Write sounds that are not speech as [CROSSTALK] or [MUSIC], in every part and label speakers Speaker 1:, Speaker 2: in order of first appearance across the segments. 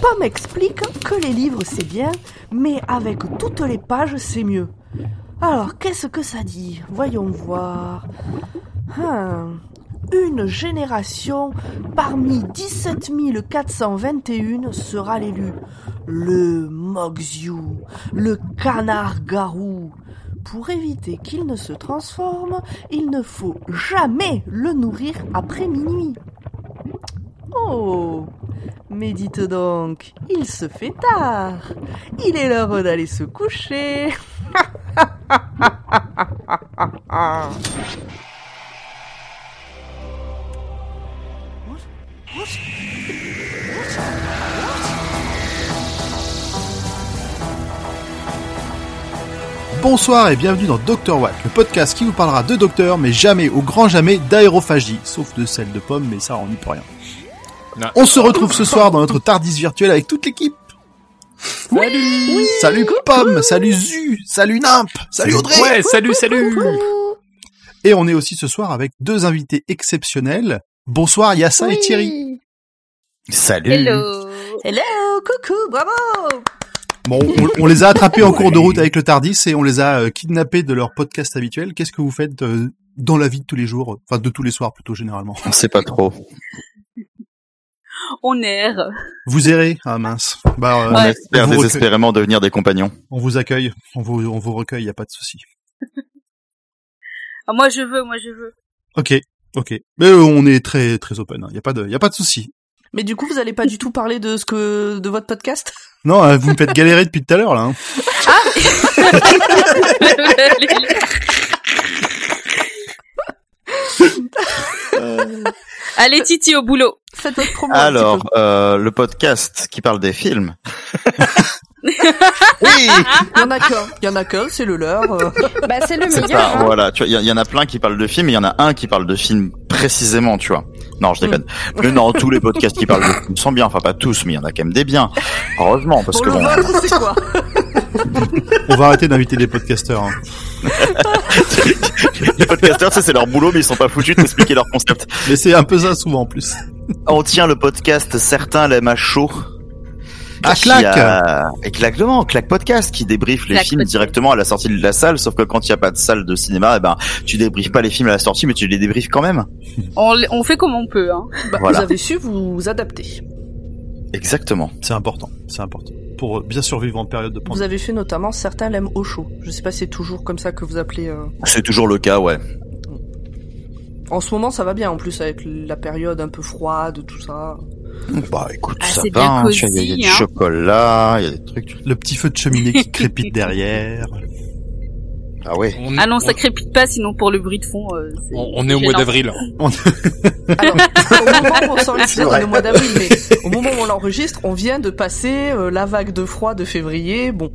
Speaker 1: Pomme explique que les livres c'est bien, mais avec toutes les pages c'est mieux. Alors, qu'est-ce que ça dit? Voyons voir. Hum, Une génération parmi 17 421 sera l'élu. Le Moxiou, le canard-garou. Pour éviter qu'il ne se transforme, il ne faut jamais le nourrir après minuit. Oh Mais dites donc, il se fait tard. Il est l'heure d'aller se coucher.
Speaker 2: Bonsoir et bienvenue dans Dr Watt, le podcast qui vous parlera de docteur, mais jamais, au grand jamais, d'aérophagie, sauf de celle de pomme, mais ça on n'y peut rien.
Speaker 3: Non.
Speaker 2: On se retrouve ce soir dans notre Tardis virtuel avec toute l'équipe.
Speaker 1: Salut
Speaker 2: Salut Pomme, salut Zu, salut Nimp, salut Audrey.
Speaker 3: Ouais, salut, salut
Speaker 2: Et on est aussi ce soir avec deux invités exceptionnels. Bonsoir Yassa et Thierry.
Speaker 4: Salut.
Speaker 5: Hello.
Speaker 1: Hello, coucou, bravo
Speaker 2: Bon, on, on les a attrapés en cours de route avec le Tardis et on les a euh, kidnappés de leur podcast habituel. Qu'est-ce que vous faites euh, dans la vie de tous les jours, enfin de tous les soirs plutôt généralement?
Speaker 4: On sait pas trop. [LAUGHS]
Speaker 5: On erre.
Speaker 2: Vous errez Ah mince. Bah, euh,
Speaker 4: On
Speaker 5: Ouais.
Speaker 4: espère
Speaker 2: On
Speaker 4: désespérément devenir des compagnons.
Speaker 2: on vous accueille, on vous, on vous recueille, y a pas de souci.
Speaker 5: Ah, moi je veux, moi je veux.
Speaker 2: Ok, ok. Mais euh, on est très très open, hein. y a pas de, y a pas de souci.
Speaker 1: Mais du coup, vous allez pas du tout parler de ce que de votre podcast?
Speaker 2: Non, euh, vous me faites galérer depuis tout à l'heure là. hein. [LAUGHS] [LAUGHS]
Speaker 5: Allez Titi au boulot.
Speaker 1: Faites votre promo.
Speaker 4: Alors, euh, le podcast qui parle des films. [LAUGHS] oui,
Speaker 1: il y en a qu'un, il y en a qu'un, c'est le leur. euh.
Speaker 6: Bah c'est le meilleur.
Speaker 4: ça.
Speaker 6: hein.
Speaker 4: Voilà, tu vois, il y, en a plein qui parlent de films, et il y en a un qui parle de films précisément, tu vois. Non, je déconne. Mais non, tous les podcasts qui parlent de films sont bien. Enfin, pas tous, mais il y en a quand même des biens. Heureusement, parce
Speaker 1: Bon,
Speaker 4: que bon.
Speaker 1: quoi?
Speaker 2: On va arrêter d'inviter des podcasteurs. hein.
Speaker 4: Les podcasteurs, c'est leur boulot, mais ils sont pas foutus de t'expliquer leur concept.
Speaker 2: Mais c'est un peu ça souvent en plus.
Speaker 4: On tient le podcast Certains l'aiment à chaud.
Speaker 2: Ah clac
Speaker 4: a- Exactement, Clac Podcast qui débriefe les films
Speaker 5: Podcast.
Speaker 4: directement à la sortie de la salle, sauf que quand il n'y a pas de salle de cinéma, eh ben tu débriefes pas les films à la sortie, mais tu les débriefes quand même.
Speaker 5: On, fait comme on peut. Hein.
Speaker 1: Bah,
Speaker 4: Voilà.
Speaker 1: Vous avez su vous adapter.
Speaker 4: Exactement.
Speaker 2: C'est important, c'est important. Pour euh, bien survivre en période de
Speaker 1: Vous
Speaker 2: pandémie.
Speaker 1: avez fait notamment certains l'aiment au chaud. Je sais pas si c'est toujours comme ça que vous appelez. euh.
Speaker 4: C'est toujours le cas, ouais.
Speaker 1: En ce moment, ça va bien en plus avec la période un peu froide, tout ça.
Speaker 4: Bah écoute,
Speaker 5: Ah,
Speaker 4: ça
Speaker 5: c'est
Speaker 4: va,
Speaker 5: bien
Speaker 4: hein,
Speaker 5: cosy,
Speaker 4: tu vois, il y a, il y a du
Speaker 5: hein.
Speaker 4: chocolat, il y a des trucs.
Speaker 2: Le petit feu de cheminée qui crépite derrière.
Speaker 4: Ah ouais.
Speaker 3: on,
Speaker 5: Ah non,
Speaker 3: on-
Speaker 5: ça crépite pas, sinon pour le bruit de fond. euh,
Speaker 3: on- on est au mois d'avril.
Speaker 1: Alors, au moment où on est au mois d'avril, mais au moment où on l'enregistre, on vient de passer euh, la vague de froid de février. Bon,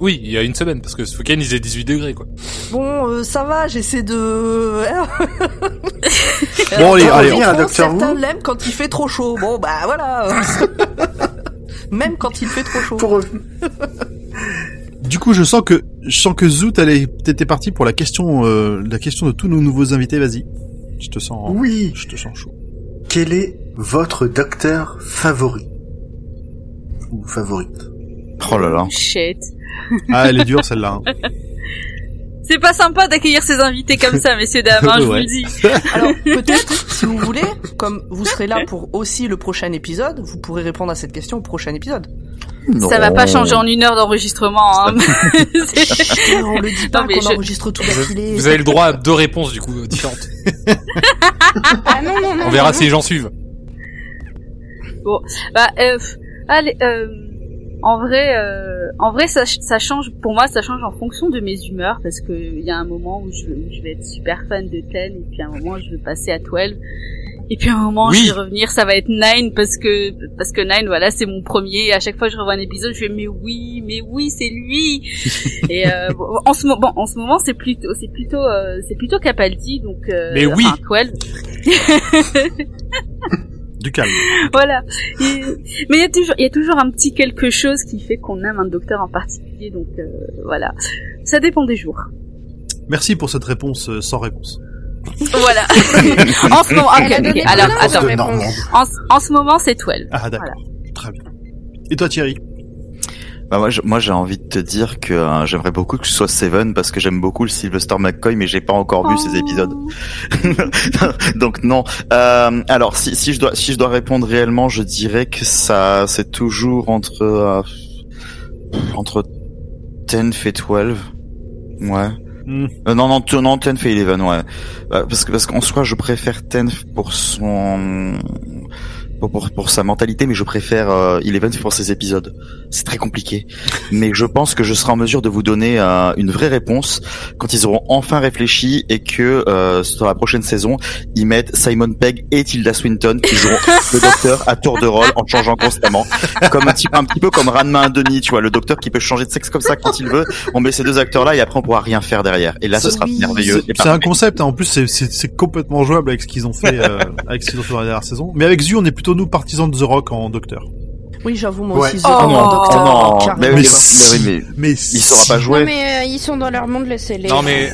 Speaker 3: Oui, il y a une semaine, parce que ce week-end, il faisait 18 degrés, quoi.
Speaker 1: bon, euh, ça va, j'essaie de. [LAUGHS]
Speaker 2: Bon, allez, allez, on-
Speaker 1: fond,
Speaker 7: Docteur
Speaker 1: certains
Speaker 7: Who
Speaker 1: l'aiment quand il fait trop chaud. Bon, bah voilà. [LAUGHS] Même quand il fait trop chaud.
Speaker 7: Pour
Speaker 2: Du coup, je sens que je sens que Zoot, allait, t'étais parti pour la question, euh, la question de tous nos nouveaux invités. Vas-y, je te sens,
Speaker 7: Oui.
Speaker 2: je te sens chaud.
Speaker 7: Quel est votre docteur favori Ou favorite?
Speaker 4: Oh là là.
Speaker 5: Shit.
Speaker 2: Ah, elle est dure celle-là. hein. [LAUGHS]
Speaker 5: C'est pas sympa d'accueillir ces invités comme ça, messieurs dames, hein, je vous le dis. [LAUGHS]
Speaker 1: Alors peut-être, si vous voulez, comme vous serez là pour aussi le prochain épisode, vous pourrez répondre à cette question au prochain épisode.
Speaker 5: Ça va pas changer en une heure d'enregistrement. Hein. [LAUGHS]
Speaker 1: On le dit pas
Speaker 5: Non, mais
Speaker 1: qu'on
Speaker 5: je-
Speaker 1: enregistre tout d'affilée.
Speaker 3: Vous avez le droit à deux réponses, du coup, différentes. [LAUGHS]
Speaker 6: Ah non non non.
Speaker 3: On verra
Speaker 6: non.
Speaker 3: si les gens suivent.
Speaker 5: bah, euh, allez, euh, en vrai, euh, en vrai, ça, ch- ça change. Pour moi, ça change en fonction de mes humeurs parce que il y a un moment où je, où je vais être super fan de Ten et puis un moment où je vais passer à 12 et puis un moment
Speaker 3: Oui.
Speaker 5: je vais revenir, ça va être Nine parce que parce que Nine, voilà, c'est mon premier. À chaque fois que je revois un épisode, je fais mais oui, mais oui, c'est lui. [LAUGHS] et euh, en ce moment, bon, en ce moment, c'est plutôt, c'est plutôt, euh, c'est plutôt Capaldi, donc. Euh,
Speaker 3: Mais oui.
Speaker 5: enfin, 12. [LAUGHS]
Speaker 2: Du calme.
Speaker 5: voilà. Et- mais il y a toujours, il y a toujours un petit quelque chose qui fait qu'on aime un docteur en particulier, donc euh, voilà. Ça dépend des jours.
Speaker 2: Merci pour cette réponse euh, sans réponse.
Speaker 5: Voilà. [LAUGHS] en ce moment,
Speaker 6: Elle a
Speaker 5: ok, ok.
Speaker 6: donné
Speaker 5: alors attends. En, ce- en ce moment, c'est 12.
Speaker 2: Ah d'accord. Et toi Thierry?
Speaker 4: Bah moi, je- moi j'ai envie de te dire que euh, j'aimerais beaucoup que ce soit Seven parce que j'aime beaucoup le Sylvester McCoy, mais j'ai pas encore vu ces épisodes. [LAUGHS] Donc non. Euh, alors si, si je dois si je dois répondre réellement, je dirais que ça c'est toujours entre euh, entre 10 et 12. Ouais.
Speaker 2: Hmm.
Speaker 4: Euh, non non non 10 et 11 ouais. Euh, parce que parce qu'en soi je préfère 10 pour son pour, pour, pour sa mentalité, mais je préfère euh, Eleven pour ses épisodes. C'est très compliqué, [LAUGHS] mais je pense que je serai en mesure de vous donner euh, une vraie réponse quand ils auront enfin réfléchi et que euh, sur la prochaine saison, ils mettent Simon Pegg et Tilda Swinton qui joueront [LAUGHS] le docteur à tour de rôle en changeant constamment, comme un petit, un petit peu comme Ranma 1,5, tu vois, le docteur qui peut changer de sexe comme ça quand il veut. On met ces deux acteurs-là et après on pourra rien faire derrière. Et là, ce sera merveilleux.
Speaker 2: C'est un concept, hein. en plus c'est- c'est c'est complètement jouable avec ce qu'ils ont fait euh, avec ce qu'ils ont fait dans la dernière saison. Mais avec Zu, on est plutôt nous partisans de The Rock en docteur?
Speaker 1: Oui, j'avoue, moi
Speaker 7: Ouais.
Speaker 1: aussi, The
Speaker 5: Oh
Speaker 1: Rock
Speaker 5: non,
Speaker 1: en
Speaker 4: Oh
Speaker 1: docteur.
Speaker 4: non, mais
Speaker 2: Mais
Speaker 4: mais,
Speaker 2: si.
Speaker 4: mais
Speaker 2: Mais
Speaker 4: il saura pas
Speaker 6: Non
Speaker 4: jouer.
Speaker 6: mais euh, ils sont dans leur monde, laissez-les.
Speaker 3: Non mais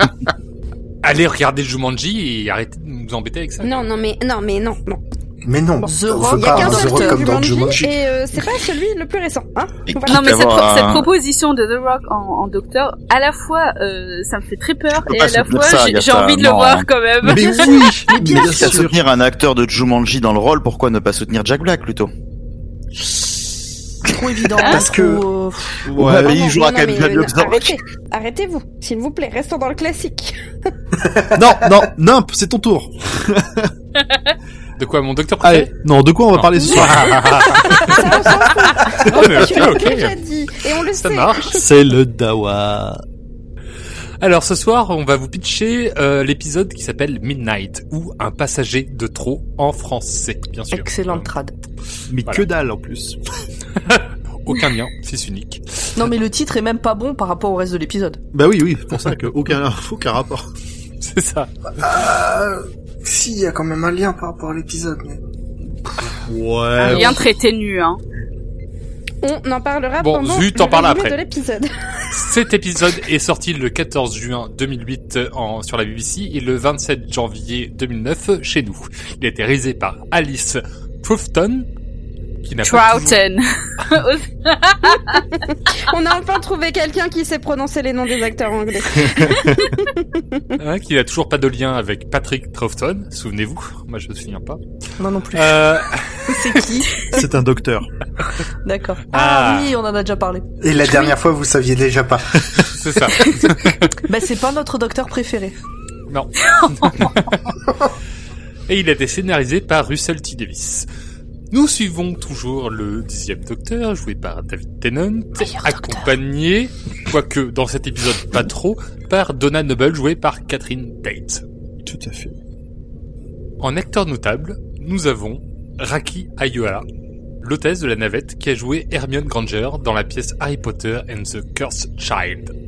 Speaker 3: [LAUGHS] allez regarder Jumanji et arrêtez de nous embêter avec ça.
Speaker 6: Non, non mais non mais non non.
Speaker 7: Mais non,
Speaker 1: The Rock,
Speaker 6: Il y a qu'un
Speaker 7: un
Speaker 6: seul
Speaker 7: The Rock
Speaker 6: film
Speaker 7: comme dans
Speaker 6: Jumanji et euh, c'est pas celui le plus récent, hein. Voilà.
Speaker 5: Non mais cette, proposition de The Rock en, en docteur, à la fois euh, ça me fait très peur et à la fois j'ai- envie de le voir quand même.
Speaker 2: Mais oui, mais [LAUGHS] bien
Speaker 4: à
Speaker 2: sûr.
Speaker 4: soutenir un acteur de Jumanji dans le rôle, pourquoi ne pas soutenir Jack Black plutôt?
Speaker 1: Trop évident.
Speaker 7: Parce que-
Speaker 1: trop, euh,
Speaker 2: Ouais,
Speaker 4: mais il
Speaker 6: non,
Speaker 4: jouera quand même
Speaker 6: mais, euh,
Speaker 4: Knoxville.
Speaker 6: Arrêtez, arrêtez-vous, s'il vous plaît, restons dans le classique. [LAUGHS]
Speaker 2: Non, non, Nimp, c'est ton tour. [LAUGHS]
Speaker 3: De quoi mon docteur
Speaker 2: Allez,
Speaker 3: préféré
Speaker 2: non, de quoi on va
Speaker 3: Non.
Speaker 2: parler ce soir [LAUGHS]
Speaker 3: mais ok, ok.
Speaker 6: déjà dit et on le
Speaker 3: Ça
Speaker 6: sait.
Speaker 3: marche.
Speaker 2: C'est le Dawa.
Speaker 3: Alors ce soir, on va vous pitcher euh, l'épisode qui s'appelle Midnight ou Un passager de trop en français, bien sûr.
Speaker 1: Excellente trad.
Speaker 2: Mais
Speaker 3: Voilà.
Speaker 2: que dalle en plus. [LAUGHS]
Speaker 3: Aucun lien, fils unique.
Speaker 1: Non, mais le titre est même pas bon par rapport au reste de l'épisode.
Speaker 2: Bah oui, oui, c'est pour ça que aucun, [LAUGHS] aucun rapport.
Speaker 3: C'est ça.
Speaker 7: Si, il y a quand même un lien par rapport à l'épisode. Mais...
Speaker 2: Ouais.
Speaker 5: Un lien très ténu, hein.
Speaker 6: On en parlera
Speaker 3: Bon,
Speaker 6: pendant
Speaker 3: Zu, t'en
Speaker 6: le
Speaker 3: après.
Speaker 6: de l'épisode. [LAUGHS]
Speaker 3: Cet épisode est sorti le 14 juin 2008 en, sur la BBC et le 27 janvier 2009 chez nous. Il a été réalisé par Alice Troughton, qui n'a pas toujours-
Speaker 5: Troughton. [LAUGHS]
Speaker 6: On a enfin trouvé quelqu'un qui sait prononcer les noms des acteurs anglais. [LAUGHS]
Speaker 3: qui n'a toujours pas de lien avec Patrick Troughton, souvenez-vous. Moi, je me souviens pas.
Speaker 1: Moi non plus.
Speaker 3: Euh, [LAUGHS]
Speaker 1: C'est qui
Speaker 2: C'est un docteur.
Speaker 1: D'accord.
Speaker 3: Ah.
Speaker 1: Ah oui, on en a déjà parlé.
Speaker 7: Et la dernière fois, vous saviez déjà pas.
Speaker 3: c'est ça.
Speaker 1: Bah, c'est pas notre docteur préféré.
Speaker 3: Non. Et il a été scénarisé par Russell T. Davis. Nous suivons toujours le dixième docteur, joué par David Tennant,
Speaker 1: Meilleur
Speaker 3: accompagné, quoique dans cet épisode pas trop, par Donna Noble, joué par Catherine Tate.
Speaker 2: Tout à fait.
Speaker 3: En acteur notable, nous avons Raki Ayola, l'hôtesse de la navette qui a joué Hermione Granger dans la pièce Harry Potter and the Cursed Child.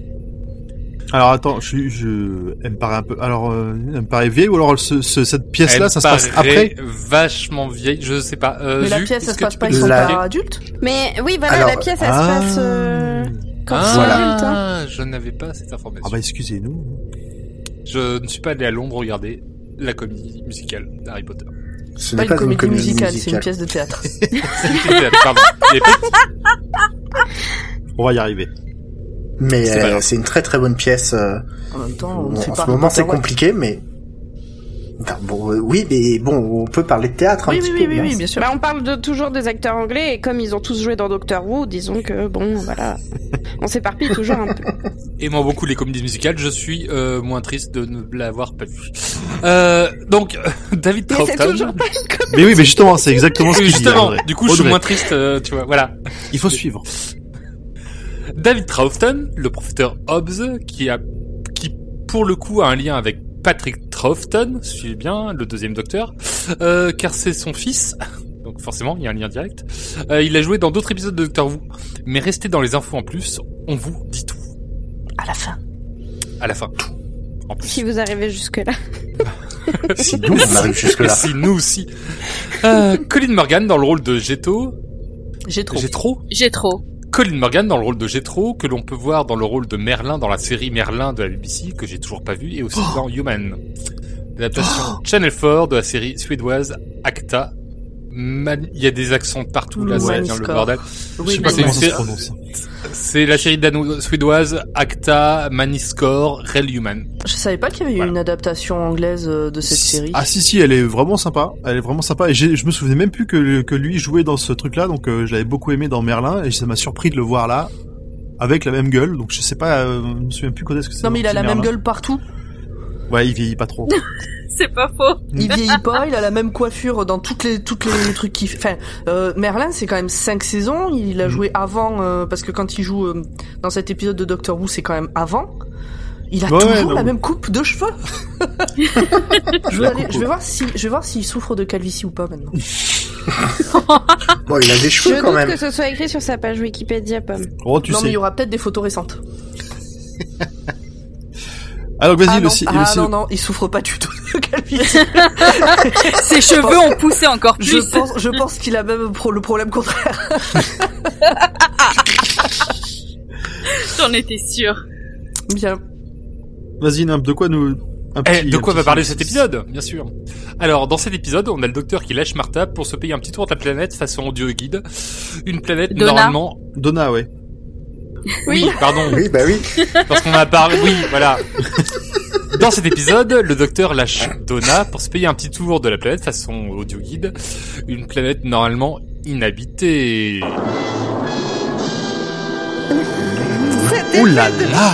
Speaker 2: Alors attends, je, je, elle me paraît un peu, alors, euh, elle me paraît vieille ou alors ce, ce- cette pièce-là, ça se passe après?
Speaker 3: vachement vieille, je sais pas. Euh,
Speaker 1: mais la
Speaker 3: Zu,
Speaker 1: pièce, ça se passe pas, ils sont
Speaker 7: La-
Speaker 1: pas adultes
Speaker 6: Mais oui, voilà,
Speaker 7: Alors,
Speaker 6: la pièce, elle
Speaker 2: ah.
Speaker 6: se passe euh, quand ils
Speaker 3: Ah,
Speaker 6: sont adultes. Hein.
Speaker 3: je n'avais pas cette information.
Speaker 2: Ah bah excusez-nous.
Speaker 3: Je ne suis pas allé à Londres regarder la comédie musicale d'Harry Potter.
Speaker 7: Ce
Speaker 1: Pas
Speaker 7: n'est
Speaker 1: une
Speaker 7: pas une
Speaker 1: comédie
Speaker 7: comédie
Speaker 1: musicale,
Speaker 7: musicale. [LAUGHS]
Speaker 1: c'est une pièce de théâtre.
Speaker 3: Pardon. Il y avait pas-
Speaker 2: On va y arriver.
Speaker 7: Mais
Speaker 3: C'est
Speaker 7: euh, c'est une très très bonne pièce. euh,
Speaker 1: En même temps, on
Speaker 7: bon,
Speaker 1: fait
Speaker 7: en
Speaker 1: pas.
Speaker 7: ce moment, c'est compliqué, mais Enfin, bon, euh, oui, mais bon, on peut parler de théâtre un
Speaker 1: Oui,
Speaker 7: petit
Speaker 1: oui,
Speaker 7: peu.
Speaker 1: oui, oui,
Speaker 7: hein.
Speaker 1: oui, bien sûr.
Speaker 6: Bah, on parle de, toujours des acteurs anglais et comme ils ont tous joué dans Doctor Who, disons que bon, voilà, on s'éparpille toujours un peu. [LAUGHS]
Speaker 3: Aimant beaucoup les comédies musicales, je suis euh, moins triste de ne l'avoir pas vu. Euh, donc, [LAUGHS] David
Speaker 6: Mais c'est
Speaker 3: Troughton.
Speaker 6: toujours pas une comédie.
Speaker 2: Mais oui, mais justement, c'est exactement ce que
Speaker 3: Oui,
Speaker 2: je dis.
Speaker 3: justement,
Speaker 2: Audrey.
Speaker 3: du coup, je suis moins triste, euh, tu vois, voilà.
Speaker 2: Il faut suivre.
Speaker 3: David Troughton, le professeur Hobbs, qui a, qui pour le coup a un lien avec Patrick Troughton, suivez bien, le deuxième docteur, euh, car c'est son fils. [LAUGHS] Donc forcément, il y a un lien direct. Euh, il a joué dans d'autres épisodes de Doctor Who, mais restez dans les infos en plus, on vous dit tout
Speaker 1: À la fin.
Speaker 3: à la fin. En plus.
Speaker 6: Si vous arrivez jusque-là. [LAUGHS]
Speaker 7: Si nous, on arrive jusque
Speaker 3: Et
Speaker 7: là.
Speaker 3: si nous aussi. Euh, Colin Morgan dans le rôle de Jetto.
Speaker 1: J'ai trop.
Speaker 3: Jetro
Speaker 5: J'ai trop.
Speaker 3: Colin Morgan dans le rôle de Jetro, que l'on peut voir dans le rôle de Merlin dans la série Merlin de la BBC, que j'ai toujours pas vu, et aussi dans Human. L'adaptation Channel 4 de la série suédoise Acta, Man- Il y a des accents partout, là, ça devient le bordel.
Speaker 1: Oui,
Speaker 2: Je sais pas
Speaker 3: c'est- c'est- la série dano-suédoise Acta, Maniscore, Real Human.
Speaker 1: Je savais pas qu'il y avait eu
Speaker 3: Voilà.
Speaker 1: une adaptation anglaise euh, de cette série.
Speaker 2: Ah si si, elle est vraiment sympa. Elle est vraiment sympa. Et j'ai- je me souvenais même plus que, que lui jouait dans ce truc-là, donc euh, je l'avais beaucoup aimé dans Merlin et ça m'a surpris de le voir là avec la même gueule. Donc je sais pas, euh, je me souviens plus quand est-ce que c'est.
Speaker 1: non mais il a la même gueule partout.
Speaker 2: Ouais, il vieillit pas trop. [LAUGHS] [LAUGHS]
Speaker 5: C'est pas faux.
Speaker 1: Il vieillit pas, il a la même coiffure dans toutes les toutes les trucs qu'il fait. Enfin, euh, Merlin, c'est quand même cinq saisons. Il a
Speaker 2: Mhm.
Speaker 1: joué avant euh, parce que quand il joue euh, dans cet épisode de Doctor Who, c'est quand même avant. Il a
Speaker 2: Ouais,
Speaker 1: toujours
Speaker 2: non.
Speaker 1: la même coupe de cheveux. [LAUGHS] je, vais aller- je voir si je vais voir s'il souffre de calvitie ou pas maintenant. [LAUGHS]
Speaker 7: Bon, il a des
Speaker 6: Je
Speaker 7: cheveux quand
Speaker 6: doute
Speaker 7: même.
Speaker 6: que ce soit écrit sur sa page Wikipédia, Pomme.
Speaker 2: Oh, tu
Speaker 1: non mais
Speaker 2: sais.
Speaker 1: il y aura peut-être des photos récentes.
Speaker 2: Alors vas-y,
Speaker 1: ah
Speaker 2: le, si-
Speaker 1: ah,
Speaker 2: le si-
Speaker 1: non non, il souffre pas du tout de calvitie. [LAUGHS]
Speaker 5: Ses cheveux ont poussé encore plus.
Speaker 1: je pense je pense qu'il a même pro- le problème contraire. [LAUGHS]
Speaker 5: J'en étais sûre.
Speaker 1: Bien.
Speaker 2: Vas-y, Nimp, de quoi nous. un
Speaker 3: Eh,
Speaker 2: petit-
Speaker 3: de
Speaker 2: un
Speaker 3: quoi
Speaker 2: petit
Speaker 3: va parler cet épisode? Bien sûr. Alors, dans cet épisode, on a le docteur qui lâche Martha pour se payer un petit tour de la planète façon audio guide. Une planète
Speaker 5: Donna.
Speaker 3: normalement...
Speaker 2: Donna, ouais.
Speaker 3: Oui, pardon.
Speaker 7: Oui, bah oui.
Speaker 3: Parce qu'on a parlé... Oui, voilà. Dans cet épisode, le docteur lâche Donna pour se payer un petit tour de la planète façon audio guide. Une planète normalement inhabitée.
Speaker 2: Ouh là là.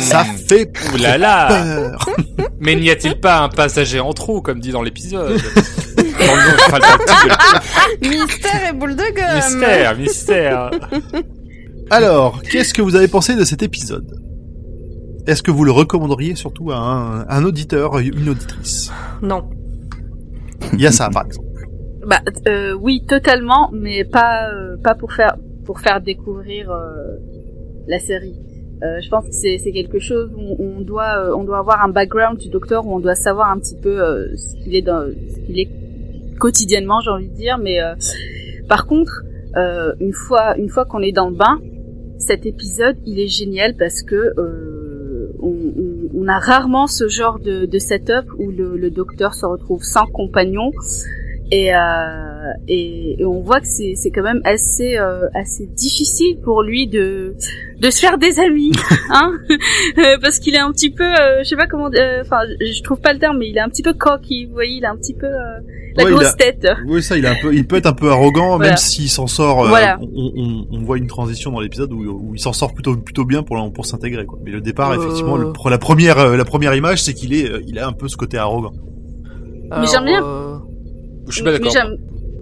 Speaker 2: Ça fait
Speaker 3: Ouh là là
Speaker 2: peur [LAUGHS]
Speaker 3: Mais n'y a-t-il pas un passager en trop, comme dit dans l'épisode? [LAUGHS]
Speaker 6: Mystère et boule de gomme.
Speaker 3: Mystère, mystère. [LAUGHS]
Speaker 2: Alors, qu'est-ce que vous avez pensé de cet épisode? Est-ce que vous le recommanderiez surtout à un, un auditeur, une auditrice?
Speaker 1: Non.
Speaker 2: Il y a ça, par exemple.
Speaker 5: Bah euh, oui, totalement, mais pas euh, pas pour faire pour faire découvrir euh, la série. Euh, je pense que c'est c'est quelque chose où on doit euh, on doit avoir un background du docteur où on doit savoir un petit peu euh, ce qu'il est dans ce qu'il est quotidiennement, j'ai envie de dire. Mais euh, par contre, euh, une fois une fois qu'on est dans le bain, cet épisode il est génial parce que euh, on, a rarement ce genre de, setup où le docteur se retrouve sans compagnon et, euh, et, et on voit que c'est c'est quand même assez euh, assez difficile pour lui de de se faire des amis [LAUGHS] hein Euh, parce qu'il est un petit peu euh, je sais pas comment euh, enfin je trouve pas le terme mais il est un petit peu cocky vous voyez il est un petit peu euh, la
Speaker 2: Ouais,
Speaker 5: grosse
Speaker 2: a-
Speaker 5: tête
Speaker 2: Oui, ça, il, est un peu, il peut être un peu arrogant,
Speaker 5: Voilà.
Speaker 2: même s'il s'en sort. euh,
Speaker 5: Voilà.
Speaker 2: on, on, on voit une transition dans l'épisode où, où il s'en sort plutôt plutôt bien pour pour s'intégrer. quoi. Mais le départ,
Speaker 1: Euh.
Speaker 2: effectivement, le, la première la première image, c'est qu'il est il a un peu ce côté arrogant.
Speaker 1: Alors,
Speaker 5: j'aime bien.
Speaker 3: Je suis pas d'accord.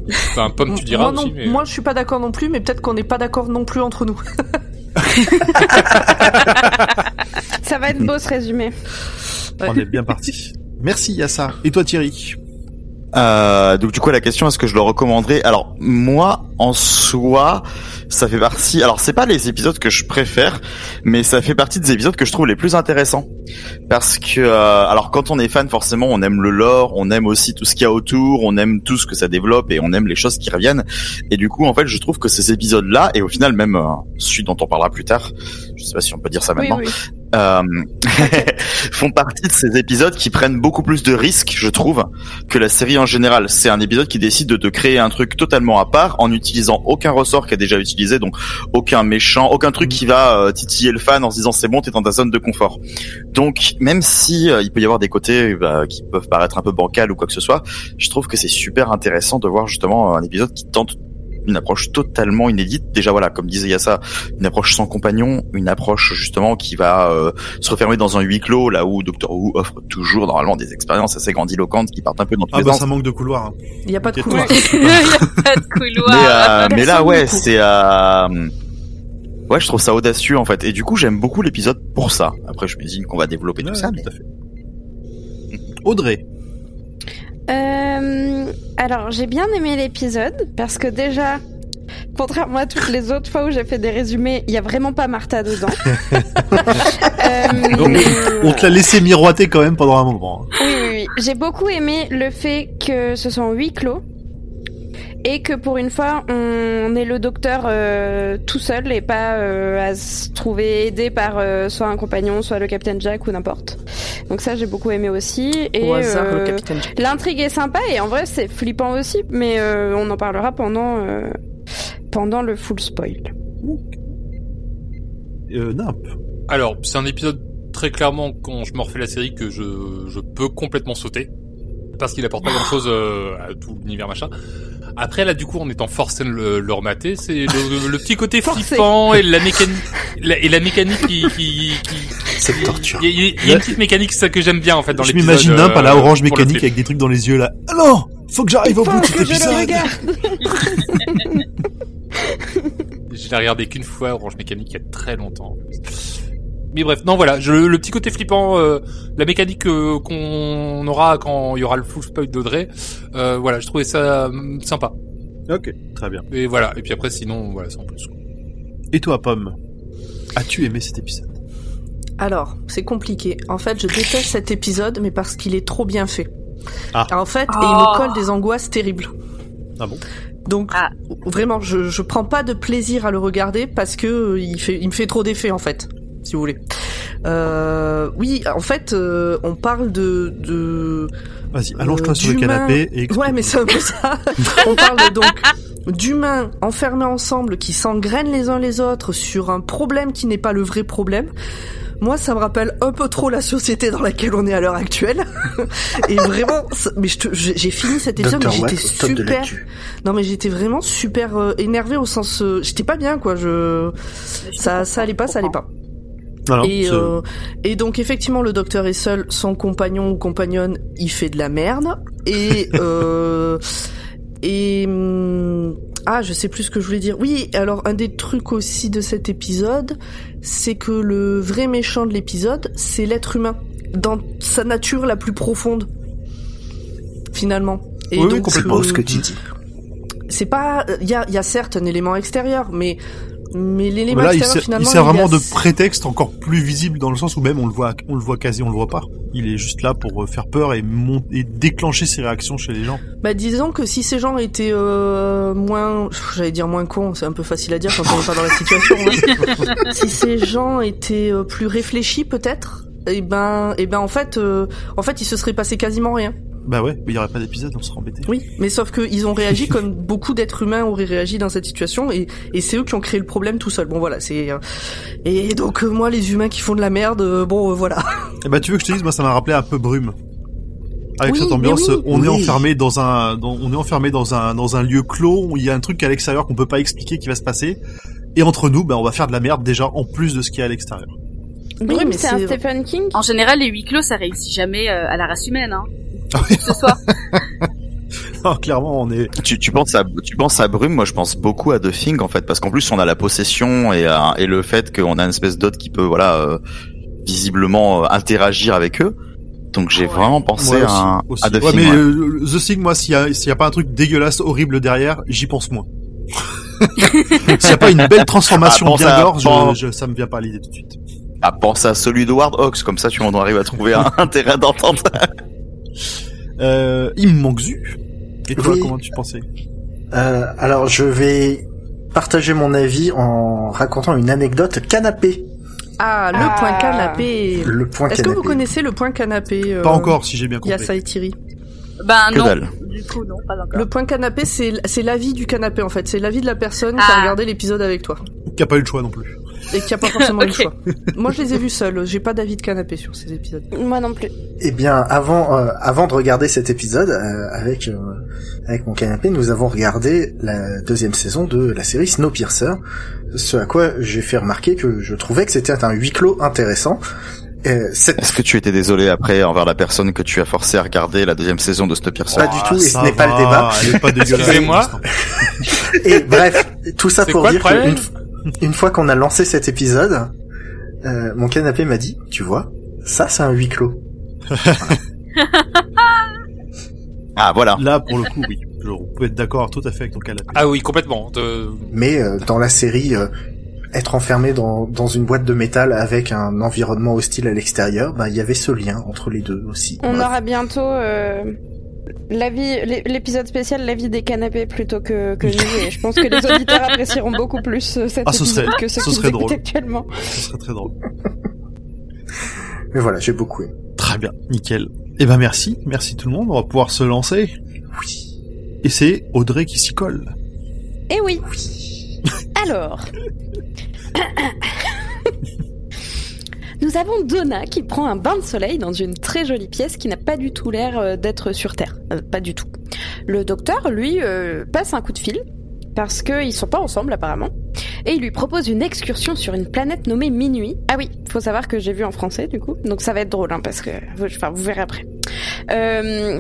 Speaker 3: Enfin, Pomme, tu diras
Speaker 1: moi,
Speaker 3: aussi,
Speaker 1: non,
Speaker 3: mais...
Speaker 1: moi, je suis pas d'accord non plus, mais peut-être qu'on n'est pas d'accord non plus entre nous. [LAUGHS]
Speaker 6: Ça va être beau ce résumé.
Speaker 1: Ouais.
Speaker 2: On est bien parti. Merci Yassa. Et toi Thierry
Speaker 4: Euh, donc du coup la question est-ce que je le recommanderais? Alors moi en soi ça fait partie alors c'est pas les épisodes que je préfère mais ça fait partie des épisodes que je trouve les plus intéressants parce que euh, alors quand on est fan forcément on aime le lore on aime aussi tout ce qu'il y a autour on aime tout ce que ça développe et on aime les choses qui reviennent et du coup en fait je trouve que ces épisodes là et au final même euh, celui dont on parlera plus tard je sais pas si on peut dire ça
Speaker 6: Oui,
Speaker 4: maintenant
Speaker 6: oui.
Speaker 4: Euh, [LAUGHS] font partie de ces épisodes qui prennent beaucoup plus de risques, je trouve, que la série en général. C'est un épisode qui décide de te créer un truc totalement à part en n'utilisant aucun ressort qui a déjà utilisé, donc aucun méchant, aucun truc qui va euh, titiller le fan en se disant c'est bon, t'es dans ta zone de confort. Donc même si euh, il peut y avoir des côtés bah, qui peuvent paraître un peu bancal ou quoi que ce soit, je trouve que c'est super intéressant de voir justement un épisode qui tente une approche totalement inédite. Déjà voilà, comme disait Yassa, une approche sans compagnon, une approche justement qui va euh, se refermer dans un huis clos, là où Doctor Who offre toujours normalement des expériences assez grandiloquentes qui partent un peu dans tous
Speaker 2: Ah
Speaker 4: les
Speaker 2: bah
Speaker 4: sens.
Speaker 2: ça manque de couloir. hein.
Speaker 1: Il n'y a pas de couloir. [LAUGHS] [LAUGHS]
Speaker 5: il y a pas de
Speaker 4: Mais,
Speaker 5: couloir
Speaker 4: euh, mais là, ouais, c'est euh... ouais, je trouve ça audacieux en fait. Et du coup, j'aime beaucoup l'épisode pour ça. Après, je m'imagine qu'on va développer
Speaker 2: Ouais,
Speaker 4: tout ça. Mais...
Speaker 2: tout à fait. Audrey.
Speaker 6: Euh, alors, j'ai bien aimé l'épisode parce que déjà, contrairement à toutes les autres fois où j'ai fait des résumés, il y a vraiment pas Martha dedans. [LAUGHS] Euh,
Speaker 2: Donc, on te l'a laissé miroiter quand même pendant un moment.
Speaker 6: Oui, oui, oui. J'ai beaucoup aimé le fait que ce soit en huis clos et que pour une fois on est le docteur euh, tout seul et pas euh, à se trouver aidé par euh, soit un compagnon, soit le capitaine Jack ou n'importe. Donc ça, j'ai beaucoup aimé aussi. Et
Speaker 1: Au hasard,
Speaker 6: euh,
Speaker 1: le capitaine Jack.
Speaker 6: l'intrigue est sympa et en vrai, c'est flippant aussi. Mais euh, on en parlera pendant euh, pendant le full spoil.
Speaker 2: Euh.
Speaker 3: Alors, c'est un épisode très clairement quand je me refais la série que je, je peux complètement sauter parce qu'il apporte pas grand chose à tout l'univers machin. Après là du coup en étant forcé de le, le remater, c'est le, le petit côté flippant et la mécanique la- et la mécanique qui qui, qui
Speaker 7: Cette torture.
Speaker 3: il y, a- y y une petite mécanique ça que j'aime bien en fait dans
Speaker 2: je
Speaker 3: l'épisode.
Speaker 2: m'imagine la
Speaker 3: euh,
Speaker 2: orange
Speaker 3: pour le
Speaker 2: mécanique avec des trucs dans les yeux là. Ah non Faut que j'arrive au bout de cet
Speaker 6: je
Speaker 2: épisode
Speaker 6: regarde. [LAUGHS]
Speaker 3: Je l'ai regardé qu'une fois Orange Mécanique il y a très longtemps. Mais bref, non voilà, je, le petit côté flippant, euh, la mécanique euh, qu'on aura quand il y aura le full spoil d'Audrey, euh, voilà, je trouvais ça hum, sympa.
Speaker 2: Ok, très bien.
Speaker 3: Et voilà, et puis après sinon, voilà, c'est en plus.
Speaker 2: Et toi, Pomme As-tu aimé cet épisode?
Speaker 1: Alors, c'est compliqué. En fait, je déteste cet épisode, mais parce qu'il est trop bien fait.
Speaker 2: Ah.
Speaker 1: En fait, et il
Speaker 5: Oh.
Speaker 1: me colle des angoisses terribles.
Speaker 2: Ah bon?
Speaker 1: Donc,
Speaker 5: Ah.
Speaker 1: vraiment, je, je prends pas de plaisir à le regarder parce que euh, il fait, il me fait trop d'effet en fait, si vous voulez. Euh, oui, en fait, euh, on parle de, de
Speaker 2: Vas-y, allonge-toi
Speaker 1: Euh,
Speaker 2: sur le canapé et explique.
Speaker 1: Ouais, mais c'est un peu ça. [LAUGHS] On parle donc d'humains enfermés ensemble qui s'engrainent les uns les autres sur un problème qui n'est pas le vrai problème. Moi, ça me rappelle un peu trop la société dans laquelle on est à l'heure actuelle. [LAUGHS] Et vraiment, ça- mais j'ai fini cet épisode, mais j'étais super. Non, mais j'étais vraiment super euh, énervée au sens, euh, j'étais pas bien, quoi. Je, ça, ça allait pas, ça allait pas. Et, euh, et donc effectivement le docteur est seul, son compagnon ou compagnonne il fait de la merde et [LAUGHS] euh, et hum, ah je sais plus ce que je voulais dire. Oui alors un des trucs aussi de cet épisode c'est que le vrai méchant de l'épisode c'est l'être humain dans sa nature la plus profonde finalement. Et
Speaker 2: Oui, oui,
Speaker 1: donc,
Speaker 7: C'est
Speaker 2: complètement.
Speaker 1: euh,
Speaker 7: ce que tu dis.
Speaker 1: c'est pas il y a, il y a certes un élément extérieur mais mais l'élément
Speaker 2: Là, il
Speaker 1: extérieur
Speaker 2: sert,
Speaker 1: finalement
Speaker 2: il sert vraiment de
Speaker 1: assez-
Speaker 2: prétexte encore plus visible dans le sens où même on le voit, on le voit quasi, on le voit pas. Il est juste là pour euh, faire peur et, mon- et déclencher ses réactions chez les gens.
Speaker 1: Bah disons que si ces gens étaient euh, moins, j'allais dire moins cons, c'est un peu facile à dire quand on n'est pas dans la situation. hein. [LAUGHS] si ces gens étaient euh, plus réfléchis peut-être, et ben, et ben en fait, euh, en fait, il se serait passé quasiment rien.
Speaker 2: Bah ouais, mais il y aurait pas d'épisode, on serait embêté.
Speaker 1: Oui, mais sauf qu'ils ont réagi [LAUGHS] comme beaucoup d'êtres humains auraient réagi dans cette situation, et, et c'est eux qui ont créé le problème tout seuls. Bon voilà, c'est euh, et donc euh, moi les humains qui font de la merde, euh, bon euh, voilà. [LAUGHS]
Speaker 2: Et bah tu veux que je te dise, moi ça m'a rappelé un peu Brume. Avec
Speaker 1: Oui,
Speaker 2: cette ambiance,
Speaker 1: oui.
Speaker 2: on est enfermé dans un, dans- on est enfermé dans un, dans un lieu clos où il y a un truc à l'extérieur qu'on peut pas expliquer qui va se passer. Et entre nous, bah on va faire de la merde déjà en plus de ce qui est à l'extérieur.
Speaker 1: Oui,
Speaker 6: Brume,
Speaker 1: mais
Speaker 6: c'est un Stephen King.
Speaker 5: En général, les huis clos, ça réussit jamais euh, à la race humaine, hein.
Speaker 2: Ah
Speaker 5: ce. [LAUGHS]
Speaker 2: Non, clairement, on est.
Speaker 4: Tu, tu penses à tu penses à Brume, moi je pense beaucoup à The Thing en fait parce qu'en plus on a la possession et euh, et le fait qu'on a une espèce d'hôte qui peut voilà euh, visiblement euh, interagir avec eux. Donc j'ai vraiment pensé
Speaker 2: Ouais,
Speaker 4: à,
Speaker 2: aussi,
Speaker 4: un-
Speaker 2: aussi.
Speaker 4: à The
Speaker 2: Ouais,
Speaker 4: Thing.
Speaker 2: mais
Speaker 4: ouais.
Speaker 2: euh, The Thing, moi, s'il y a, s'il y a pas un truc dégueulasse, horrible derrière, j'y pense moins. [LAUGHS] s'il y a pas une belle transformation
Speaker 4: Ah,
Speaker 2: bien
Speaker 4: à-
Speaker 2: gore, je,
Speaker 4: pense-
Speaker 2: je- ça me vient pas à l'idée tout de suite.
Speaker 4: Ah, pense à celui de Ward Hawks comme ça tu on arrive à trouver un, [LAUGHS] un terrain d'entente.
Speaker 2: Euh, il me manque Zu. Et toi,
Speaker 7: Oui.
Speaker 2: comment tu pensais
Speaker 7: Euh, alors je vais partager mon avis en racontant une anecdote canapé.
Speaker 1: Ah le
Speaker 6: Ah.
Speaker 1: point canapé.
Speaker 7: Le point
Speaker 1: Est-ce que vous connaissez le point canapé euh,
Speaker 2: Pas encore, si j'ai bien compris.
Speaker 1: Yassa et Thierry.
Speaker 5: Ben
Speaker 4: Que
Speaker 5: non.
Speaker 4: dalle.
Speaker 5: Du coup, non, pas encore.
Speaker 1: Le point canapé, c'est c'est l'avis du canapé en fait. C'est l'avis de la personne qui a
Speaker 5: Ah.
Speaker 1: regardé l'épisode avec toi
Speaker 2: Qui a pas eu le choix non plus.
Speaker 1: Et qui a pas forcément eu [LAUGHS] le choix. Moi, je les ai vus seuls. J'ai pas d'avis de canapé sur ces épisodes.
Speaker 6: Moi non plus.
Speaker 7: Eh bien, avant, euh, avant de regarder cet épisode euh, avec euh, avec mon canapé, nous avons regardé la deuxième saison de la série Snowpiercer. Ce à quoi j'ai fait remarquer que je trouvais que c'était un huis clos intéressant. Euh, cette-
Speaker 4: Est-ce que tu étais désolé après envers la personne que tu as forcé à regarder la deuxième saison de Snowpiercer?
Speaker 7: Pas du tout, et ce
Speaker 2: ça
Speaker 7: n'est pas le débat. [LAUGHS]
Speaker 3: Excusez-moi.
Speaker 7: Et bref, tout ça pour
Speaker 3: quoi le
Speaker 7: dire une fois qu'on a lancé cet épisode, euh, mon canapé m'a dit, tu vois, ça c'est un huis clos. [LAUGHS]
Speaker 4: Ah voilà.
Speaker 2: Là, pour le coup, oui. On peut être d'accord tout à fait avec ton canapé.
Speaker 3: Ah oui, complètement. De-
Speaker 7: Mais euh, dans la série, euh, être enfermé dans, dans une boîte de métal avec un environnement hostile à l'extérieur, bah il y avait ce lien entre les deux aussi.
Speaker 6: On
Speaker 7: Bref.
Speaker 6: aura bientôt euh, l'épisode spécial l'avis des canapés plutôt que, que nous. Et je pense que les auditeurs apprécieront beaucoup plus euh, cet
Speaker 2: Ah, ce
Speaker 6: épisode
Speaker 2: serait-
Speaker 6: que
Speaker 2: ce
Speaker 6: qui
Speaker 2: serait drôle.
Speaker 6: actuellement.
Speaker 2: Ce serait très drôle. [LAUGHS]
Speaker 7: Mais voilà, j'ai beaucoup aimé.
Speaker 2: Très bien, nickel. Eh ben merci, merci tout le monde, on va pouvoir se lancer. Oui. Et c'est Audrey qui s'y colle.
Speaker 6: Eh oui. Alors. [LAUGHS] Nous avons Donna qui prend un bain de soleil dans une très jolie pièce qui n'a pas du tout l'air euh, d'être sur Terre. Euh, pas du tout. Le docteur, lui, euh, passe un coup de fil parce qu'ils sont pas ensemble apparemment. Et il lui propose une excursion sur une planète nommée Minuit. Ah oui, faut savoir que j'ai vu en français du coup, donc ça va être drôle hein, parce que, enfin, vous verrez après.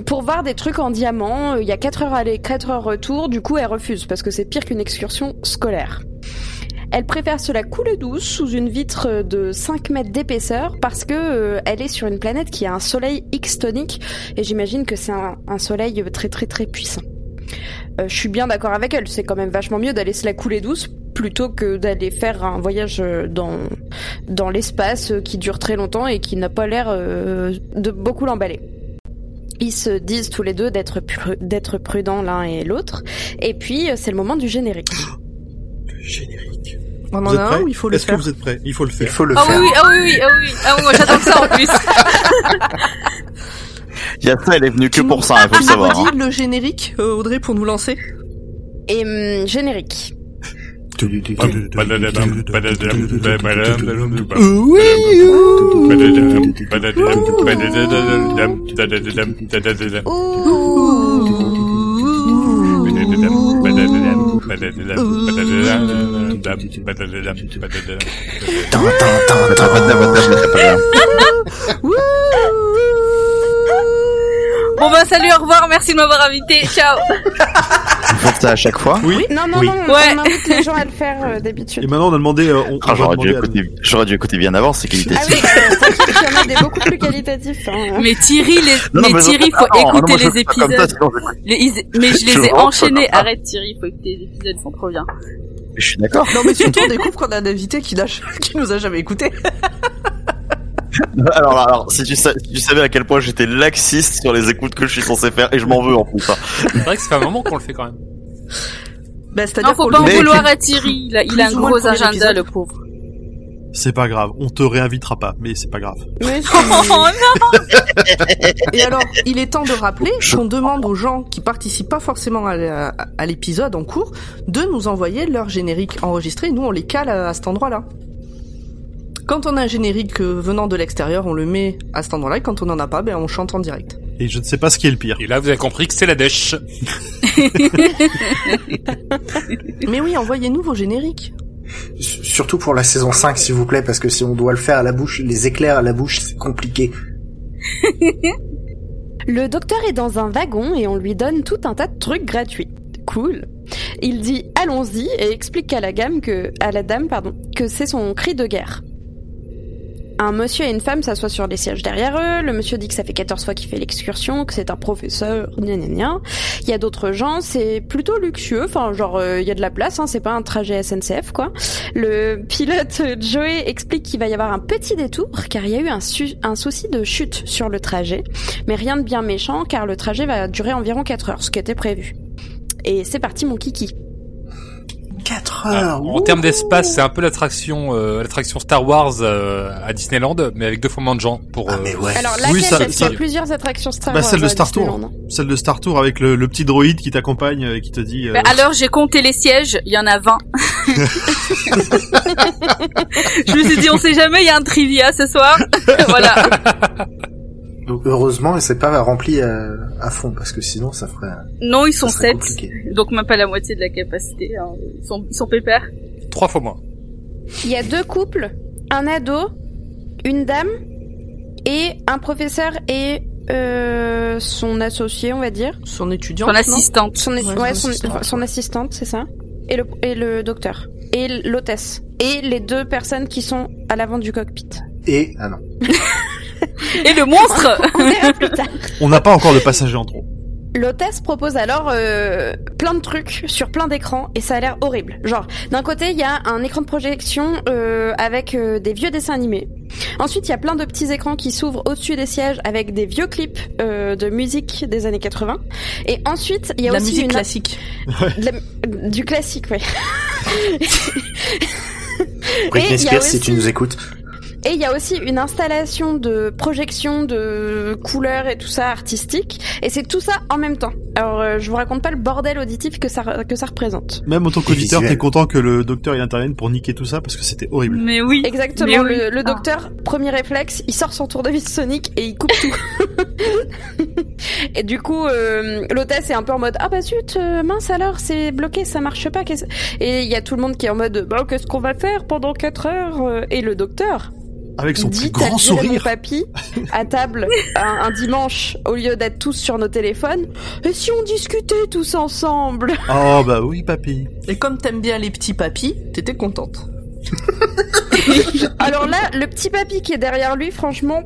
Speaker 6: Pour voir des trucs en diamant, il y a 4 heures aller, 4 heures retour. Du coup, elle refuse parce que c'est pire qu'une excursion scolaire. Elle préfère se la couler douce sous une vitre de 5 mètres d'épaisseur parce que euh, elle est sur une planète qui a un soleil X tonique et j'imagine que c'est un, soleil très très très puissant. Euh, je suis bien d'accord avec elle, c'est quand même vachement mieux d'aller se la couler douce plutôt que d'aller faire un voyage euh, dans dans l'espace qui dure très longtemps et qui n'a pas l'air de beaucoup l'emballer. Ils se disent tous les deux d'être d'être prudents l'un et l'autre et puis c'est le moment du générique. [GASPS]
Speaker 2: Le générique.
Speaker 1: On
Speaker 2: Vous
Speaker 1: en
Speaker 2: êtes
Speaker 1: a un ou il faut le
Speaker 2: Est-ce que
Speaker 1: faire
Speaker 2: vous êtes prêts Il faut le
Speaker 7: Il
Speaker 2: faire.
Speaker 7: faut le
Speaker 5: Ah oui,
Speaker 7: faire.
Speaker 5: oui, ah oui, oui, ah oui, ah oui, moi j'attends que ça en plus.
Speaker 4: Il y a ça, elle est venue que
Speaker 1: Tu
Speaker 4: pour
Speaker 1: nous-
Speaker 4: ça, il faut le savoir.
Speaker 1: nous
Speaker 4: hein.
Speaker 1: redis le générique, euh, Audrey, pour nous lancer
Speaker 6: Et hum, générique. [LAUGHS]
Speaker 5: Bon bah salut, au revoir, merci de m'avoir invité, ciao.
Speaker 4: Vous faites ça à chaque fois
Speaker 2: Oui.
Speaker 6: Non non
Speaker 2: Oui.
Speaker 6: non,
Speaker 5: Ouais.
Speaker 6: on invite les gens à le faire euh, d'habitude.
Speaker 2: Et maintenant, on a demandé. euh, on, on
Speaker 4: Ah, J'aurais dû,
Speaker 2: à-
Speaker 4: écouter, j'aurais dû écouter bien avant, c'est
Speaker 6: Ah
Speaker 4: qualitatif.
Speaker 6: oui, euh, il y en a des beaucoup plus qualitatifs. Hein.
Speaker 5: Mais Thierry, les...
Speaker 4: Non, non,
Speaker 5: mais
Speaker 4: je-
Speaker 5: Thierry, faut
Speaker 4: Ah, non,
Speaker 5: écouter
Speaker 4: moi, je
Speaker 5: les
Speaker 4: comme ça,
Speaker 5: épisodes.
Speaker 4: sinon.
Speaker 5: Les is- Mais je
Speaker 4: Je
Speaker 5: les ai
Speaker 4: rentre
Speaker 5: enchaînés. Arrête Thierry, faut écouter les épisodes, ils sont trop bien.
Speaker 4: Je suis d'accord.
Speaker 1: Non, mais surtout, on découvre qu'on a un invité qui, qui nous a jamais écouté. [LAUGHS]
Speaker 4: Alors, alors, si tu, si tu savais à quel point j'étais laxiste sur les écoutes que je suis censé faire, et je m'en veux en plus. hein.
Speaker 3: C'est vrai que ça fait un moment qu'on le fait quand même.
Speaker 1: Ben, c'est-à-dire
Speaker 5: Non, faut pas en vouloir à Thierry. Il a, il
Speaker 1: Plus
Speaker 5: a un gros agenda,
Speaker 1: épisode.
Speaker 5: le pauvre.
Speaker 2: C'est pas grave, on te réinvitera pas, mais c'est pas grave.
Speaker 6: Mais [LAUGHS]
Speaker 5: Oh non
Speaker 1: Et alors, il est temps de rappeler qu'on demande aux gens qui participent pas forcément à, l'épisode en cours de nous envoyer leur générique enregistré. Nous, on les cale à, cet endroit-là. Quand on a un générique euh, venant de l'extérieur, on le met à cet endroit-là. Et quand on en a pas, ben on chante en direct.
Speaker 2: Et je ne sais pas ce qui est le pire.
Speaker 3: Et là, vous avez compris que c'est la dèche. [LAUGHS] [LAUGHS]
Speaker 1: Mais oui, envoyez-nous vos génériques.
Speaker 7: Surtout pour la saison 5, s'il vous plaît, parce que si on doit le faire à la bouche, les éclairs à la bouche, c'est compliqué. [LAUGHS]
Speaker 6: Le docteur est dans un wagon et on lui donne tout un tas de trucs gratuits. Cool. Il dit allons-y et explique à la gamme que, à la dame, pardon, que c'est son cri de guerre. Un monsieur et une femme s'assoient sur les sièges derrière eux. Le monsieur dit que ça fait 14 fois qu'il fait l'excursion, que c'est un professeur, gna gna gna. Il y a d'autres gens, c'est plutôt luxueux. Enfin, genre, euh, il y a de la place, hein, c'est pas un trajet SNCF, quoi. Le pilote Joey explique qu'il va y avoir un petit détour, car il y a eu un, un souci de chute sur le trajet mais rien de bien méchant car le trajet va durer environ 4 heures, ce qui était prévu. Et c'est parti mon kiki.
Speaker 7: 4
Speaker 3: Ah, en termes d'espace, c'est un peu l'attraction, euh, l'attraction Star Wars euh, à Disneyland, mais avec deux fois moins de gens pour.
Speaker 7: Ah,
Speaker 3: euh,
Speaker 7: mais ouais.
Speaker 6: Alors
Speaker 2: Oui, ça-
Speaker 6: qu'il y a
Speaker 2: ça-
Speaker 6: plusieurs attractions Star
Speaker 2: Bah,
Speaker 6: Wars
Speaker 2: celle de
Speaker 6: à
Speaker 2: Star Tour.
Speaker 6: Disneyland.
Speaker 2: Celle de Star Tour avec le, le petit droïde qui t'accompagne et qui te dit. euh,
Speaker 5: Bah, alors j'ai compté les sièges, il y en a 20. [LAUGHS] [LAUGHS] je me suis dit, on sait jamais, il y a un trivia ce soir. [LAUGHS] voilà.
Speaker 7: Donc, heureusement, c'est pas rempli à, à fond, parce que sinon, ça ferait,
Speaker 5: Non, ils sont
Speaker 7: ça serait
Speaker 5: 7.
Speaker 7: compliqué.
Speaker 5: Donc même pas la moitié de la capacité. hein. Ils sont, ils sont pépères.
Speaker 3: Trois fois moins.
Speaker 6: Il y a deux couples, un ado, une dame et un professeur et euh, son associé, on va dire.
Speaker 1: Son étudiant.
Speaker 5: Son assistante.
Speaker 6: Son,
Speaker 1: Ouais,
Speaker 6: ouais,
Speaker 1: son
Speaker 6: son,
Speaker 1: assistante.
Speaker 6: son assistante, c'est ça. Et le, et le docteur. Et l'hôtesse. Et les deux personnes qui sont à l'avant du cockpit.
Speaker 7: Et, ah non. [LAUGHS]
Speaker 5: Et le monstre
Speaker 6: On verra plus tard.
Speaker 2: On n'a pas encore de passagers en trop.
Speaker 6: L'hôtesse propose alors euh, plein de trucs sur plein d'écrans et ça a l'air horrible. Genre, d'un côté, il y a un écran de projection euh, avec euh, des vieux dessins animés. Ensuite, il y a plein de petits écrans qui s'ouvrent au-dessus des sièges avec des vieux clips euh, de musique des années 80. Et ensuite, il y a
Speaker 1: la
Speaker 6: aussi
Speaker 1: musique
Speaker 6: une...
Speaker 1: classique.
Speaker 6: la- du classique, ouais.
Speaker 7: Britney Spears, si tu nous écoutes.
Speaker 6: Et il y a aussi une installation de projection de couleurs et tout ça artistique. Et c'est tout ça en même temps. Alors, euh, je vous raconte pas le bordel auditif que ça, que ça représente.
Speaker 2: Même en tant qu'auditeur, t'es content que le docteur il intervienne pour niquer tout ça parce que c'était horrible.
Speaker 5: Mais oui.
Speaker 6: Exactement.
Speaker 5: Mais oui.
Speaker 6: Le, le
Speaker 5: Ah.
Speaker 6: docteur, premier réflexe, il sort son tournevis Sonic et il coupe tout. [LAUGHS] et du coup, euh, l'hôtesse est un peu en mode ah bah zut, euh, mince alors, c'est bloqué, ça marche pas. Et il y a tout le monde qui est en mode bah qu'est-ce qu'on va faire pendant 4 heures euh, Et le docteur
Speaker 2: Avec son
Speaker 6: dit
Speaker 2: plus grand
Speaker 6: viré mon
Speaker 2: sourire.
Speaker 6: papy à table [LAUGHS] un, un dimanche au lieu d'être tous sur nos téléphones. Et si on discutait tous ensemble?
Speaker 2: Oh bah oui, papy.
Speaker 1: Et comme t'aimes bien les petits papis, t'étais contente. [LAUGHS]
Speaker 6: Alors là, le petit papy qui est derrière lui, franchement,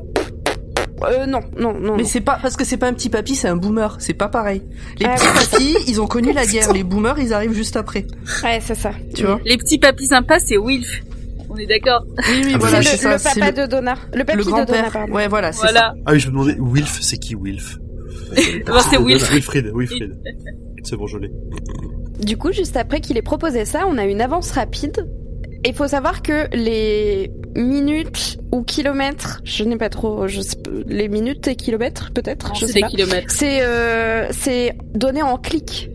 Speaker 6: euh, non, non, non.
Speaker 1: Mais c'est pas parce que c'est pas un petit papy, c'est un boomer. C'est pas pareil. Les
Speaker 6: Ah
Speaker 1: petits papis, ils ont connu la [LAUGHS] guerre. Les boomers, ils arrivent juste après.
Speaker 6: Ouais, c'est ça.
Speaker 1: Tu vois?
Speaker 5: Les petits papis sympas, c'est Wilf. On est d'accord.
Speaker 1: Oui, oui,
Speaker 7: Ah,
Speaker 1: voilà,
Speaker 6: c'est
Speaker 1: c'est
Speaker 6: le,
Speaker 1: ça.
Speaker 6: le
Speaker 1: C'est
Speaker 6: papa
Speaker 1: le,
Speaker 6: de Donna. Le papy
Speaker 1: le
Speaker 6: de Donna, pardon.
Speaker 1: Ouais, voilà, c'est
Speaker 5: Voilà.
Speaker 2: Ah oui, je me demandais, Wilf, c'est qui Wilf? [LAUGHS]
Speaker 5: C'est Wilf.
Speaker 2: Wilfried, Wilfried. C'est bon, je l'ai.
Speaker 6: Du coup, juste après qu'il ait proposé ça, on a une avance rapide. Et il faut savoir que les minutes ou kilomètres, je n'ai pas trop, je sais pas, les minutes et kilomètres peut-être, je
Speaker 5: C'est
Speaker 6: sais
Speaker 5: des
Speaker 6: pas.
Speaker 5: kilomètres.
Speaker 6: C'est euh, c'est donné en clics.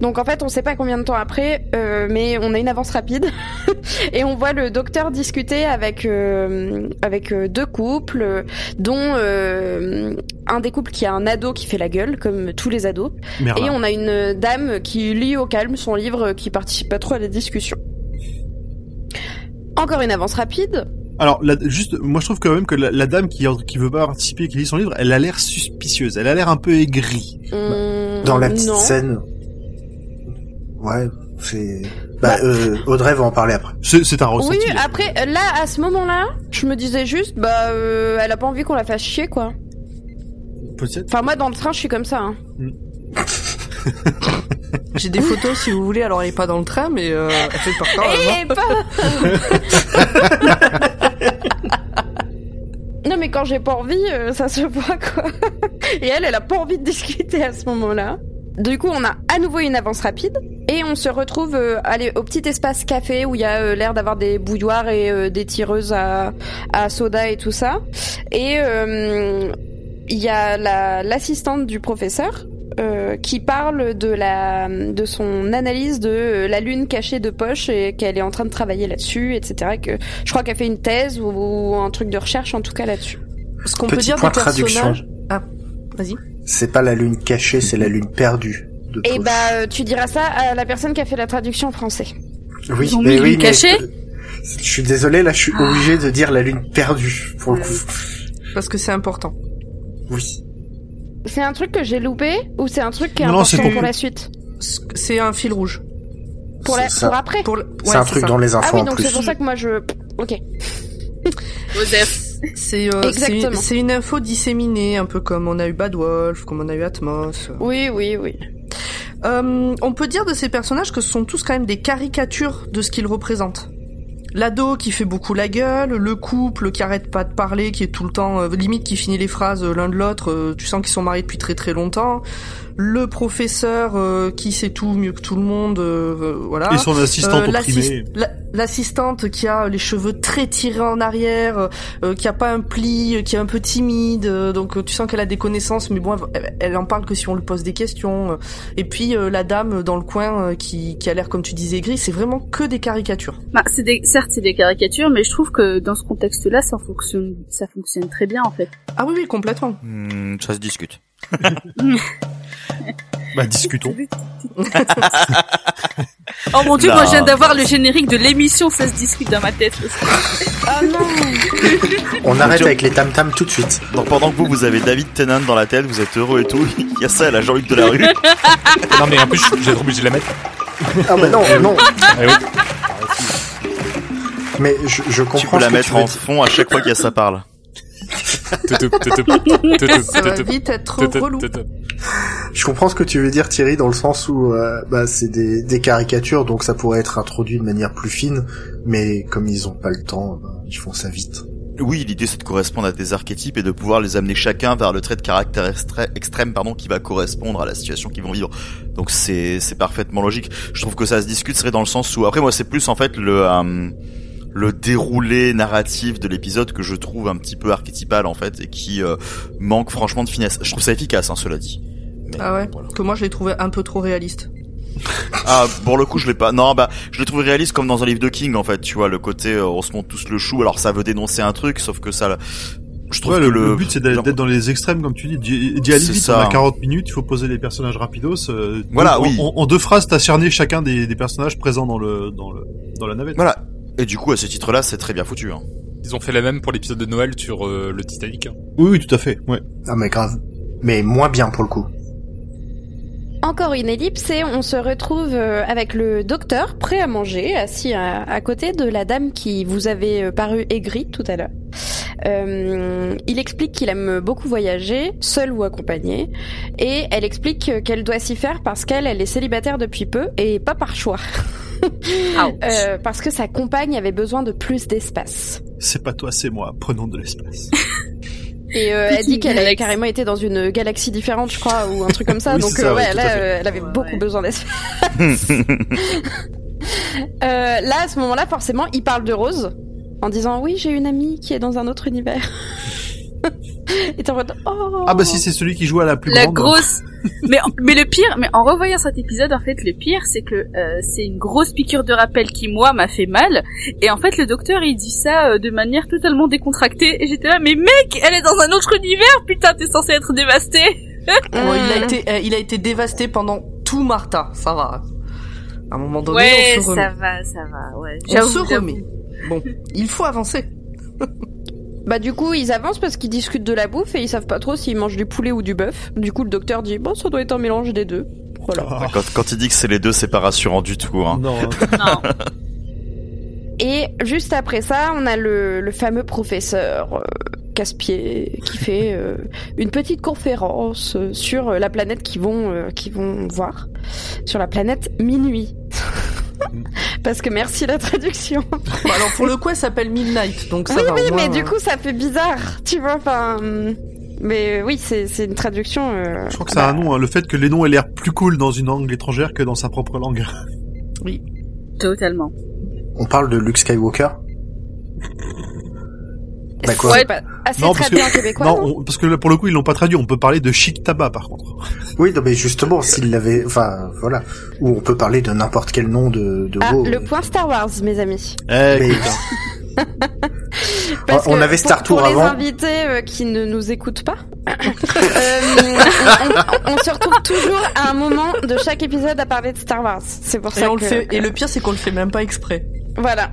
Speaker 6: Donc en fait, on sait pas combien de temps après, euh, mais on a une avance rapide [LAUGHS] et on voit le docteur discuter avec euh, avec euh, deux couples, dont euh, un des couples qui a un ado qui fait la gueule comme tous les ados, et on a une dame qui lit au calme son livre, qui participe pas trop à la discussion. Encore une avance rapide.
Speaker 2: Alors, la- juste, moi je trouve quand même que la, la dame qui, qui veut pas participer et qui lit son livre, elle a l'air suspicieuse. Elle a l'air un peu aigrie.
Speaker 6: Hum,
Speaker 7: Dans la petite
Speaker 6: non.
Speaker 7: scène. Ouais, c'est. Bah, euh, Audrey va en parler après.
Speaker 2: C'est un ressenti.
Speaker 6: Oui, après, euh, là, à ce moment-là, je me disais juste, bah, euh, elle a pas envie qu'on la fasse chier, quoi.
Speaker 2: Peut-être.
Speaker 6: Enfin, moi, dans le train, je suis comme ça. Hein. [LAUGHS]
Speaker 1: J'ai des photos si vous voulez. Alors elle est pas dans le train, mais euh, elle fait par terre.
Speaker 6: Eh, pas [LAUGHS] [LAUGHS] Non, mais quand j'ai pas envie, euh, ça se voit, quoi. Et elle, elle a pas envie de discuter à ce moment-là. Du coup, on a à nouveau une avance rapide et on se retrouve euh, aller au petit espace café où il y a euh, l'air d'avoir des bouilloires et euh, des tireuses à, à soda et tout ça. Et euh, il y a la- l'assistante du professeur euh, qui parle de la de son analyse de euh, la lune cachée de poche et qu'elle est en train de travailler là-dessus, etc. Que je crois qu'elle fait une thèse ou, ou un truc de recherche en tout cas là-dessus.
Speaker 1: Ce qu'on peut dire
Speaker 7: point
Speaker 1: des
Speaker 7: de traduction.
Speaker 1: personnages. Ah, vas-y.
Speaker 7: C'est pas la lune cachée, c'est la lune perdue. De
Speaker 6: Et
Speaker 7: Poche.
Speaker 6: bah euh, tu diras ça à la personne qui a fait la traduction en français.
Speaker 7: oui,
Speaker 5: ils ont
Speaker 7: mais
Speaker 5: mis
Speaker 7: oui,
Speaker 5: lune
Speaker 7: mais
Speaker 5: cachée
Speaker 7: Je suis désolé, là, je suis obligé de dire la lune perdue pour le coup.
Speaker 1: Parce que c'est important.
Speaker 7: Oui.
Speaker 6: C'est un truc que j'ai loupé ou c'est un truc qui est
Speaker 2: Non, non, c'est
Speaker 6: important
Speaker 2: pour-
Speaker 6: pour la suite?
Speaker 1: C'est un fil rouge.
Speaker 6: Pour, la,
Speaker 7: C'est ça.
Speaker 6: pour après?
Speaker 1: Pour le...
Speaker 7: C'est un truc
Speaker 1: ça.
Speaker 7: dans les infos
Speaker 6: Ah oui,
Speaker 7: en
Speaker 6: donc
Speaker 7: plus.
Speaker 6: c'est pour ça que moi je... Ok.
Speaker 5: Joseph.
Speaker 1: C'est euh, c'est une info disséminée, un peu comme on a eu Bad Wolf, comme on a eu Atmos.
Speaker 6: Oui, oui, oui.
Speaker 1: Euh, on peut dire de ces personnages que ce sont tous quand même des caricatures de ce qu'ils représentent. L'ado qui fait beaucoup la gueule, le couple qui arrête pas de parler, qui est tout le temps euh, limite qui finit les phrases euh, l'un de l'autre, euh, tu sens qu'ils sont mariés depuis très très longtemps. Le professeur euh, qui sait tout mieux que tout le monde, euh, euh, voilà.
Speaker 2: Et son assistante
Speaker 1: Euh,
Speaker 2: opprimée.
Speaker 1: la- L'assistante qui a les cheveux très tirés en arrière, euh, euh, qui a pas un pli, euh, qui est un peu timide, euh, donc euh, tu sens qu'elle a des connaissances, mais bon, elle, elle en parle que si on lui pose des questions. euh. Et puis euh, la dame dans le coin euh, qui, qui a l'air, comme tu disais, gris, c'est vraiment que des caricatures.
Speaker 5: Bah, c'est des, certes, c'est des caricatures, mais je trouve que dans ce contexte-là, ça fonctionne, ça fonctionne très bien, en fait.
Speaker 1: Ah oui, oui, complètement.
Speaker 4: Hmm, ça se discute. [LAUGHS] [LAUGHS]
Speaker 2: Bah, discutons.
Speaker 5: Oh mon dieu,
Speaker 4: Non.
Speaker 5: moi je viens d'avoir le générique de l'émission, ça se discute dans ma tête.
Speaker 6: Ah non [LAUGHS]
Speaker 7: On arrête avec les tam-tams tout de suite.
Speaker 4: Donc pendant que vous, vous avez David Tennant dans la tête, vous êtes heureux et tout, il y a ça, la Jean-Luc Delarue. [LAUGHS]
Speaker 3: non mais en plus j'ai trop obligé de la mettre.
Speaker 7: Ah bah non, [LAUGHS] non.
Speaker 3: Eh oui.
Speaker 7: Mais je, je comprends
Speaker 4: Tu peux la mettre en fond à chaque fois qu'il y a ça parle.
Speaker 1: Ça va vite être
Speaker 3: tutup,
Speaker 1: relou.
Speaker 7: Je comprends ce que tu veux dire Thierry dans le sens où euh, bah, c'est des, des caricatures donc ça pourrait être introduit de manière plus fine mais comme ils ont pas le temps bah, ils font ça vite.
Speaker 4: Oui, l'idée c'est de correspondre à des archétypes et de pouvoir les amener chacun vers le trait de caractère extrême pardon, qui va correspondre à la situation qu'ils vont vivre. Donc c'est c'est parfaitement logique. Je trouve que ça se discute serait dans le sens où après moi c'est plus en fait le euh, le déroulé narratif de l'épisode que je trouve un petit peu archétypal en fait et qui euh, manque franchement de finesse. Je trouve ça efficace, hein, cela dit. Mais,
Speaker 1: Ah ouais
Speaker 4: voilà.
Speaker 1: Que moi je l'ai trouvé un peu trop réaliste. [LAUGHS]
Speaker 4: Ah, pour le coup, je l'ai pas. Non, bah, je l'ai trouvé réaliste comme dans un livre de King, en fait. Tu vois, le côté, euh, on se monte tous le chou. Alors, ça veut dénoncer un truc, sauf que ça, je trouve
Speaker 2: Ouais,
Speaker 4: que
Speaker 2: le,
Speaker 4: le,
Speaker 2: le but c'est d'être dans les extrêmes comme tu dis. D'y aller vite,
Speaker 4: ça.
Speaker 2: on a 40 minutes, il faut poser les personnages rapidos. euh,
Speaker 4: Voilà,
Speaker 2: donc,
Speaker 4: oui.
Speaker 2: En, en deux phrases, t'as cerné chacun des, des personnages présents dans le dans le dans la navette.
Speaker 4: Voilà. Et du coup, à ce titre-là, c'est très bien foutu. Hein.
Speaker 3: Ils ont fait la même pour l'épisode de Noël sur euh, le Titanic. hein.
Speaker 2: Oui, oui, tout à fait. Ouais.
Speaker 7: Ah mais grave. Mais moins bien pour le coup.
Speaker 6: Encore une ellipse et on se retrouve euh, avec le docteur prêt à manger, assis à, à côté de la dame qui vous avait euh, paru aigrie tout à l'heure. Euh, il explique qu'il aime beaucoup voyager, seul ou accompagné, et elle explique qu'elle doit s'y faire parce qu'elle elle est célibataire depuis peu et pas par choix. [LAUGHS] Euh, parce que sa compagne avait besoin de plus d'espace.
Speaker 2: C'est pas toi, c'est moi. Prenons de l'espace. [LAUGHS]
Speaker 6: Et euh, elle dit qu'elle avait carrément été dans une galaxie différente, je crois, ou un truc comme ça.
Speaker 2: Oui,
Speaker 6: donc
Speaker 2: ça,
Speaker 6: euh,
Speaker 2: oui,
Speaker 6: ouais,
Speaker 2: à
Speaker 6: là, euh, elle avait
Speaker 5: Ouais,
Speaker 6: beaucoup
Speaker 5: ouais.
Speaker 6: besoin d'espace. [LAUGHS] Euh, là, à ce moment-là, forcément, il parle de Rose en disant oui, j'ai une amie qui est dans un autre univers. [LAUGHS] Et t'es en mode oh.
Speaker 2: Ah bah si, c'est celui qui joue à la plus
Speaker 5: la
Speaker 2: grande.
Speaker 5: grosse mais mais le pire mais en revoyant cet épisode en fait le pire c'est que euh, c'est une grosse piqûre de rappel qui moi m'a fait mal et en fait le docteur il dit ça euh, de manière totalement décontractée et j'étais là mais mec elle est dans un autre univers putain t'es censé être dévasté [LAUGHS]
Speaker 1: Bon, il a
Speaker 6: Mm.
Speaker 1: été, euh, il a été dévasté pendant tout Martha, ça va. À un moment donné,
Speaker 5: ouais
Speaker 1: on se remet.
Speaker 5: ça va ça va ouais
Speaker 1: On se remet. Bon, il faut avancer. [LAUGHS]
Speaker 6: Bah du coup, ils avancent parce qu'ils discutent de la bouffe et ils savent pas trop s'ils mangent du poulet ou du bœuf. Du coup, le docteur dit bon, ça doit être un mélange des deux. Voilà.
Speaker 2: Ah,
Speaker 4: Quand, quand il dit que c'est les deux, c'est pas rassurant du tout. Hein.
Speaker 2: non. [LAUGHS]
Speaker 5: non
Speaker 6: Et juste après ça, on a le, le fameux professeur euh, casse-pied qui fait euh, une petite conférence euh, sur euh, la planète qu'ils vont, euh, qu'ils vont voir, sur la planète minuit. [LAUGHS] Parce que merci la traduction.
Speaker 1: Bon, alors pour le coup, elle s'appelle Midnight, donc ça
Speaker 6: oui,
Speaker 1: va.
Speaker 6: oui,
Speaker 1: moins,
Speaker 6: mais du
Speaker 1: euh,
Speaker 6: coup, ça fait bizarre, tu vois. Enfin, mais oui, c'est c'est une traduction. euh,
Speaker 2: Je crois que
Speaker 6: ah
Speaker 2: ça a
Speaker 6: bah,
Speaker 2: un nom, hein, le fait que les noms aient l'air plus cool dans une langue étrangère que dans sa propre langue.
Speaker 5: totalement
Speaker 7: On parle de Luke Skywalker? Bah quoi
Speaker 6: pas assez
Speaker 2: Non, parce que-
Speaker 6: en québécois.
Speaker 2: non,
Speaker 6: non
Speaker 2: on- parce que là, pour le coup, ils l'ont pas traduit. On peut parler de chic tabac, par contre.
Speaker 7: Oui, non, mais justement, s'il l'avait, enfin, voilà. Ou on peut parler de n'importe quel nom de, de
Speaker 6: Ah, le point Star Wars, mes amis.
Speaker 2: Eh,
Speaker 7: Mais-. [LAUGHS]
Speaker 6: Parce
Speaker 7: On
Speaker 6: que
Speaker 7: avait Star
Speaker 6: pour,
Speaker 7: Tour
Speaker 6: pour les
Speaker 7: avant.
Speaker 6: invités euh, qui ne nous écoutent pas, [LAUGHS] euh, on, on- on se retrouve toujours à un moment de chaque épisode à parler de Star Wars. C'est pour
Speaker 1: Et,
Speaker 6: ça
Speaker 1: on
Speaker 6: que
Speaker 1: le fait, et le pire, c'est qu'on le fait même pas exprès.
Speaker 6: voilà.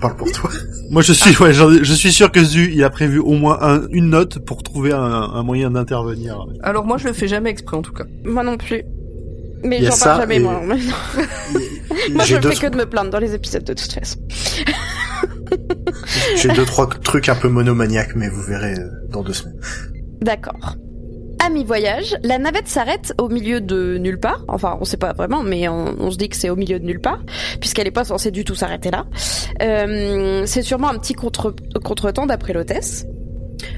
Speaker 7: Parle pour toi. [LAUGHS]
Speaker 2: Moi, je suis, ouais, je suis sûr que Zu, il a prévu au moins un- une note pour trouver un, un moyen d'intervenir.
Speaker 1: Alors moi, je le fais jamais exprès, en tout cas.
Speaker 6: Moi non plus. Mais j'en parle jamais
Speaker 7: et-
Speaker 6: moi. [LAUGHS] Moi je ne
Speaker 7: deux,
Speaker 6: fais que de me plaindre dans les épisodes de toute façon.
Speaker 7: j'ai deux, trois trucs un peu monomaniaques, mais vous verrez euh, dans deux semaines.
Speaker 6: D'accord. À mi-voyage, la navette s'arrête au milieu de nulle part. Enfin, on sait pas vraiment, mais on, on se dit que c'est au milieu de nulle part, puisqu'elle est pas censée du tout s'arrêter là. Euh, c'est sûrement un petit contre contretemps d'après l'hôtesse.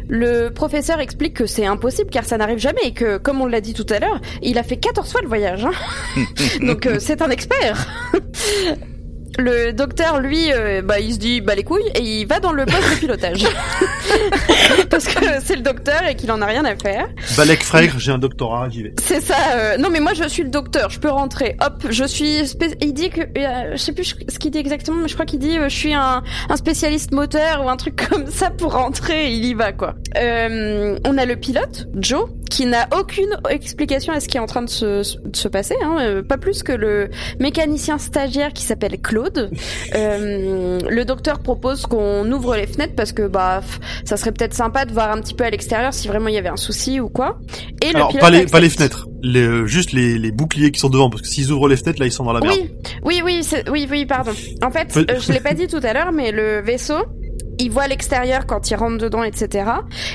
Speaker 6: Le professeur explique que c'est impossible car ça n'arrive jamais et que, comme on l'a dit tout à l'heure, il a fait 14 fois le voyage. Hein [LAUGHS] Donc euh, c'est un expert. Le docteur, lui, euh, bah, il se dit bah les couilles et il va dans le poste de pilotage. [LAUGHS] Parce que c'est le docteur et qu'il en a rien à faire.
Speaker 2: Balek frère, j'ai un doctorat, j'y vais.
Speaker 6: C'est ça. euh, Non, mais moi je suis le docteur, je peux rentrer. Hop, je suis. spé- Il dit que, euh, je sais plus ce qu'il dit exactement, mais je crois qu'il dit euh, je suis un, un spécialiste moteur ou un truc [LAUGHS] comme ça pour rentrer. Il y va quoi. Euh, on a le pilote Joe qui n'a aucune explication à ce qui est en train de se, de se passer, hein, pas plus que le mécanicien stagiaire qui s'appelle Claude. Euh, le docteur propose qu'on ouvre les fenêtres parce que bah ça serait peut-être sympa de voir un petit peu à l'extérieur si vraiment il y avait un souci ou quoi. Et le
Speaker 2: Alors,
Speaker 6: pilote
Speaker 2: pas les,
Speaker 6: accepte.
Speaker 2: pas les fenêtres. Les, euh, juste les, les boucliers qui sont devant, parce que s'ils ouvrent les fenêtres, là, ils sont dans la merde.
Speaker 6: Oui, oui, oui, oui, oui, pardon. En fait, euh, je l'ai pas dit tout à l'heure, mais le vaisseau, il voit l'extérieur quand il rentre dedans, etc.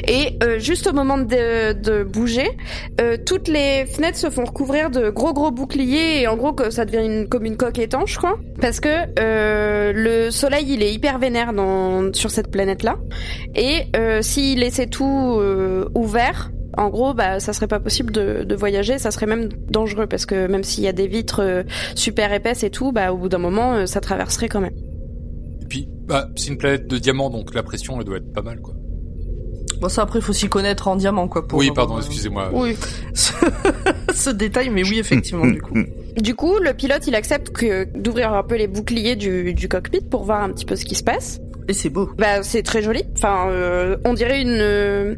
Speaker 6: Et euh, juste au moment de, de bouger, euh, toutes les fenêtres se font recouvrir de gros gros boucliers et en gros que ça devient une, comme une coque étanche, quoi. Parce que euh, le soleil, il est hyper vénère dans, sur cette planète-là. Et euh, s'il laissait tout euh, ouvert, en gros, bah, ça serait pas possible de, de voyager, ça serait même dangereux parce que même s'il y a des vitres euh, super épaisses et tout, bah, au bout d'un moment, ça traverserait quand même.
Speaker 3: Bah, c'est une planète de diamants, donc la pression, elle doit être pas mal, quoi.
Speaker 1: Bon, ça après, faut s'y connaître en diamant, quoi. Pour
Speaker 3: oui,
Speaker 1: avoir,
Speaker 3: pardon,
Speaker 1: euh,
Speaker 3: excusez-moi.
Speaker 1: Oui. Ce, [LAUGHS] ce détail, mais oui, effectivement, du coup. [LAUGHS]
Speaker 6: Du coup, le pilote, il accepte que d'ouvrir un peu les boucliers du, du cockpit pour voir un petit peu ce qui se passe.
Speaker 1: Et c'est beau.
Speaker 6: Bah, c'est très joli. Enfin, euh, on dirait une euh,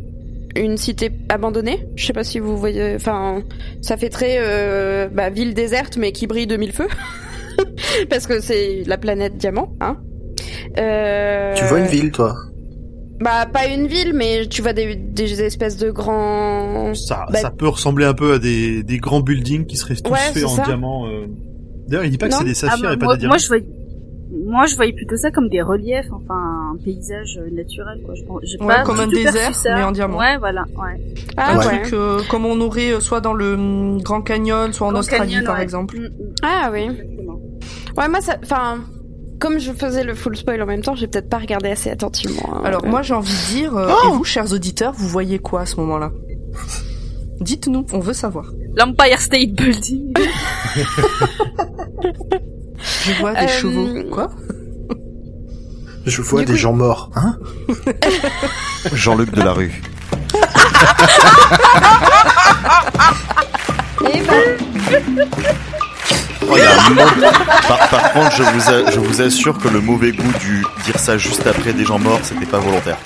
Speaker 6: une cité abandonnée. Je sais pas si vous voyez. Enfin, ça fait très euh, bah, ville déserte, mais qui brille de mille feux. [LAUGHS] Parce que c'est la planète diamant, hein. Euh,
Speaker 7: Tu vois une ville, toi
Speaker 6: Bah, pas une ville, mais tu vois des, des espèces de grands.
Speaker 2: Ça,
Speaker 6: Bah-
Speaker 2: ça peut ressembler un peu à des, des grands buildings qui seraient tous
Speaker 6: Ouais,
Speaker 2: faits en
Speaker 6: ça.
Speaker 2: diamant. euh. D'ailleurs, il dit pas que c'est des
Speaker 5: Ah,
Speaker 2: saphirs
Speaker 5: bah,
Speaker 2: et pas
Speaker 5: moi,
Speaker 2: des
Speaker 5: moi,
Speaker 2: diamants.
Speaker 5: je voyais, moi, je voyais plutôt ça comme des reliefs, enfin, un paysage euh, naturel, quoi. Je pense- J'ai
Speaker 1: Ouais,
Speaker 5: pas
Speaker 1: comme un désert,
Speaker 5: ça.
Speaker 1: mais en diamant.
Speaker 5: Ouais, voilà, ouais.
Speaker 6: Ah
Speaker 1: un
Speaker 6: ouais.
Speaker 1: truc euh, comme on aurait soit dans le Grand Canyon, soit en
Speaker 5: Grand
Speaker 1: Australie,
Speaker 5: Canyon,
Speaker 1: par
Speaker 5: ouais.
Speaker 1: exemple.
Speaker 5: Mm, mm,
Speaker 6: Ah oui.
Speaker 5: exactement.
Speaker 6: Ouais, moi, ça. Enfin. Comme je faisais le full spoil en même temps, j'ai peut-être pas regardé assez attentivement. hein.
Speaker 1: Alors
Speaker 6: Euh,
Speaker 1: moi j'ai envie de dire, euh,
Speaker 7: Oh
Speaker 1: et vous chers auditeurs, vous voyez quoi à ce moment-là? Dites-nous, on veut savoir.
Speaker 5: L'Empire State Building. [LAUGHS]
Speaker 1: Je vois des
Speaker 6: Euh,
Speaker 1: chevaux. Quoi?
Speaker 7: Je vois
Speaker 6: Du
Speaker 7: des
Speaker 6: coup-
Speaker 7: gens morts. Hein? [LAUGHS]
Speaker 4: Jean-Luc Delarue. [LAUGHS]
Speaker 6: eh ben,
Speaker 4: Oh, il y a un mauvais- par, par contre, je vous, a- je vous assure que le mauvais goût du dire ça juste après des gens morts, c'était pas volontaire.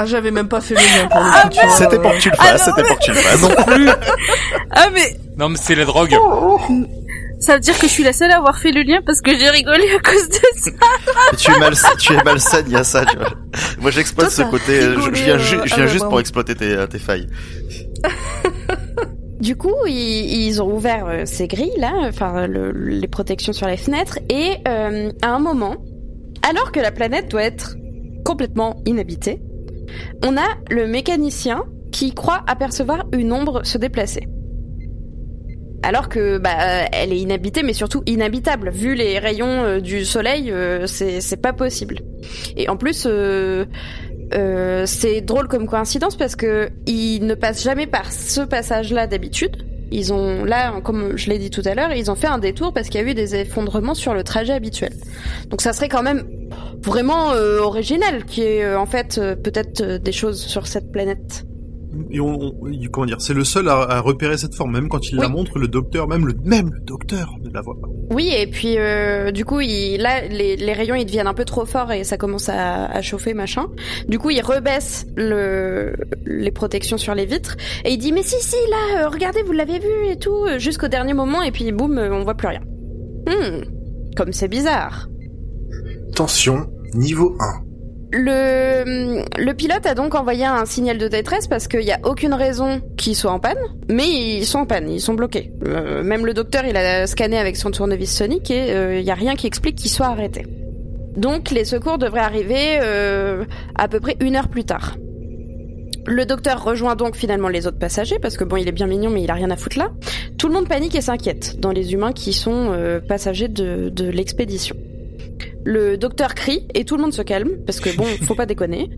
Speaker 1: Ah j'avais même pas fait le lien pour le tu vois,
Speaker 4: C'était pour que tu le fasses, c'était pour que tu le fasses.
Speaker 3: Non plus
Speaker 5: Ah, mais,
Speaker 3: Non, mais c'est la drogue.
Speaker 5: ça veut dire que je suis la seule à avoir fait le lien parce que j'ai rigolé à cause de ça.
Speaker 4: tu es mal, tu es malsaine, il y a ça, tu vois. Moi, j'exploite ce côté, euh, je, viens,
Speaker 1: euh,
Speaker 4: je
Speaker 1: ah
Speaker 4: viens juste
Speaker 1: bah
Speaker 4: pour exploiter tes, euh, tes failles. [LAUGHS]
Speaker 6: Du coup, ils, ont ouvert euh, ces grilles là, enfin le- les protections sur les fenêtres, et euh, à un moment, alors que la planète doit être complètement inhabitée, on a le mécanicien qui croit apercevoir une ombre se déplacer. Alors que bah elle est inhabitée, mais surtout inhabitable. Vu les rayons euh, du soleil, c'est pas possible. Et en plus, euh, euh, c'est drôle comme coïncidence parce que ils ne passent jamais par ce passage-là d'habitude. Ils ont là, comme je l'ai dit tout à l'heure, ils ont fait un détour parce qu'il y a eu des effondrements sur le trajet habituel. Donc ça serait quand même vraiment euh, original qu'il y ait euh, en fait euh, peut-être euh, des choses sur cette planète.
Speaker 2: Et on, on- comment dire, c'est le seul à, à repérer cette forme. Même quand il la montre, le docteur, même le même le docteur ne la voit pas.
Speaker 6: Oui, et puis euh, du coup, il, là, les, les rayons ils deviennent un peu trop forts et ça commence à, à chauffer, machin. Du coup, il rebaisse le, les protections sur les vitres et il dit mais si si là, euh, regardez, vous l'avez vu et tout, euh, jusqu'au dernier moment et puis boum, on voit plus rien. Hmm, comme c'est bizarre.
Speaker 7: Tension, niveau 1.
Speaker 6: Le, pilote a donc envoyé un signal de détresse parce qu'il n'y a aucune raison qu'ils soient en panne, mais ils sont en panne, ils sont bloqués. Euh, même le docteur, il a scanné avec son tournevis sonique et euh, il n'y a rien qui explique qu'ils soient arrêtés. Donc les secours devraient arriver euh, à peu près une heure plus tard. Le docteur rejoint donc finalement les autres passagers parce que bon, il est bien mignon, mais il a rien à foutre là. Tout le monde panique et s'inquiète dans les humains qui sont passagers de l'expédition. Le docteur crie et tout le monde se calme parce que bon, faut pas [LAUGHS] déconner.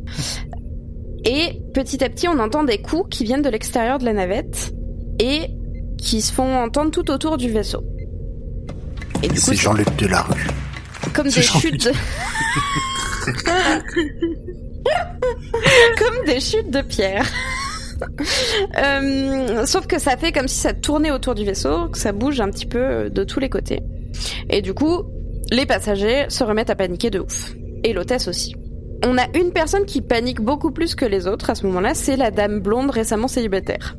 Speaker 6: Et petit à petit, on entend des coups qui viennent de l'extérieur de la navette et qui se font entendre tout autour du vaisseau. Et du
Speaker 7: C'est Jean-Luc Delarue.
Speaker 6: c'est comme
Speaker 2: c'est
Speaker 6: des chutes de... [LAUGHS] comme des chutes de pierre. [LAUGHS] Euh, sauf que ça fait comme si ça tournait autour du vaisseau, que ça bouge un petit peu de tous les côtés. Et du coup, les passagers se remettent à paniquer de ouf. Et l'hôtesse aussi. On a une personne qui panique beaucoup plus que les autres à ce moment-là, c'est la dame blonde récemment célibataire.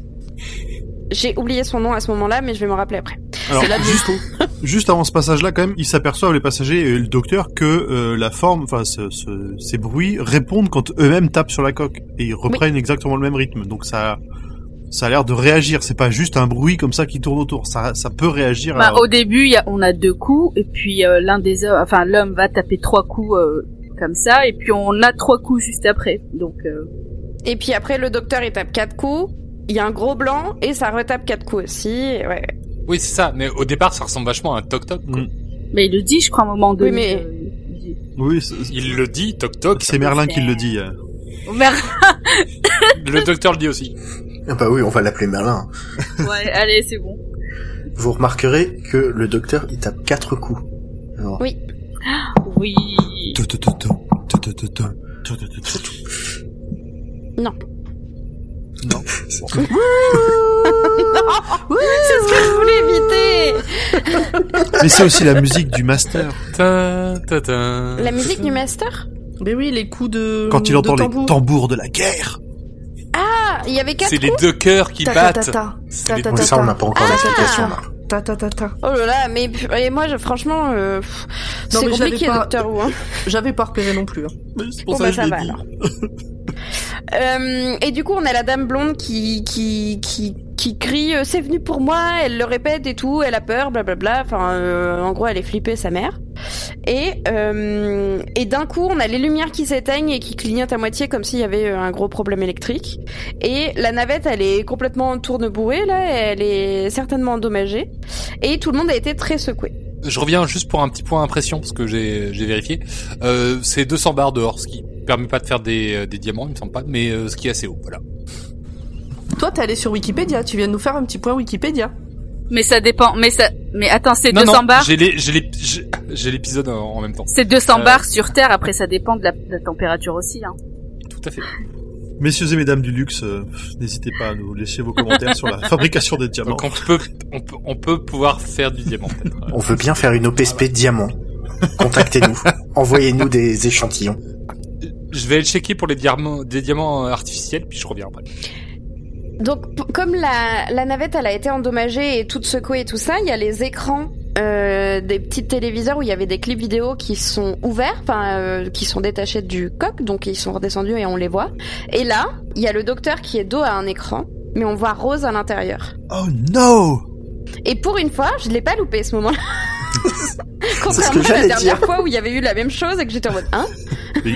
Speaker 6: J'ai oublié son nom à ce moment-là, mais je vais m'en rappeler après.
Speaker 2: Alors, juste, [LAUGHS] juste avant ce passage-là, quand même, ils s'aperçoivent, les passagers et le docteur, que euh, la forme, enfin, ce- ce- ces bruits répondent quand eux-mêmes tapent sur la coque. Et ils reprennent exactement le même rythme. Donc ça, ça a l'air de réagir. C'est pas juste un bruit comme ça qui tourne autour. Ça, ça peut réagir
Speaker 5: Bah,
Speaker 2: à...
Speaker 5: au début, il y a, on a deux coups, et puis euh, l'un des hommes, enfin l'homme va taper trois coups euh, comme ça, et puis on a trois coups juste après. Donc, euh,
Speaker 6: Et puis après, le docteur, il tape quatre coups. Il y a un gros blanc et ça retape quatre coups aussi. Ouais.
Speaker 3: Oui, c'est ça. Mais au départ, ça ressemble vachement à un toc-toc. quoi.
Speaker 2: Mm.
Speaker 5: mais il le dit, je crois, à un moment donné.
Speaker 6: mais-
Speaker 5: euh, il dit-
Speaker 2: Oui, c'est-
Speaker 3: Il le dit, toc-toc.
Speaker 2: c'est Merlin qui le dit.
Speaker 5: merde.
Speaker 3: Le docteur le dit aussi.
Speaker 7: Ah bah oui, on va l'appeler Merlin.
Speaker 5: ouais, allez, c'est bon.
Speaker 7: Vous remarquerez que le docteur, il tape quatre coups. Alors,
Speaker 6: Oui.
Speaker 5: Oui.
Speaker 6: Non.
Speaker 2: Non.
Speaker 6: C'est ce que je voulais éviter.
Speaker 2: Mais c'est aussi la musique du master.
Speaker 3: Ta, ta, ta.
Speaker 6: La musique du master
Speaker 1: Mais oui, les coups de
Speaker 2: Quand il entend
Speaker 1: tambour.
Speaker 2: les tambours de la guerre.
Speaker 6: Ah, il y avait quatre
Speaker 3: C'est les deux cœurs qui battent. C'est
Speaker 7: ça, on n'a pas encore
Speaker 6: Ah.
Speaker 7: l'explication. là.
Speaker 1: Ta, ta.
Speaker 6: Oh là là, mais et moi, je, franchement, euh, c'est compliqué,
Speaker 1: pas-
Speaker 6: Docteur Who. Hein. [LAUGHS]
Speaker 1: J'avais pas repéré non plus. hein.
Speaker 2: C'est pour
Speaker 6: Bon,
Speaker 2: ça
Speaker 6: bah,
Speaker 2: que je
Speaker 6: ça va
Speaker 2: dit.
Speaker 6: alors. [LAUGHS] Euh, et du coup, on a la dame blonde qui qui qui qui crie euh, c'est venu pour moi, elle le répète et tout, elle a peur, blablabla. Enfin, euh, en gros, elle est flippée, sa mère. Et euh, et d'un coup, on a les lumières qui s'éteignent et qui clignotent à moitié comme s'il y avait euh, un gros problème électrique. Et la navette, elle est complètement tournebourrée là, elle est certainement endommagée. Et tout le monde a été très secoué.
Speaker 3: Je reviens juste pour un petit point impression parce que j'ai vérifié. Euh, c'est 200 barres dehors, ce qui permet pas de faire des, euh, des diamants, il me semble pas, mais ce qui est assez haut. Voilà.
Speaker 1: Toi, t'es allé sur Wikipédia. Tu viens de nous faire un petit point Wikipédia.
Speaker 5: Mais ça dépend. Mais ça. Mais attends, c'est
Speaker 3: Non
Speaker 5: 200
Speaker 3: non,
Speaker 5: bars?
Speaker 3: j'ai l'épisode en, en même temps.
Speaker 5: C'est 200
Speaker 3: Euh,
Speaker 5: bars sur Terre. Après, ça dépend de la, de la température aussi. Hein.
Speaker 3: Tout à fait.
Speaker 2: Messieurs et mesdames du luxe, euh, n'hésitez pas à nous laisser vos commentaires sur la [LAUGHS] fabrication des diamants.
Speaker 3: Donc on peut on peut on peut pouvoir faire du diamant peut-être. [LAUGHS]
Speaker 7: On veut bien faire une OPSP diamant. Contactez-nous. [LAUGHS] Envoyez-nous des échantillons.
Speaker 3: Je vais le checker pour les diamants des diamants artificiels puis je reviens après.
Speaker 6: Donc, comme la, la navette, elle a été endommagée et toute secouée et tout ça, il y a les écrans euh, des petits téléviseurs où il y avait des clips vidéo qui sont ouverts, enfin, euh, qui sont détachés du coq, donc ils sont redescendus et on les voit. Et là, il y a le docteur qui est dos à un écran, mais on voit Rose à l'intérieur.
Speaker 2: Oh no
Speaker 6: Et pour une fois, je l'ai pas loupé ce moment-là. [LAUGHS]
Speaker 7: ce
Speaker 6: Contrairement
Speaker 7: que
Speaker 6: à la dernière
Speaker 7: dire.
Speaker 6: fois où il y avait eu la même chose et que j'étais en mode hein? [LAUGHS]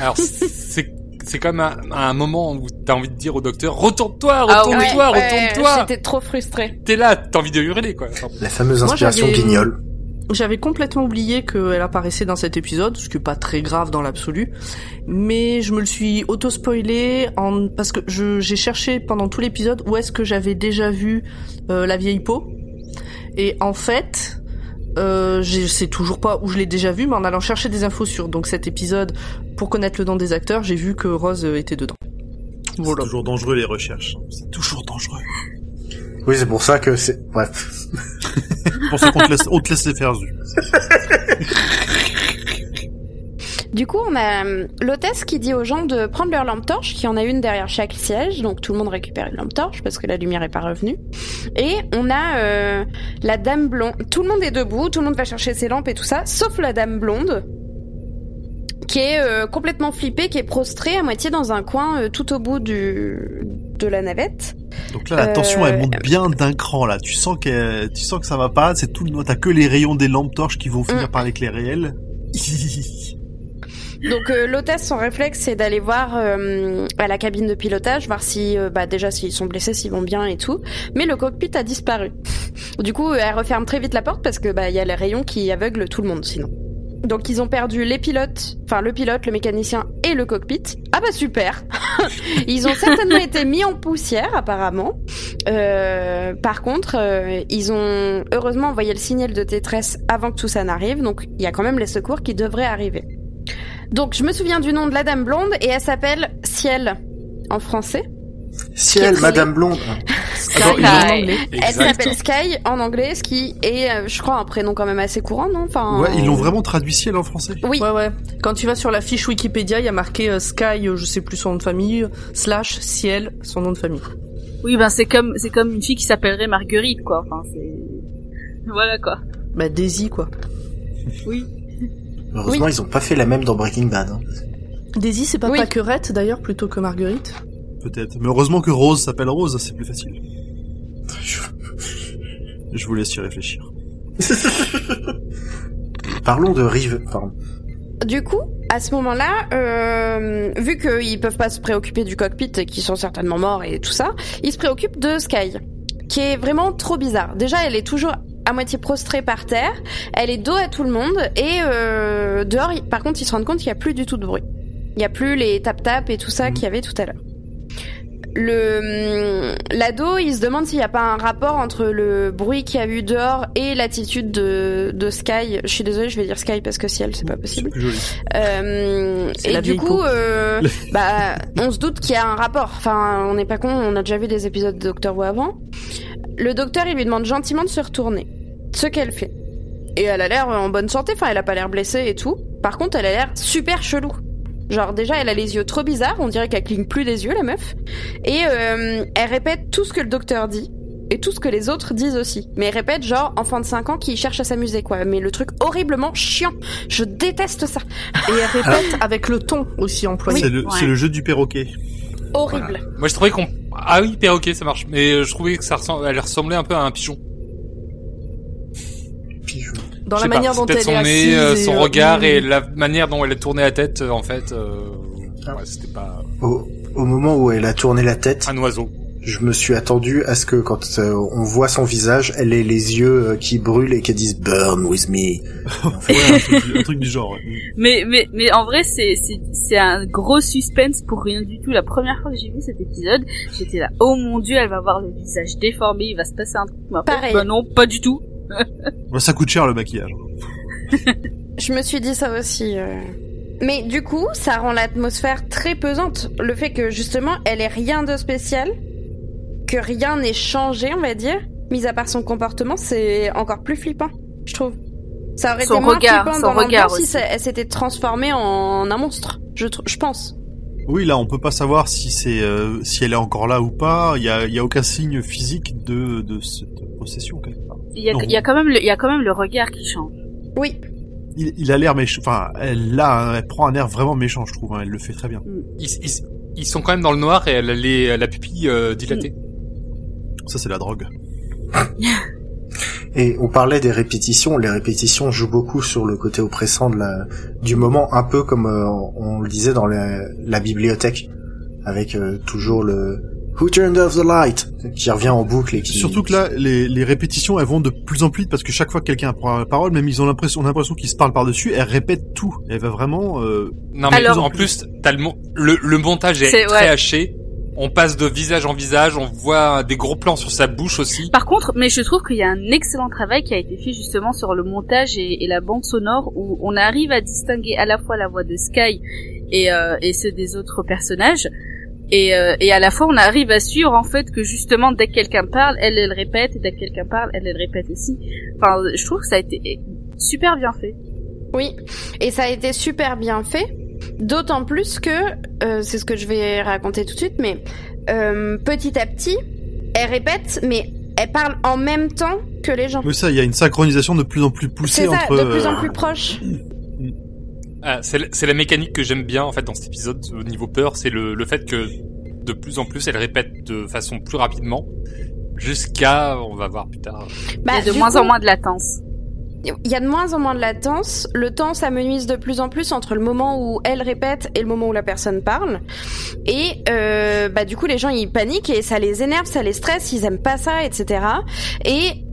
Speaker 3: Alors c'est c'est quand même un, un moment où t'as envie de dire au docteur retourne-toi,
Speaker 5: Ah
Speaker 3: retourne-toi,
Speaker 6: ouais,
Speaker 3: retourne-toi.
Speaker 6: J'étais trop frustrée.
Speaker 3: T'es là, t'as envie de hurler quoi.
Speaker 7: La fameuse inspiration
Speaker 1: j'avais-
Speaker 7: guignol.
Speaker 1: J'avais complètement oublié qu'elle apparaissait dans cet épisode, ce qui est pas très grave dans l'absolu. Mais je me le suis auto-spoilé en... parce que je- j'ai cherché pendant tout l'épisode où est-ce que j'avais déjà vu euh, la vieille peau. Et en fait, euh, je sais toujours pas où je l'ai déjà vu, mais en allant chercher des infos sur donc cet épisode pour connaître le nom des acteurs, j'ai vu que Rose euh, était dedans.
Speaker 2: C'est
Speaker 1: Voilà.
Speaker 2: toujours dangereux les recherches. C'est toujours dangereux.
Speaker 7: Oui, c'est pour ça que c'est... Bref.
Speaker 2: C'est [LAUGHS] pour ça qu'on te laisse, on te laisse les faire. Zu. [LAUGHS]
Speaker 6: Du coup, on a euh, l'hôtesse qui dit aux gens de prendre leur lampe torche, qui en a une derrière chaque siège, donc tout le monde récupère une lampe torche parce que la lumière est pas revenue. Et on a euh, la dame blonde. Tout le monde est debout, tout le monde va chercher ses lampes et tout ça, sauf la dame blonde qui est euh, complètement flippée, qui est prostrée à moitié dans un coin euh, tout au bout du de la navette.
Speaker 2: Donc là, la tension, elle monte bien d'un cran, là. Tu sens que, tu sens que ça va pas, c'est tout. T'as que les rayons des lampes torches qui vont finir
Speaker 6: Mm.
Speaker 2: par l'éclairer elle. [LAUGHS]
Speaker 6: Donc euh, l'hôtesse, son réflexe, c'est d'aller voir euh, à la cabine de pilotage, voir si, euh, bah déjà s'ils sont blessés, s'ils vont bien et tout. Mais le cockpit a disparu. Du coup, euh, elle referme très vite la porte parce que bah il y a les rayons qui aveuglent tout le monde sinon. Donc ils ont perdu les pilotes, enfin le pilote, le mécanicien et le cockpit. Ah bah super [LAUGHS] Ils ont certainement été mis en poussière apparemment. Euh, par contre, euh, ils ont heureusement envoyé le signal de détresse avant que tout ça n'arrive, donc il y a quand même les secours qui devraient arriver. Donc je me souviens du nom de la dame blonde et elle s'appelle Ciel en français.
Speaker 7: Ciel, Madame Blonde.
Speaker 1: Attends, ils ont
Speaker 5: Sky.
Speaker 1: en anglais.
Speaker 6: Elle s'appelle Sky en anglais, ce qui est, euh, je crois, un prénom quand même assez courant, non? Enfin,
Speaker 2: Ouais, ils l'ont vraiment traduit ciel en français.
Speaker 6: Oui.
Speaker 1: Ouais, ouais. Quand tu vas sur la fiche Wikipédia, il y a marqué euh, Sky, euh, je sais plus son nom de famille, slash ciel, son nom de famille.
Speaker 5: Oui, ben c'est comme c'est comme une fille qui s'appellerait Marguerite, quoi. Enfin, c'est [LAUGHS] voilà quoi.
Speaker 1: Bah Daisy quoi.
Speaker 5: Oui.
Speaker 7: Heureusement, ils ont pas fait la même dans Breaking Bad. hein.
Speaker 1: Daisy, c'est pas
Speaker 6: Oui.
Speaker 1: Pâquerette d'ailleurs plutôt que Marguerite?
Speaker 2: Peut-être. Mais heureusement que Rose s'appelle Rose, c'est plus facile. Je vous laisse y réfléchir. [LAUGHS]
Speaker 7: Parlons de Rive. Pardon.
Speaker 6: Du coup, à ce moment-là, euh, vu qu'ils peuvent pas se préoccuper du cockpit et qu'ils sont certainement morts et tout ça, ils se préoccupent de Sky, qui est vraiment trop bizarre. Déjà, elle est toujours à moitié prostrée par terre, elle est dos à tout le monde et euh, dehors, par contre, ils se rendent compte qu'il y a plus du tout de bruit. Il y a plus les tap-tap et tout ça qu'il y avait tout à l'heure. le hum, l'ado, il se demande s'il n'y a pas un rapport entre le bruit qu'il y a eu dehors et l'attitude de, de Sky. Je suis désolée, je vais dire Sky parce que ciel, c'est pas possible.
Speaker 2: joli.
Speaker 6: Euh, et du coup, euh, [LAUGHS] bah, on se doute qu'il y a un rapport. Enfin, on n'est pas con, on a déjà vu des épisodes de Doctor Who avant. Le docteur, il lui demande gentiment de se retourner. Ce qu'elle fait. Et elle a l'air en bonne santé, enfin, elle a pas l'air blessée et tout. Par contre, elle a l'air super chelou. Genre, déjà, elle a les yeux trop bizarres, on dirait qu'elle cligne plus des yeux, la meuf. Et euh, elle répète tout ce que le docteur dit. Et tout ce que les autres disent aussi. Mais elle répète genre enfant de 5 ans qui cherche à s'amuser quoi. Mais le truc horriblement chiant. Je déteste ça.
Speaker 1: Et elle répète avec le ton aussi employé.
Speaker 2: C'est le,
Speaker 5: Ouais.
Speaker 2: c'est le jeu du perroquet.
Speaker 6: Horrible.
Speaker 3: Moi, je trouvais qu'on... Ah oui, perroquet, ça marche. Mais euh, je trouvais que ça ressemblait, elle ressemblait un peu à un pigeon.
Speaker 1: Dans la
Speaker 3: pas,
Speaker 1: manière dont elle
Speaker 3: son
Speaker 1: est
Speaker 3: nez,
Speaker 1: assise
Speaker 3: euh,
Speaker 1: et,
Speaker 3: son
Speaker 1: euh,
Speaker 3: regard et la manière dont elle a tourné la tête, euh, en fait, euh,
Speaker 7: Ah.
Speaker 3: ouais, c'était pas
Speaker 7: Au, au moment où elle a tourné la tête,
Speaker 3: un oiseau.
Speaker 7: je me suis attendu à ce que quand euh, on voit son visage, elle ait les yeux euh, qui brûlent et qu'elle dise Burn with me. [LAUGHS]
Speaker 2: Ouais, un truc, un truc du genre. ouais.
Speaker 5: Mais mais mais en vrai c'est c'est c'est un gros suspense pour rien du tout. La première fois que j'ai vu cet épisode, j'étais là oh mon dieu, elle va avoir le visage déformé, il va se passer un truc. Mais après,
Speaker 6: Pareil.
Speaker 5: Bah non, pas du tout.
Speaker 2: Ça coûte cher le maquillage.
Speaker 6: Je me suis dit ça aussi. euh. Mais du coup, ça rend l'atmosphère très pesante. Le fait que justement, elle ait rien de spécial, que rien n'ait changé, on va dire, mis à part son comportement, c'est encore plus flippant, je trouve. Ça aurait
Speaker 5: Son
Speaker 6: été moins
Speaker 5: regard,
Speaker 6: flippant
Speaker 5: son
Speaker 6: dans
Speaker 5: regard
Speaker 6: si ça- elle s'était transformée en un monstre, je, pense.
Speaker 2: Oui, là, on peut pas savoir si c'est euh, si elle est encore là ou pas. Il y a, il y a aucun signe physique de de cette possession quelque part.
Speaker 5: Il y a il y a quand même le il y a quand même le regard qui change.
Speaker 6: Oui,
Speaker 2: Il, il a l'air méchant. Enfin, elle là, elle prend un air vraiment méchant, je trouve. hein. Elle le fait très bien.
Speaker 3: Ils, ils, ils sont quand même dans le noir et elle a les, la pupille euh, dilatée.
Speaker 2: Ça, c'est la drogue.
Speaker 7: Et on parlait des répétitions. Les répétitions jouent beaucoup sur le côté oppressant de la, du moment, un peu comme euh, on le disait dans la, la bibliothèque, avec euh, toujours le Who turned off the light? Qui revient en boucle et qui.
Speaker 2: Surtout que là, les, les répétitions, elles vont de plus en plus vite parce que chaque fois que quelqu'un prend la parole, même ils ont l'impression, on a l'impression qu'ils se parlent par-dessus. Elle répète tout. Elle va vraiment. Euh,
Speaker 3: Non mais
Speaker 5: Alors-
Speaker 3: en plus, t'as le, mon- le, le montage est,
Speaker 5: C'est-
Speaker 3: très
Speaker 5: ouais.
Speaker 3: haché. On passe de visage en visage, on voit des gros plans sur sa bouche aussi.
Speaker 5: Par contre, mais je trouve qu'il y a un excellent travail qui a été fait justement sur le montage et, et la bande sonore où on arrive à distinguer à la fois la voix de Sky et, euh, et ceux des autres personnages. Et, euh, et à la fois, on arrive à suivre en fait que justement dès que quelqu'un parle, elle elle répète et dès que quelqu'un parle, elle elle répète aussi. Enfin, je trouve que ça a été super bien fait.
Speaker 6: oui. Et ça a été super bien fait. D'autant plus que, euh, c'est ce que je vais raconter tout de suite, mais euh, petit à petit, elle répète, mais elle parle en même temps que les gens.
Speaker 2: mais ça, il y a une synchronisation de plus en plus poussée
Speaker 6: ça,
Speaker 2: entre.
Speaker 6: de plus en plus proche.
Speaker 3: Ah, c'est la- c'est la mécanique que j'aime bien en fait dans cet épisode au niveau peur, c'est le, le fait que de plus en plus elle répète de façon plus rapidement jusqu'à, on va voir plus tard.
Speaker 6: Bah,
Speaker 5: Il y a de moins
Speaker 6: coup,
Speaker 5: en moins de latence.
Speaker 6: Il y a de moins en moins de latence. Le temps s'amenuise de plus en plus entre le moment où elle répète et le moment où la personne parle. Et euh, bah du coup, les gens ils paniquent et ça les énerve, ça les stresse, ils aiment pas ça, etc. Et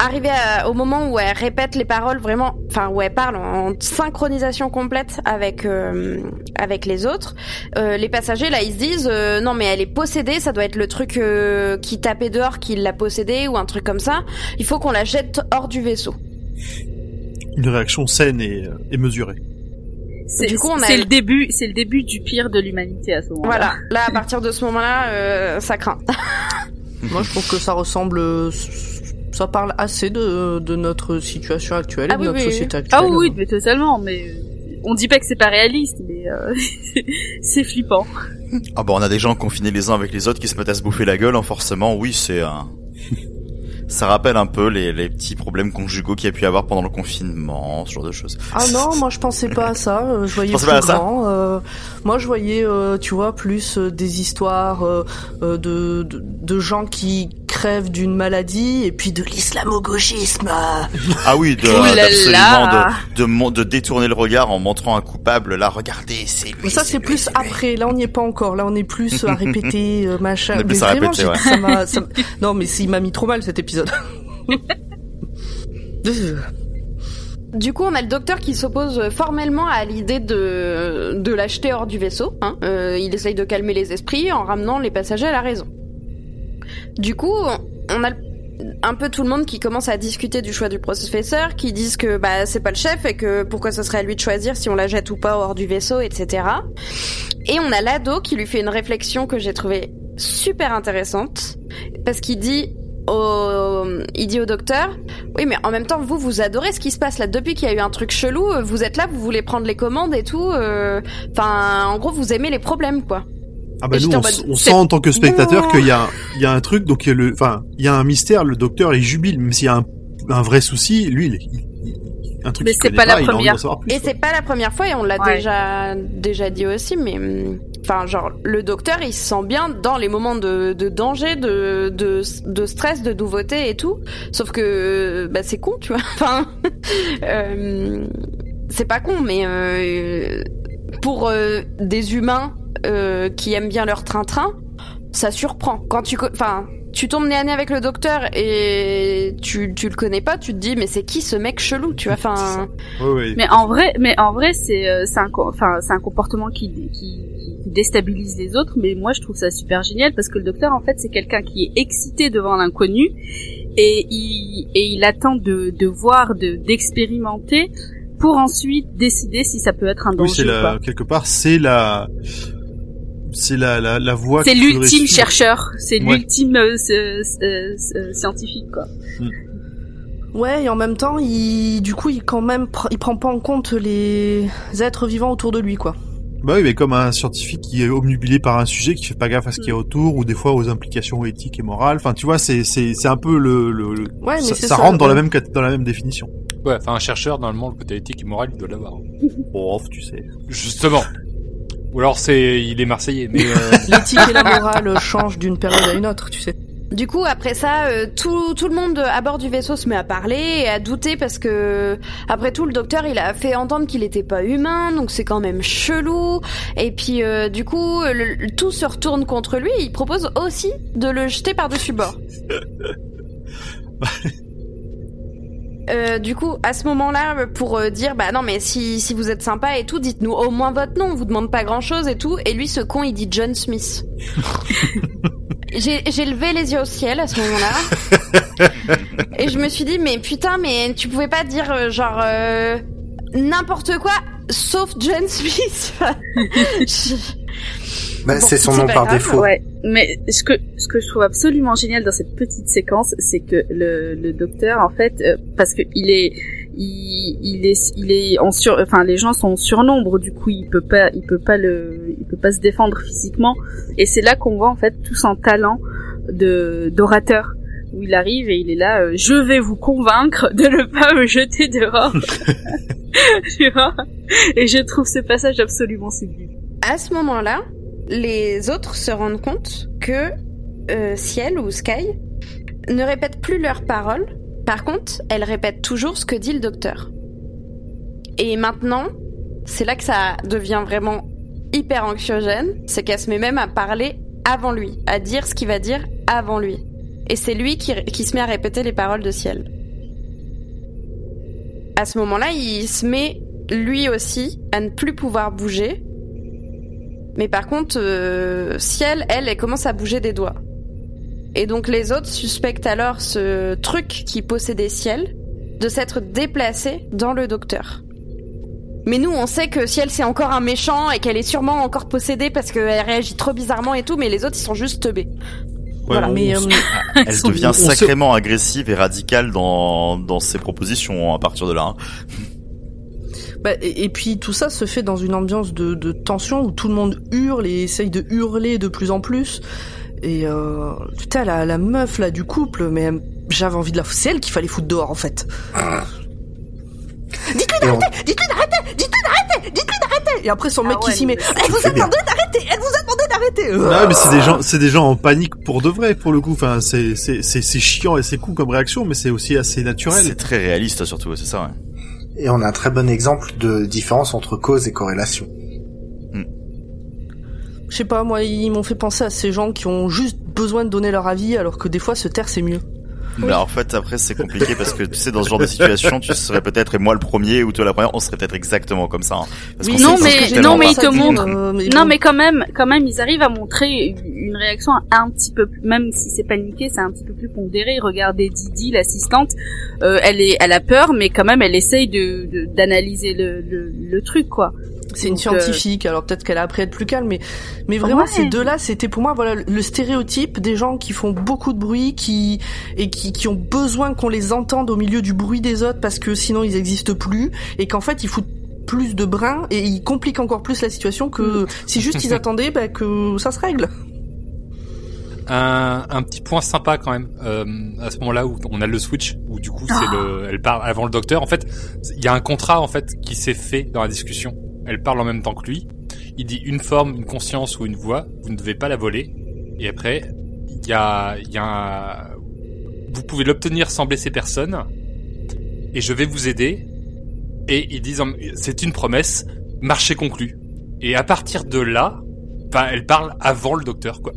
Speaker 6: arrivé à- au moment où elle répète les paroles vraiment, enfin où elle parle en synchronisation complète avec euh, avec les autres, euh, les passagers là ils se disent euh, non mais elle est possédée, ça doit être le truc euh, qui tapait dehors qui l'a possédée ou un truc comme ça. Il faut qu'on la jette hors du vaisseau.
Speaker 2: une réaction saine et, et mesurée.
Speaker 5: C'est
Speaker 6: Du coup, on a
Speaker 5: c'est
Speaker 6: le-
Speaker 5: début, c'est le début du pire de l'humanité à ce moment-là.
Speaker 6: Voilà, là à partir de ce moment-là, euh, ça craint.
Speaker 1: Moi, je trouve que ça ressemble, ça parle assez de, de notre situation actuelle,
Speaker 6: Ah
Speaker 1: et de
Speaker 6: oui,
Speaker 1: notre
Speaker 6: oui,
Speaker 1: société actuelle.
Speaker 5: Ah oui, oui, mais totalement, mais euh, on dit pas que c'est pas réaliste, mais euh, [LAUGHS] c'est flippant.
Speaker 4: Ah bah on a des gens confinés les uns avec les autres qui se mettent à se bouffer la gueule, hein, forcément, oui, c'est un... [LAUGHS] Ça rappelle un peu les, les petits problèmes conjugaux qu'il y a pu y avoir pendant le confinement, ce genre de choses.
Speaker 1: Ah non, moi je pensais pas à ça. euh, Je [LAUGHS] voyais
Speaker 4: Pensais
Speaker 1: plus
Speaker 4: pas à ça
Speaker 1: grand. euh, moi je voyais, euh, tu vois, plus des histoires euh, de, de de gens qui crèvent d'une maladie et puis de l'islamo-gauchisme.
Speaker 4: Ah oui, de, de, de, détourner le regard en montrant un coupable. Là, regardez, c'est lui.
Speaker 1: Mais ça c'est plus après. Là on n'y est pas encore. Là on est plus à [LAUGHS] répéter euh, machin.
Speaker 4: On est plus
Speaker 1: mais
Speaker 4: à
Speaker 1: vraiment,
Speaker 4: répéter,
Speaker 1: j'ai-
Speaker 4: ouais.
Speaker 1: ça m'a, [LAUGHS] ça m- non mais il m'a mis trop mal cet épisode. [LAUGHS]
Speaker 6: Du coup, on a le docteur qui s'oppose formellement à l'idée de, de l'acheter hors du vaisseau. Hein. Euh, il essaye de calmer les esprits en ramenant les passagers à la raison. Du coup, on a un peu tout le monde qui commence à discuter du choix du professeur, qui disent que bah c'est pas le chef et que pourquoi ce serait à lui de choisir si on la jette ou pas hors du vaisseau, etc. Et on a l'ado qui lui fait une réflexion que j'ai trouvée super intéressante parce qu'il dit au, il dit au docteur, oui, mais en même temps, vous, vous adorez ce qui se passe là. Depuis qu'il y a eu un truc chelou, vous êtes là, vous voulez prendre les commandes et tout. euh, Enfin, en gros, vous aimez les problèmes, quoi.
Speaker 2: Ah bah
Speaker 6: Et
Speaker 2: nous, on,
Speaker 6: mode,
Speaker 2: on sent en tant que spectateur qu'il y a, il y a un truc, donc il y a le, enfin, il y a un mystère. Le docteur, il jubile, même s'il y a un, un vrai souci. Lui, il, il- il- un truc
Speaker 5: Mais c'est
Speaker 2: connaît
Speaker 5: pas la première.
Speaker 2: plus,
Speaker 6: Et c'est pas la première fois et on l'a
Speaker 5: Ouais.
Speaker 6: déjà déjà dit aussi, mais hum, enfin genre le docteur il se sent bien dans les moments de, de danger, de, de de stress, de nouveauté et tout. Sauf que bah c'est con, tu vois. [LAUGHS] Enfin, euh, c'est pas con, mais euh, pour euh, des humains euh, qui aiment bien leur train-train, ça surprend. Quand tu, enfin, tu tombes nez à nez avec le docteur et tu, tu le connais pas, tu te dis mais c'est qui ce mec chelou, tu vois.
Speaker 2: C'est.
Speaker 6: Enfin,
Speaker 2: Ouais, ouais.
Speaker 5: Mais en vrai, mais en vrai, c'est euh, c'est un enfin c'est un comportement qui, qui qui déstabilise les autres. Mais moi, je trouve ça super génial parce que le docteur, en fait, c'est quelqu'un qui est excité devant l'inconnu et il et il attend de de voir, de d'expérimenter pour ensuite décider si ça peut être un
Speaker 2: Oui,
Speaker 5: danger
Speaker 2: c'est
Speaker 5: ou
Speaker 2: la,
Speaker 5: pas.
Speaker 2: quelque part, c'est la, c'est la, la, la voie.
Speaker 5: C'est l'ultime chercheur, c'est
Speaker 2: Ouais.
Speaker 5: l'ultime euh, scientifique quoi.
Speaker 1: Ouais, et en même temps, il, du coup, il quand même, pr- il prend pas en compte les êtres vivants autour de lui, quoi.
Speaker 2: Bah oui, mais comme un scientifique qui est obnubilé par un sujet, qui fait pas gaffe à ce qu'il y a
Speaker 5: Mm.
Speaker 2: autour, ou des fois aux implications éthiques et morales. Enfin, tu vois, c'est c'est c'est un peu le, le, le-
Speaker 1: Ouais, mais
Speaker 2: ça,
Speaker 1: c'est
Speaker 2: ça
Speaker 1: ça,
Speaker 2: rentre dans la même dans la même définition.
Speaker 3: Ouais, enfin un chercheur, normalement, le côté éthique et moral, il doit l'avoir.
Speaker 2: Oh, tu sais.
Speaker 3: Justement. Ou alors c'est, il est marseillais, mais euh, [LAUGHS]
Speaker 1: L'éthique et la morale changent d'une période à une autre, tu sais.
Speaker 6: Du coup, après ça, euh, tout, tout le monde à bord du vaisseau se met à parler et à douter parce que, après tout, le docteur, il a fait entendre qu'il était pas humain, donc c'est quand même chelou. Et puis, euh, du coup, le- le- tout se retourne contre lui. et Il propose aussi de le jeter par-dessus bord. [LAUGHS] Euh, du coup, à ce moment-là, pour euh, dire, bah non, mais si, si vous êtes sympa et tout, dites-nous au moins votre nom, on vous demande pas grand-chose et tout. Et lui, ce con, il dit John Smith. [LAUGHS] J'ai j'ai levé les yeux au ciel à ce moment-là. et je me suis dit, mais putain, mais tu pouvais pas dire euh, genre euh, n'importe quoi sauf John Smith. [LAUGHS]
Speaker 7: Bah,
Speaker 6: Bon,
Speaker 7: c'est son nom par
Speaker 6: grave,
Speaker 7: défaut.
Speaker 5: Ouais, mais ce que ce que je trouve absolument génial dans cette petite séquence, c'est que le, le docteur, en fait, euh, parce que il est il, il est il est en sur, enfin les gens sont en surnombre, du coup il peut pas il peut pas le il peut pas se défendre physiquement, et c'est là qu'on voit en fait tout son talent de d'orateur où il arrive et il est là, euh, je vais vous convaincre de ne pas me jeter dehors. [LAUGHS] [LAUGHS] tu vois? Et je trouve ce passage absolument sublime.
Speaker 6: À ce moment-là, les autres se rendent compte que euh, Ciel ou Sky ne répètent plus leurs paroles. Par contre, elles répètent toujours ce que dit le docteur. Et maintenant, c'est là que ça devient vraiment hyper anxiogène, c'est qu'elle se met même à parler avant lui, à dire ce qu'il va dire avant lui. Et c'est lui qui, qui se met à répéter les paroles de Ciel. À ce moment-là, il se met lui aussi à ne plus pouvoir bouger. Mais par contre, euh, Ciel, elle, elle commence à bouger des doigts. Et donc les autres suspectent alors ce truc qui possédait Ciel de s'être déplacé dans le docteur. Mais nous, on sait que Ciel, c'est encore un méchant et qu'elle est sûrement encore possédée parce qu'elle réagit trop bizarrement et tout, mais les autres, ils sont juste teubés.
Speaker 2: Ouais,
Speaker 1: voilà, mais euh,
Speaker 4: Elle [LAUGHS]
Speaker 5: sont-
Speaker 4: devient sacrément agressive et radicale dans, dans ses propositions à partir de là.
Speaker 1: Bah, et, et puis tout ça se fait dans une ambiance de, de tension où tout le monde hurle et essaye de hurler de plus en plus. Et euh, putain, la, la meuf là du couple, mais j'avais envie de la. C'est elle qu'il fallait foutre dehors en fait. Dites-lui
Speaker 7: Et on-
Speaker 1: d'arrêter, dites-lui d'arrêter, dites-lui d'arrêter, dites-lui d'arrêter. Et après son mec
Speaker 5: Ah
Speaker 1: qui
Speaker 5: ouais,
Speaker 1: s'y met. Elle vous a demandé d'arrêter, elle vous a demandé d'arrêter.
Speaker 2: Non, mais c'est des gens, c'est des gens en panique pour de vrai, pour le coup. Enfin, c'est, c'est, c'est, c'est chiant et c'est cool comme réaction, mais c'est aussi assez naturel.
Speaker 4: C'est très réaliste surtout, c'est ça. Ouais.
Speaker 7: Et on a un très bon exemple de différence entre cause et corrélation.
Speaker 1: Je sais pas, moi, ils m'ont fait penser à ces gens qui ont juste besoin de donner leur avis, alors que des fois se taire c'est mieux.
Speaker 4: Mais en fait, après, c'est compliqué parce que tu sais, dans ce genre de situation, tu serais peut-être, et moi le premier, ou toi la première, on serait peut-être exactement comme ça. hein. Parce
Speaker 1: Oui,
Speaker 5: non, mais- non, mais
Speaker 4: pas
Speaker 5: il te
Speaker 4: facile.
Speaker 5: montre-
Speaker 1: Euh, mais
Speaker 5: Non,
Speaker 1: bon.
Speaker 5: mais quand même, quand même, ils arrivent à montrer une réaction un petit peu plus, même si c'est paniqué, c'est un petit peu plus pondéré. Regardez Didi, l'assistante, euh, elle est, elle a peur, mais quand même, elle essaye de de- d'analyser le, le le truc, quoi.
Speaker 1: C'est une scientifique, alors peut-être qu'elle a appris à être plus calme, mais, mais vraiment
Speaker 5: Ouais.
Speaker 1: ces deux-là, c'était pour moi voilà le stéréotype des gens qui font beaucoup de bruit, qui et qui, qui ont besoin qu'on les entende au milieu du bruit des autres parce que sinon ils existent plus, et qu'en fait ils foutent plus de brins et ils compliquent encore plus la situation que si juste ils [LAUGHS] attendaient bah, que ça se règle.
Speaker 3: Un, un petit point sympa quand même euh, à ce moment-là où on a le switch où du coup c'est le elle parle avant le docteur en fait il y a un contrat en fait qui s'est fait dans la discussion elle parle en même temps que lui il dit une forme une conscience ou une voix vous ne devez pas la voler et après il y a il y a un- vous pouvez l'obtenir sans blesser personne et je vais vous aider et ils disent en- c'est une promesse marché conclu et à partir de là elle parle avant le docteur quoi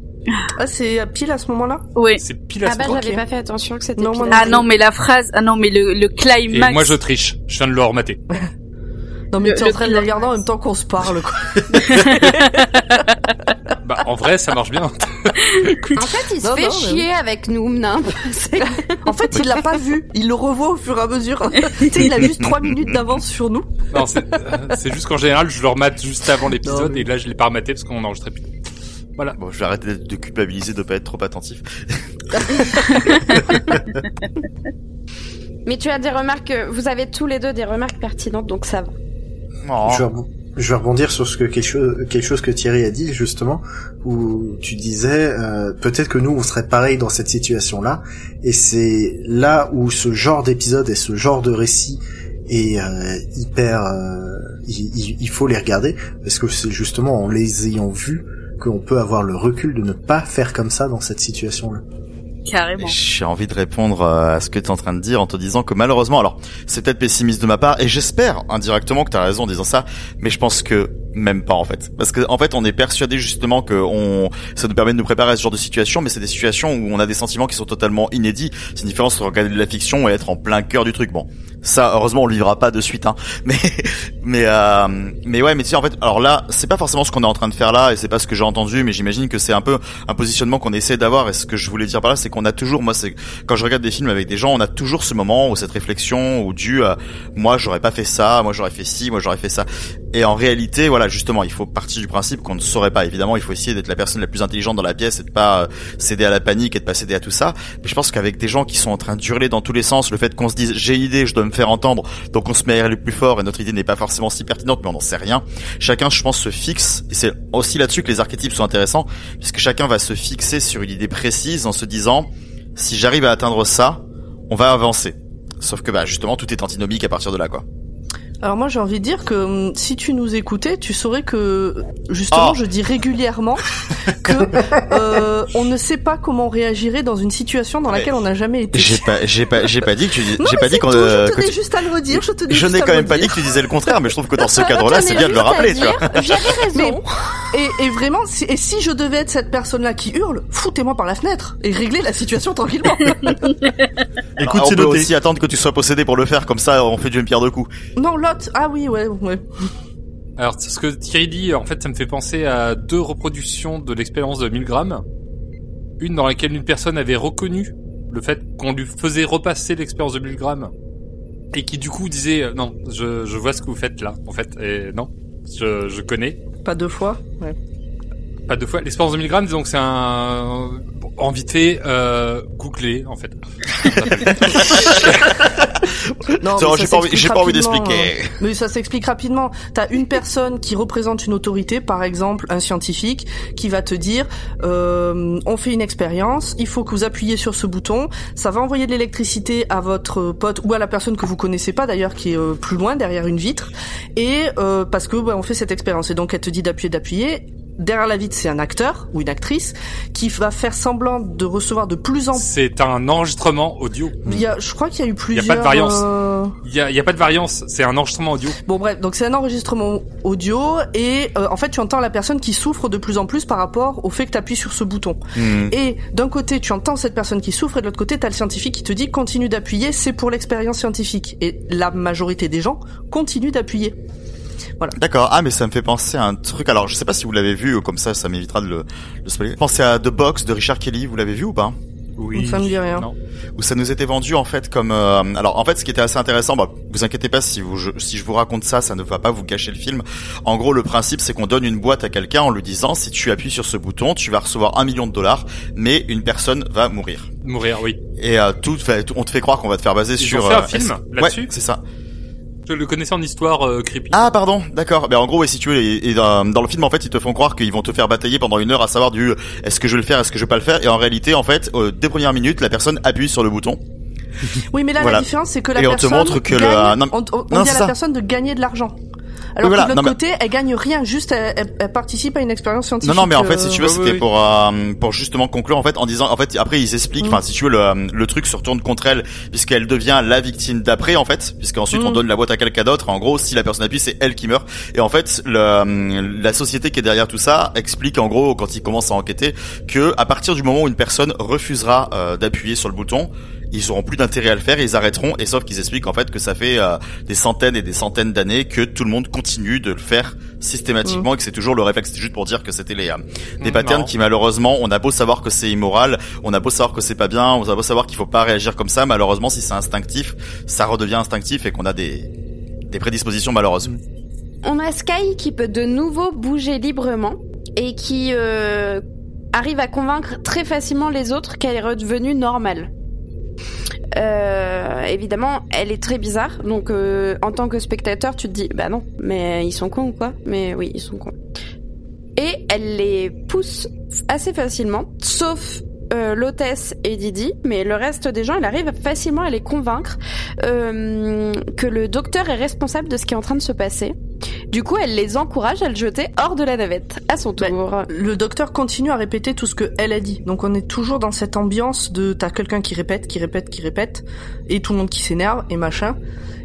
Speaker 1: Ah c'est à pile à ce moment-là?
Speaker 5: Oui.
Speaker 3: c'est pile à
Speaker 6: Ah
Speaker 3: ce
Speaker 6: bah
Speaker 3: moment.
Speaker 6: j'avais
Speaker 1: Ok.
Speaker 6: pas fait attention que c'était
Speaker 1: Non,
Speaker 6: pile
Speaker 5: Ah non, mais la phrase, ah non, mais le le
Speaker 3: Et
Speaker 5: climax.
Speaker 3: moi je triche, je viens de le remater. [LAUGHS]
Speaker 1: Non mais
Speaker 5: Le-
Speaker 1: t'es en train de les regarder en même temps qu'on se parle quoi. [LAUGHS]
Speaker 3: Bah en vrai ça marche bien. [LAUGHS]
Speaker 6: En fait, il se
Speaker 1: Non,
Speaker 6: fait
Speaker 1: non, mais
Speaker 6: chier avec nous, Nimp. [LAUGHS]
Speaker 1: En fait, il l'a pas vu. Il le revoit au fur et à mesure. tu sais, il a juste trois minutes d'avance sur nous.
Speaker 3: Non c'est euh, c'est juste qu'en général je le remate juste avant l'épisode
Speaker 1: mais-
Speaker 3: et là je l'ai pas rematé parce qu'on enregistrait plus. Voilà.
Speaker 4: Bon, je vais arrêter de culpabiliser de pas être trop attentif.
Speaker 6: Mais tu as des remarques, euh, vous avez tous les deux des remarques pertinentes, donc ça va.
Speaker 4: Oh.
Speaker 7: Je, vais rebon- je vais rebondir sur ce que quelque chose, quelque chose que Thierry a dit justement, où tu disais euh, peut-être que nous on serait pareil dans cette situation-là, et c'est là où ce genre d'épisode et ce genre de récit est euh, hyper, euh, il, il- il faut les regarder parce que c'est justement en les ayant vus qu'on peut avoir le recul de ne pas faire comme ça dans cette situation-là. [LAUGHS]
Speaker 5: Carrément.
Speaker 4: J'ai envie de répondre euh, à ce que tu es en train de dire en te disant que malheureusement, alors c'est peut-être pessimiste de ma part et j'espère indirectement que tu as raison en disant ça, mais je pense que même pas en fait, parce que en fait on est persuadé justement que on, ça nous permet de nous préparer à ce genre de situation, mais c'est des situations où on a des sentiments qui sont totalement inédits. C'est une différence entre regarder de la fiction et être en plein cœur du truc. Bon, ça heureusement on le vivra pas de suite, hein. [LAUGHS] Mais mais euh, mais ouais, mais tu sais en fait, alors là c'est pas forcément ce qu'on est en train de faire là et c'est pas ce que j'ai entendu, mais j'imagine que c'est un peu un positionnement qu'on essaie d'avoir et ce que je voulais dire par là c'est qu'on a toujours moi c'est quand je regarde des films avec des gens on a toujours ce moment ou cette réflexion ou dû à moi j'aurais pas fait ça moi j'aurais fait ci moi j'aurais fait ça et en réalité voilà justement il faut partir du principe qu'on ne saurait pas évidemment il faut essayer d'être la personne la plus intelligente dans la pièce et de pas euh, céder à la panique et de pas céder à tout ça mais je pense qu'avec des gens qui sont en train d'hurler dans tous les sens le fait qu'on se dise j'ai une idée je dois me faire entendre donc on se met à hurler plus fort et notre idée n'est pas forcément si pertinente mais on n'en sait rien chacun je pense se fixe et c'est aussi là-dessus que les archétypes sont intéressants puisque chacun va se fixer sur une idée précise en se disant si j'arrive à atteindre ça, on va avancer. Sauf que bah justement tout est antinomique à partir de là quoi.
Speaker 1: Alors moi j'ai envie de dire que hum, si tu nous écoutais, tu saurais que justement
Speaker 4: Oh.
Speaker 1: je dis régulièrement [LAUGHS] que euh, on ne sait pas comment on réagirait dans une situation dans
Speaker 4: Mais
Speaker 1: laquelle on n'a jamais été.
Speaker 4: J'ai pas j'ai pas j'ai pas dit que tu dis
Speaker 1: Non,
Speaker 4: j'ai pas dit qu'on
Speaker 1: tout,
Speaker 4: euh,
Speaker 1: je
Speaker 4: que tu-
Speaker 1: juste à le redire, je tenais
Speaker 4: je
Speaker 1: juste
Speaker 4: n'ai quand même pas dit que tu disais le contraire mais je trouve que dans [LAUGHS] ce cadre-là c'est bien de le rappeler tu vois.
Speaker 6: J'avais [LAUGHS] raison.
Speaker 1: Et, et vraiment, si, et si je devais être cette personne-là qui hurle, foutez-moi par la fenêtre et réglez la situation tranquillement.
Speaker 2: Écoute,
Speaker 4: on
Speaker 2: c'est
Speaker 4: peut
Speaker 2: noté.
Speaker 4: aussi attendre que tu sois possédé pour le faire comme ça on fait du même pierre deux coups.
Speaker 1: non, ah oui, ouais, ouais.
Speaker 3: Alors ce que Thierry dit en fait ça me fait penser à deux reproductions de l'expérience de Milgram. Une dans laquelle une personne avait reconnu le fait qu'on lui faisait repasser l'expérience de Milgram et qui du coup disait euh, non je, je vois ce que vous faites là en fait et non je, je connais
Speaker 1: Pas deux fois. Ouais.
Speaker 3: Pas deux fois l'expérience de Milgram disons que c'est un fait euh, googler en fait
Speaker 1: Non,
Speaker 4: j'ai pas envie pas envie
Speaker 1: rapidement,
Speaker 4: d'expliquer.
Speaker 1: euh, Mais ça s'explique rapidement. T'as une personne qui représente une autorité, par exemple un scientifique, qui va te dire euh, on fait une expérience, il faut que vous appuyez sur ce bouton, ça va envoyer de l'électricité à votre pote ou à la personne que vous connaissez pas d'ailleurs, qui est euh, plus loin derrière une vitre, et euh, parce que bah, on fait cette expérience. Et donc elle te dit d'appuyer, d'appuyer. Derrière la vitre, c'est un acteur ou une actrice qui va faire semblant de recevoir de plus en plus.
Speaker 3: C'est un enregistrement audio.
Speaker 1: Il y a, je crois qu'il y a eu plusieurs.
Speaker 3: a pas de variance.
Speaker 1: euh,
Speaker 3: Il y a, il y a pas de variance, c'est un enregistrement audio.
Speaker 1: Bon bref, donc c'est un enregistrement audio et euh, en fait tu entends la personne qui souffre de plus en plus par rapport au fait que tu appuies sur ce bouton.
Speaker 4: Hmm.
Speaker 1: Et d'un côté tu entends cette personne qui souffre et de l'autre côté tu as le scientifique qui te dit continue d'appuyer, c'est pour l'expérience scientifique. Et la majorité des gens continuent d'appuyer.
Speaker 4: D'accord. Ah, mais ça me fait penser à un truc. Alors, je sais pas si vous l'avez vu, comme ça, ça m'évitera de le, le spoiler. Pensez à The Box de Richard Kelly. Vous l'avez vu ou pas?
Speaker 2: Oui.
Speaker 1: Ça me dit rien.
Speaker 3: Non.
Speaker 4: Où ça nous était vendu en fait comme. euh, alors, en fait, ce qui était assez intéressant. Bah, vous inquiétez pas si vous, je, si je vous raconte ça, ça ne va pas vous gâcher le film. En gros, le principe, c'est qu'on donne une boîte à quelqu'un en lui disant si tu appuies sur ce bouton, tu vas recevoir un million de dollars, mais une personne va mourir.
Speaker 3: Mourir, oui.
Speaker 4: Et euh, tout, fait, on te fait croire qu'on va te faire baser
Speaker 3: Ils
Speaker 4: sur.
Speaker 3: ont fait un
Speaker 4: euh,
Speaker 3: film là-dessus?
Speaker 4: Ouais, c'est ça.
Speaker 3: Je le connaissais en histoire euh, creepy.
Speaker 4: Ah pardon, d'accord. Ben en gros, ouais, si tu veux, et, et dans, dans le film en fait, ils te font croire qu'ils vont te faire batailler pendant une heure à savoir du est-ce que je vais le faire, est-ce que je vais pas le faire, et en réalité, en fait, euh, dès premières minutes, la personne appuie sur le bouton.
Speaker 1: Oui mais là
Speaker 4: Voilà.
Speaker 1: la différence c'est que la
Speaker 4: Et on te
Speaker 1: personne
Speaker 4: montre que le- non,
Speaker 1: on, on- on
Speaker 4: non,
Speaker 1: dit à la
Speaker 4: ça.
Speaker 1: personne de gagner de l'argent. Alors
Speaker 4: Oui, voilà.
Speaker 1: que de l'autre
Speaker 4: mais-
Speaker 1: côté, elle gagne rien, juste elle, elle- elle participe à une expérience scientifique.
Speaker 4: Non, non, mais en fait,
Speaker 1: euh,
Speaker 4: si tu veux, c'était pour euh, pour justement conclure en fait en disant, en fait, après ils expliquent,
Speaker 1: Mm.
Speaker 4: enfin, si tu veux, le, le truc se retourne contre elle puisqu'elle devient la victime d'après en fait, puisqu'ensuite
Speaker 1: Mm.
Speaker 4: on donne la boîte à quelqu'un d'autre. En gros, si la personne appuie, c'est elle qui meurt. Et en fait, le, la société qui est derrière tout ça explique en gros quand ils commencent à enquêter que à partir du moment où une personne refusera euh, d'appuyer sur le bouton, ils auront plus d'intérêt à le faire, ils arrêteront. Et sauf qu'ils expliquent en fait que ça fait euh, des centaines et des centaines d'années que tout le monde continue de le faire systématiquement et que c'est toujours le réflexe. C'est juste pour dire que c'était les euh, des
Speaker 3: Mm,
Speaker 4: patterns qui malheureusement, on a beau savoir que c'est immoral, on a beau savoir que c'est pas bien, on a beau savoir qu'il faut pas réagir comme ça. Malheureusement, si c'est instinctif, ça redevient instinctif et qu'on a des des prédispositions malheureuses.
Speaker 6: On a Sky qui peut de nouveau bouger librement et qui euh, arrive à convaincre très facilement les autres qu'elle est redevenue normale. Euh, évidemment, elle est très bizarre. Donc, euh, en tant que spectateur, tu te dis, bah non, mais ils sont cons ou quoi? Mais oui, ils sont cons. Et elle les pousse assez facilement, sauf euh, l'hôtesse et Didi, mais le reste des gens, elle arrive facilement à les convaincre euh, que le docteur est responsable de ce qui est en train de se passer. Du coup, elle les encourage à le jeter hors de la navette, à son
Speaker 1: Bah,
Speaker 6: tour.
Speaker 1: Le docteur continue à répéter tout ce que elle a dit. Donc on est toujours dans cette ambiance de t'as quelqu'un qui répète, qui répète, qui répète, et tout le monde qui s'énerve et machin.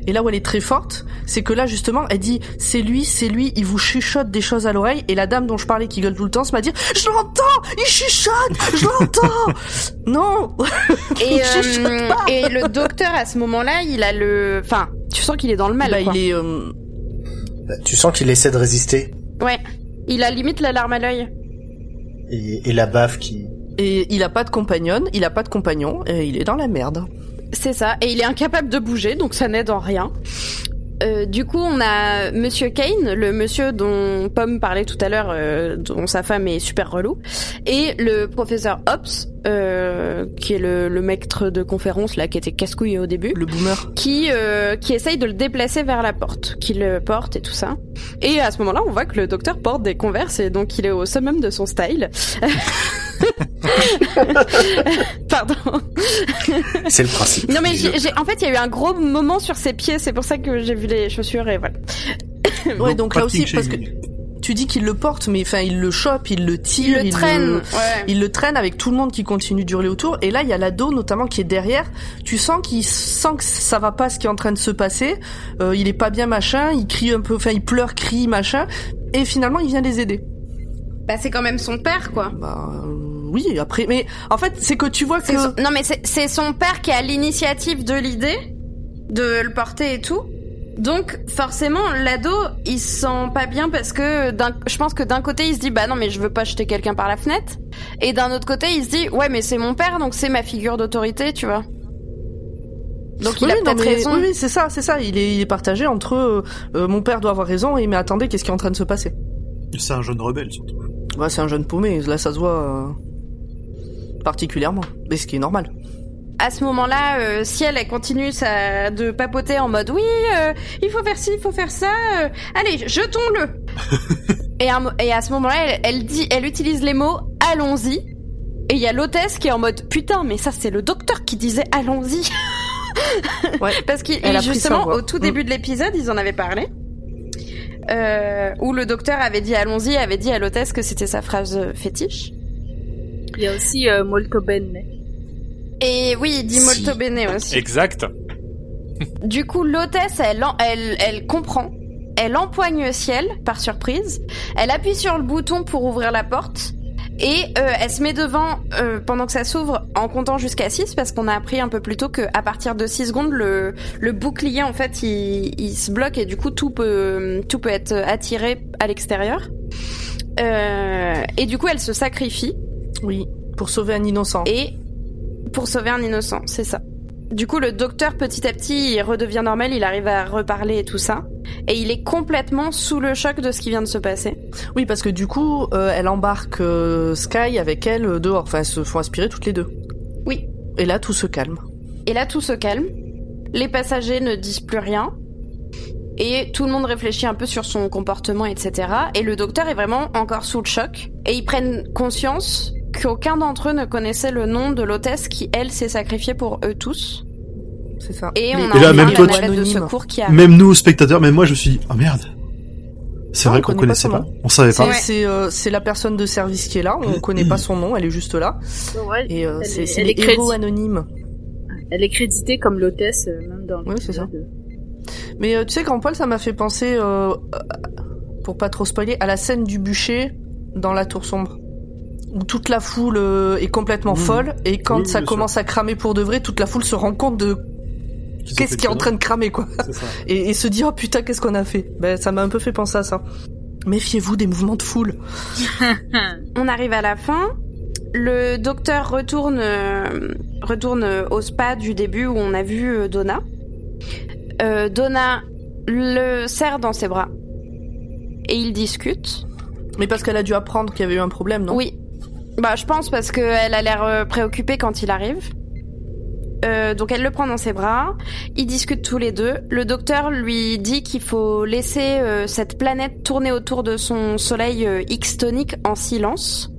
Speaker 1: Et là où elle est très forte, c'est que là justement, elle dit c'est lui, c'est lui, il vous chuchote des choses à l'oreille. Et la dame dont je parlais qui gueule tout le temps se m'a dit je l'entends, il chuchote, je l'entends. [LAUGHS] non. [LAUGHS]
Speaker 6: Et,
Speaker 1: Il chuchote
Speaker 6: euh,
Speaker 1: pas.
Speaker 6: et le docteur, à ce moment-là, il a le... Enfin, tu sens qu'il est dans le mal,
Speaker 1: Bah,
Speaker 6: quoi.
Speaker 1: il est euh,
Speaker 7: Tu sens qu'il essaie de résister
Speaker 6: Ouais. Il a limite la larme à l'œil.
Speaker 7: et, et la baffe qui.
Speaker 1: et il a pas de compagnonne, il a pas de compagnon, et il est dans la merde.
Speaker 6: C'est ça. Et il est incapable de bouger, donc ça n'aide en rien. Euh, du coup, on a Monsieur Kane, le monsieur dont Pomme parlait tout à l'heure, euh, dont sa femme est super relou, et le professeur Hobbs, euh, qui est le, le maître de conférence là, qui était casse-couille au début,
Speaker 1: Le boomer.
Speaker 6: qui euh, qui essaye de le déplacer vers la porte, qui le porte et tout ça. Et à ce moment-là, on voit que le docteur porte des converses et donc il est au summum de son style. [LAUGHS] [LAUGHS] Pardon.
Speaker 7: C'est le principe.
Speaker 6: Non mais j'ai, j'ai- en fait il y a eu un gros moment sur ses pieds, c'est pour ça que j'ai vu les chaussures et voilà.
Speaker 1: Ouais, donc là aussi, parce que tu dis qu'il le porte, mais enfin, il le chope, il le
Speaker 6: Il
Speaker 1: tire,
Speaker 6: le traîne. Ouais.
Speaker 1: il le traîne avec tout le monde qui continue d'hurler autour. Et là, il y a l'ado notamment qui est derrière. Tu sens qu'il sent que ça va pas ce qui est en train de se passer. Euh, il est pas bien machin. Il crie un peu, enfin, il pleure, crie machin. Et finalement, il vient les aider.
Speaker 6: Bah c'est quand même son père quoi.
Speaker 1: Bah euh, oui, après, mais en fait, c'est que tu vois que
Speaker 6: C'est son- Non mais c'est, son père qui a l'initiative de l'idée de le porter et tout. Donc forcément l'ado il se sent pas bien parce que je pense que d'un côté il se dit bah non mais je veux pas jeter quelqu'un par la fenêtre et d'un autre côté il se dit ouais mais c'est mon père donc c'est ma figure d'autorité tu vois. Donc il
Speaker 1: Oui,
Speaker 6: a peut-être raison.
Speaker 1: Oui, oui, c'est ça, c'est ça. Il est, il est partagé entre euh, euh, mon père doit avoir raison et mais attendez, qu'est-ce qui est en train de se passer?
Speaker 2: C'est un jeune rebelle, surtout.
Speaker 1: Ouais, c'est un jeune paumé. Là, ça se voit euh, particulièrement, mais ce qui est normal.
Speaker 6: à ce moment-là, euh, si elle, elle continue sa, de papoter en mode oui, euh, il faut faire ci, il faut faire ça, allez, jetons-le. [LAUGHS] et, à, un mo- et à ce moment-là, elle, elle dit, elle utilise les mots allons-y. Et il y a l'hôtesse qui est en mode putain, mais ça c'est le docteur qui disait allons-y.
Speaker 1: Ouais. [LAUGHS]
Speaker 6: Parce qu'il justement au tout
Speaker 1: Mm.
Speaker 6: début de l'épisode, ils en avaient parlé. Euh, où le docteur avait dit allons-y, avait dit à l'hôtesse que c'était sa phrase fétiche.
Speaker 5: Il y a aussi euh, molto bene.
Speaker 6: Et oui, il dit
Speaker 4: Si.
Speaker 6: molto bene aussi.
Speaker 3: Exact.
Speaker 6: Du coup, l'hôtesse, elle, elle, elle comprend. Elle empoigne le ciel, par surprise. Elle appuie sur le bouton pour ouvrir la porte. Et euh, elle se met devant euh, pendant que ça s'ouvre en comptant jusqu'à 6 parce qu'on a appris un peu plus tôt qu'à partir de 6 secondes le, le bouclier en fait il, il se bloque et du coup tout peut, tout peut être attiré à l'extérieur. Euh, et du coup elle se sacrifie
Speaker 1: Oui, pour sauver un innocent.
Speaker 6: et pour sauver un innocent, c'est ça. Du coup, le docteur, petit à petit, il redevient normal, il arrive à reparler et tout ça. Et il est complètement sous le choc de ce qui vient de se passer.
Speaker 1: Oui, parce que du coup, euh, elle embarque euh, Sky avec elle euh, dehors. Enfin, elles se font aspirer toutes les deux.
Speaker 6: Oui.
Speaker 1: Et là, tout se calme.
Speaker 6: Et là, tout se calme. Les passagers ne disent plus rien. Et tout le monde réfléchit un peu sur son comportement, etc. Et le docteur est vraiment encore sous le choc. Et ils prennent conscience qu'aucun d'entre eux ne connaissait le nom de l'hôtesse qui, elle, s'est sacrifiée pour eux tous.
Speaker 1: C'est ça.
Speaker 6: Et on a
Speaker 2: Et là, même toi,
Speaker 6: navette de
Speaker 1: anonyme.
Speaker 6: secours qui arrive.
Speaker 2: Même nous, spectateurs, même moi, je me suis dit, oh merde. C'est
Speaker 1: Ah,
Speaker 2: vrai
Speaker 1: on
Speaker 2: qu'on
Speaker 1: connaît
Speaker 2: connaissait
Speaker 1: pas
Speaker 2: pas. On savait pas.
Speaker 1: c'est, euh, c'est la personne de service qui est là. On connaît pas son nom. Elle est juste là.
Speaker 5: Ouais,
Speaker 1: Et euh, c'est les
Speaker 5: est crédit-
Speaker 1: héros anonymes.
Speaker 5: Elle est créditée comme l'hôtesse, euh, même dans
Speaker 1: Oui, c'est ça. Mais euh, tu sais, Grand Paul, ça m'a fait penser, euh, euh, pour pas trop spoiler, à la scène du bûcher dans la tour sombre. Où toute la foule euh, est complètement
Speaker 2: Mmh.
Speaker 1: folle, et quand
Speaker 2: Oui,
Speaker 1: ça commence à cramer pour de vrai, toute la foule se rend compte de qu'est-ce qui est en train de cramer, quoi. [LAUGHS] Et, et se dire, oh putain, qu'est-ce qu'on a fait? Ben, ça m'a un peu fait penser à ça. Méfiez-vous des mouvements de foule. [LAUGHS]
Speaker 6: On arrive à la fin. Le docteur retourne, euh, retourne au spa du début où on a vu euh, Donna. Euh, Donna le serre dans ses bras et ils discutent.
Speaker 1: Mais parce qu'elle a dû apprendre qu'il y avait eu un problème, non?
Speaker 6: Oui. Bah, je pense parce qu'elle a l'air euh, préoccupée quand il arrive. Euh, donc elle le prend dans ses bras, ils discutent tous les deux. Le docteur lui dit qu'il faut laisser euh, cette planète tourner autour de son soleil euh, X tonique en silence.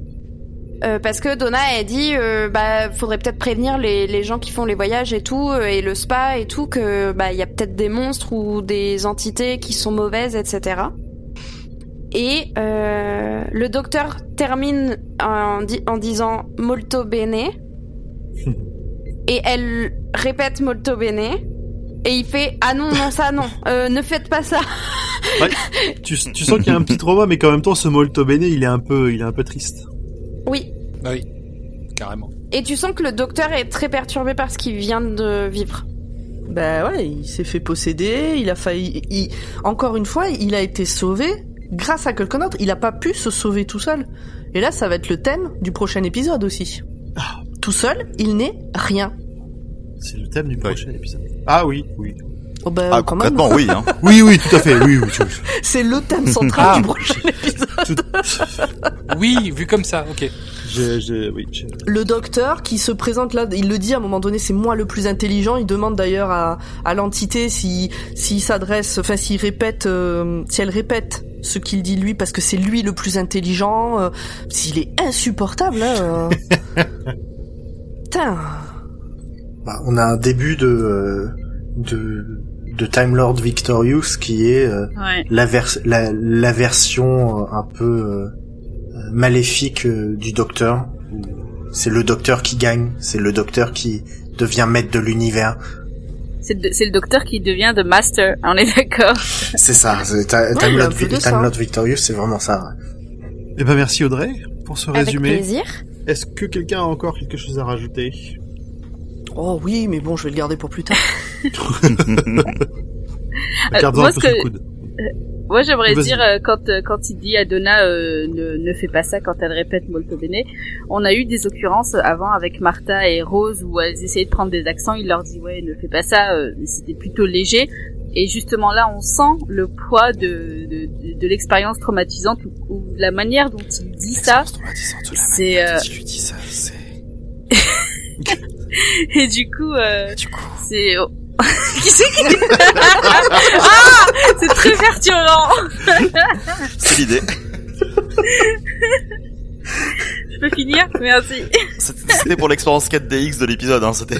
Speaker 6: Euh, parce que Donna a dit, euh, bah, faudrait peut-être prévenir les, les gens qui font les voyages et tout, et le spa et tout, que bah, il y a peut-être des monstres ou des entités qui sont mauvaises, etc. Et euh, le docteur termine en, di- en disant molto bene. [LAUGHS] et elle répète molto bene. Et il fait ah non non ça non euh, ne faites pas ça. [LAUGHS]
Speaker 2: Tu, tu sens qu'il y a un petit trauma, mais qu'en même temps, ce molto bene, il est un peu, il est un peu triste.
Speaker 6: Oui.
Speaker 3: Bah oui, carrément.
Speaker 6: Et tu sens que le docteur est très perturbé par ce qu'il vient de vivre.
Speaker 1: Ben ouais, il s'est fait posséder, il a failli... il- Encore une fois, il a été sauvé grâce à quelqu'un d'autre. Il a pas pu se sauver tout seul. Et là, ça va être le thème du prochain épisode aussi. Tout seul, il n'est rien.
Speaker 2: C'est le thème du prochain épisode. Ah oui, oui.
Speaker 1: Oh ben,
Speaker 4: Ah,
Speaker 1: quand même.
Speaker 4: concrètement, oui. Hein. [LAUGHS]
Speaker 2: Oui, oui, tout à fait. Oui, oui. [LAUGHS]
Speaker 1: C'est le thème central
Speaker 2: Ah.
Speaker 1: du prochain [LAUGHS] épisode.
Speaker 2: tout-
Speaker 3: Oui, vu comme ça, ok.
Speaker 2: je- je- oui, je-
Speaker 1: Le docteur qui se présente là, il le dit à un moment donné, c'est moi le plus intelligent. Il demande d'ailleurs à, à l'entité si s'il s'adresse, enfin s'il répète, euh, si elle répète ce qu'il dit lui, parce que c'est lui le plus intelligent. euh, S'il est insupportable, hein. euh. [LAUGHS] Putain.
Speaker 7: Bah, on a un début de euh, de de Time Lord Victorious qui est euh,
Speaker 5: Ouais.
Speaker 7: la, vers- la, la version euh, un peu euh, euh, maléfique euh, du Docteur. C'est le Docteur qui gagne, c'est le Docteur qui devient maître de l'univers.
Speaker 5: C'est le, docteur qui devient The Master, on est d'accord.
Speaker 7: C'est ça.
Speaker 1: Ouais,
Speaker 7: Time, Vi- Lord Victorious, c'est vraiment ça.
Speaker 2: Eh ben merci Audrey pour ce
Speaker 6: Avec
Speaker 2: résumé.
Speaker 6: plaisir.
Speaker 2: Est-ce que quelqu'un a encore quelque chose à rajouter?
Speaker 1: Oh oui, mais bon, je vais le garder pour plus tard. [LAUGHS]
Speaker 2: Gardons
Speaker 5: moi,
Speaker 2: un peu
Speaker 5: ce que-
Speaker 2: coude.
Speaker 5: Moi, j'aimerais dire, euh, quand, euh, quand il dit à Donna, euh, ne, ne fais pas ça quand elle répète molto bene, on a eu des occurrences avant avec Martha et Rose où elles essayaient de prendre des accents, il leur dit, ouais, ne fais pas ça, euh, c'était plutôt léger. Et justement là, on sent le poids de, de, de, de l'expérience traumatisante ou, ou la manière dont il dit ça. C'est, euh,
Speaker 4: lui dis ça, c'est... [LAUGHS]
Speaker 5: Et du coup, euh,
Speaker 4: Du coup...
Speaker 5: c'est... [LAUGHS] Qui c'est qui... [LAUGHS] ah C'est très perturbant [LAUGHS]
Speaker 4: C'est l'idée.
Speaker 5: Je peux finir Merci.
Speaker 4: C'était pour l'expérience 4DX de l'épisode, hein, c'était.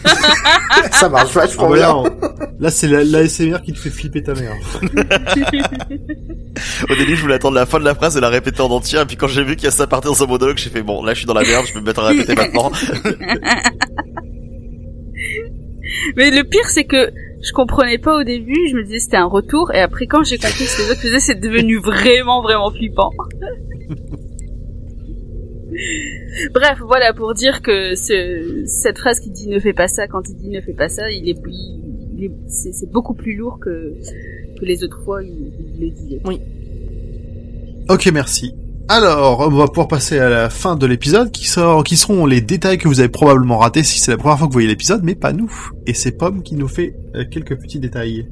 Speaker 7: Ça marche
Speaker 2: Ah
Speaker 7: vachement
Speaker 2: bah
Speaker 7: bien.
Speaker 2: là, on- là, c'est la, l'ASMR qui te fait flipper ta mère.
Speaker 4: Au début, je voulais attendre la fin de la phrase et la répéter en entier, et puis quand j'ai vu qu'il y a ça partait dans son monologue, j'ai fait bon, là, je suis dans la merde, je peux me mettre à répéter maintenant. [LAUGHS]
Speaker 5: Mais le pire, c'est que je comprenais pas au début, je me disais c'était un retour, et après quand j'ai compris ce que les autres faisaient, c'est devenu vraiment, vraiment flippant. [LAUGHS] Bref, voilà, pour dire que ce, cette phrase qui dit ne fais pas ça, quand il dit ne fais pas ça, il est, c'est, beaucoup plus lourd que, les autres fois, il, il le disait.
Speaker 2: Ok, merci. Alors, on va pouvoir passer à la fin de l'épisode, qui, sort, qui seront les détails que vous avez probablement ratés si c'est la première fois que vous voyez l'épisode, mais pas nous. Et c'est Pomme qui nous fait euh, quelques petits détails.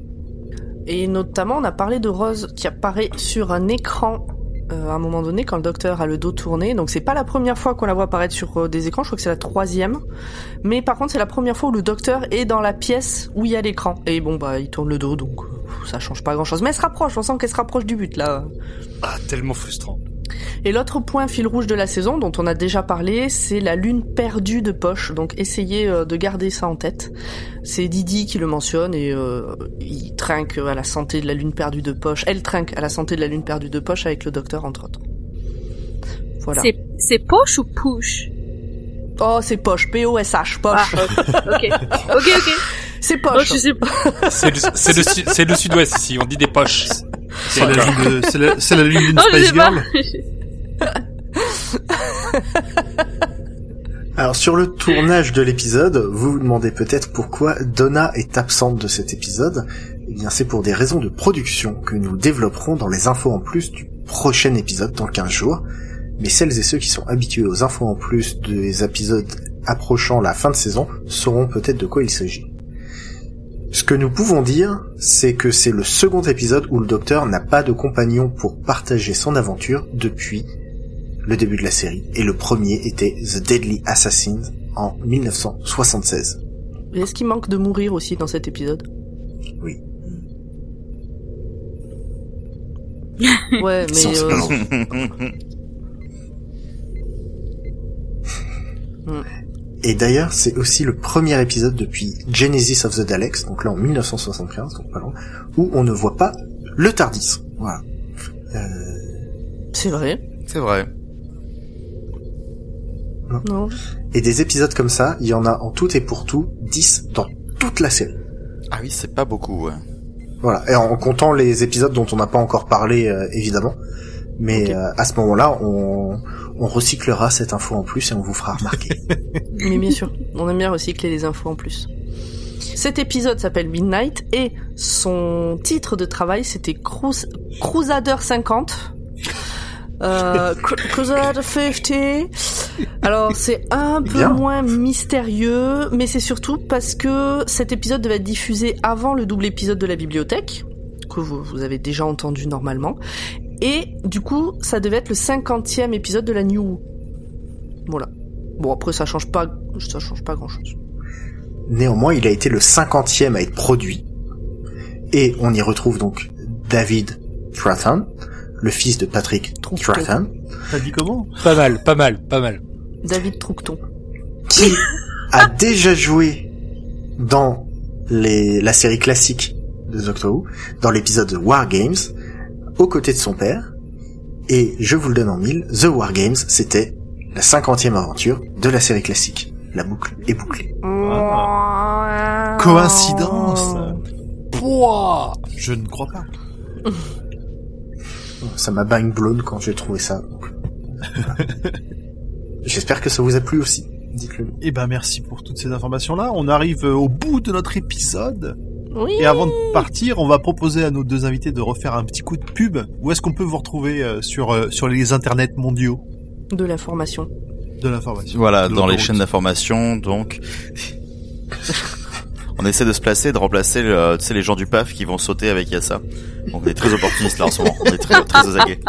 Speaker 1: Et notamment, on a parlé de Rose qui apparaît sur un écran euh, à un moment donné quand le docteur a le dos tourné. Donc c'est pas la première fois qu'on la voit apparaître sur euh, des écrans, je crois que c'est la troisième. Mais par contre, c'est la première fois où le docteur est dans la pièce où il y a l'écran. Et bon, bah, il tourne le dos, donc euh, ça change pas grand chose. Mais elle se rapproche, on sent qu'elle se rapproche du but là.
Speaker 3: Ah, tellement frustrant.
Speaker 1: Et l'autre point fil rouge de la saison, dont on a déjà parlé, c'est la lune perdue de poche. Donc essayez euh, de garder ça en tête. C'est Didi qui le mentionne et euh, il trinque à la santé de la lune perdue de poche. Elle trinque à la santé de la lune perdue de poche avec le docteur entre autres. Voilà.
Speaker 5: C'est, c'est poche ou push
Speaker 1: Oh, c'est poche. P-O-S-H. Poche.
Speaker 5: Ah, ok. Ok, ok. [LAUGHS]
Speaker 1: C'est
Speaker 5: Oh,
Speaker 1: poche.
Speaker 5: pas. [LAUGHS]
Speaker 3: C'est le, c'est le, su- c'est le sud-ouest ici, on dit des poches.
Speaker 2: C'est la lune la, d'une Space. Girl. [LAUGHS] [LAUGHS]
Speaker 7: Alors sur le tournage de l'épisode, vous vous demandez peut-être pourquoi Donna est absente de cet épisode. Eh bien c'est pour des raisons de production que nous développerons dans les infos en plus du prochain épisode dans 15 jours. Mais celles et ceux qui sont habitués aux infos en plus des épisodes approchant la fin de saison sauront peut-être de quoi il s'agit. Ce que nous pouvons dire, c'est que c'est le second épisode où le docteur n'a pas de compagnon pour partager son aventure depuis le début de la série, et le premier était The Deadly Assassins en 1976.
Speaker 1: Et Est-ce qu'il manque de mourir aussi dans cet épisode?
Speaker 7: Oui. [LAUGHS]
Speaker 1: Ouais, mais
Speaker 7: Sans
Speaker 1: euh, [LAUGHS]
Speaker 7: Et d'ailleurs, c'est aussi le premier épisode depuis Genesis of the Daleks, donc là en 1975, donc pas loin, où on ne voit pas le Tardis. Voilà. Euh,
Speaker 1: c'est vrai.
Speaker 4: C'est vrai.
Speaker 1: Non.
Speaker 7: et des épisodes comme ça, il y en a en tout et pour tout 10 dans toute la série.
Speaker 4: Ah oui, c'est pas beaucoup, ouais.
Speaker 7: Voilà, et en comptant les épisodes dont on n'a pas encore parlé, euh, évidemment. Mais euh, à ce moment-là, on, on recyclera cette info en plus et on vous fera remarquer. [LAUGHS]
Speaker 1: Mais bien sûr, on aime bien recycler les infos en plus. Cet épisode s'appelle Midnight et son titre de travail c'était Crus- Crusader 50. Euh, Cru- Crusader 50. Alors c'est un peu
Speaker 7: Bien.
Speaker 1: moins mystérieux, mais c'est surtout parce que cet épisode devait être diffusé avant le double épisode de la bibliothèque, que vous, vous avez déjà entendu normalement. Et du coup, ça devait être le cinquantième épisode de la New. Voilà. Bon après ça change pas, ça change pas grand chose.
Speaker 7: Néanmoins, il a été le cinquantième à être produit. Et on y retrouve donc David Stratton, le fils de Patrick
Speaker 1: Trouve-toi.
Speaker 7: Stratton,
Speaker 2: T'as dit comment?
Speaker 3: Pas mal, pas mal, pas mal.
Speaker 1: David Troucton.
Speaker 7: qui a déjà joué dans les, la série classique de Doctor Who, dans l'épisode War Games, aux côtés de son père. Et je vous le donne en mille, The War Games, c'était la cinquantième aventure de la série classique. La boucle est bouclée.
Speaker 2: Coïncidence
Speaker 3: Pouah
Speaker 2: Je ne crois pas.
Speaker 7: Ça m'a bang blown quand j'ai trouvé ça. [LAUGHS] voilà. J'espère que ça vous a plu aussi. Dites-le.
Speaker 2: Eh ben merci pour toutes ces informations-là. On arrive euh, au bout de notre épisode.
Speaker 1: Oui.
Speaker 2: Et avant de partir, on va proposer à nos deux invités de refaire un petit coup de pub. Où est-ce qu'on peut vous retrouver euh, sur, euh, sur les internets mondiaux?
Speaker 1: De l'information.
Speaker 2: de l'information
Speaker 4: Voilà,
Speaker 2: De
Speaker 4: dans les chaînes d'information, donc... [LAUGHS] on essaie de se placer, de remplacer le, tu sais, les gens du PAF qui vont sauter avec Yassa. Donc on est très opportunistes là en ce moment, on est très, très aux aguets.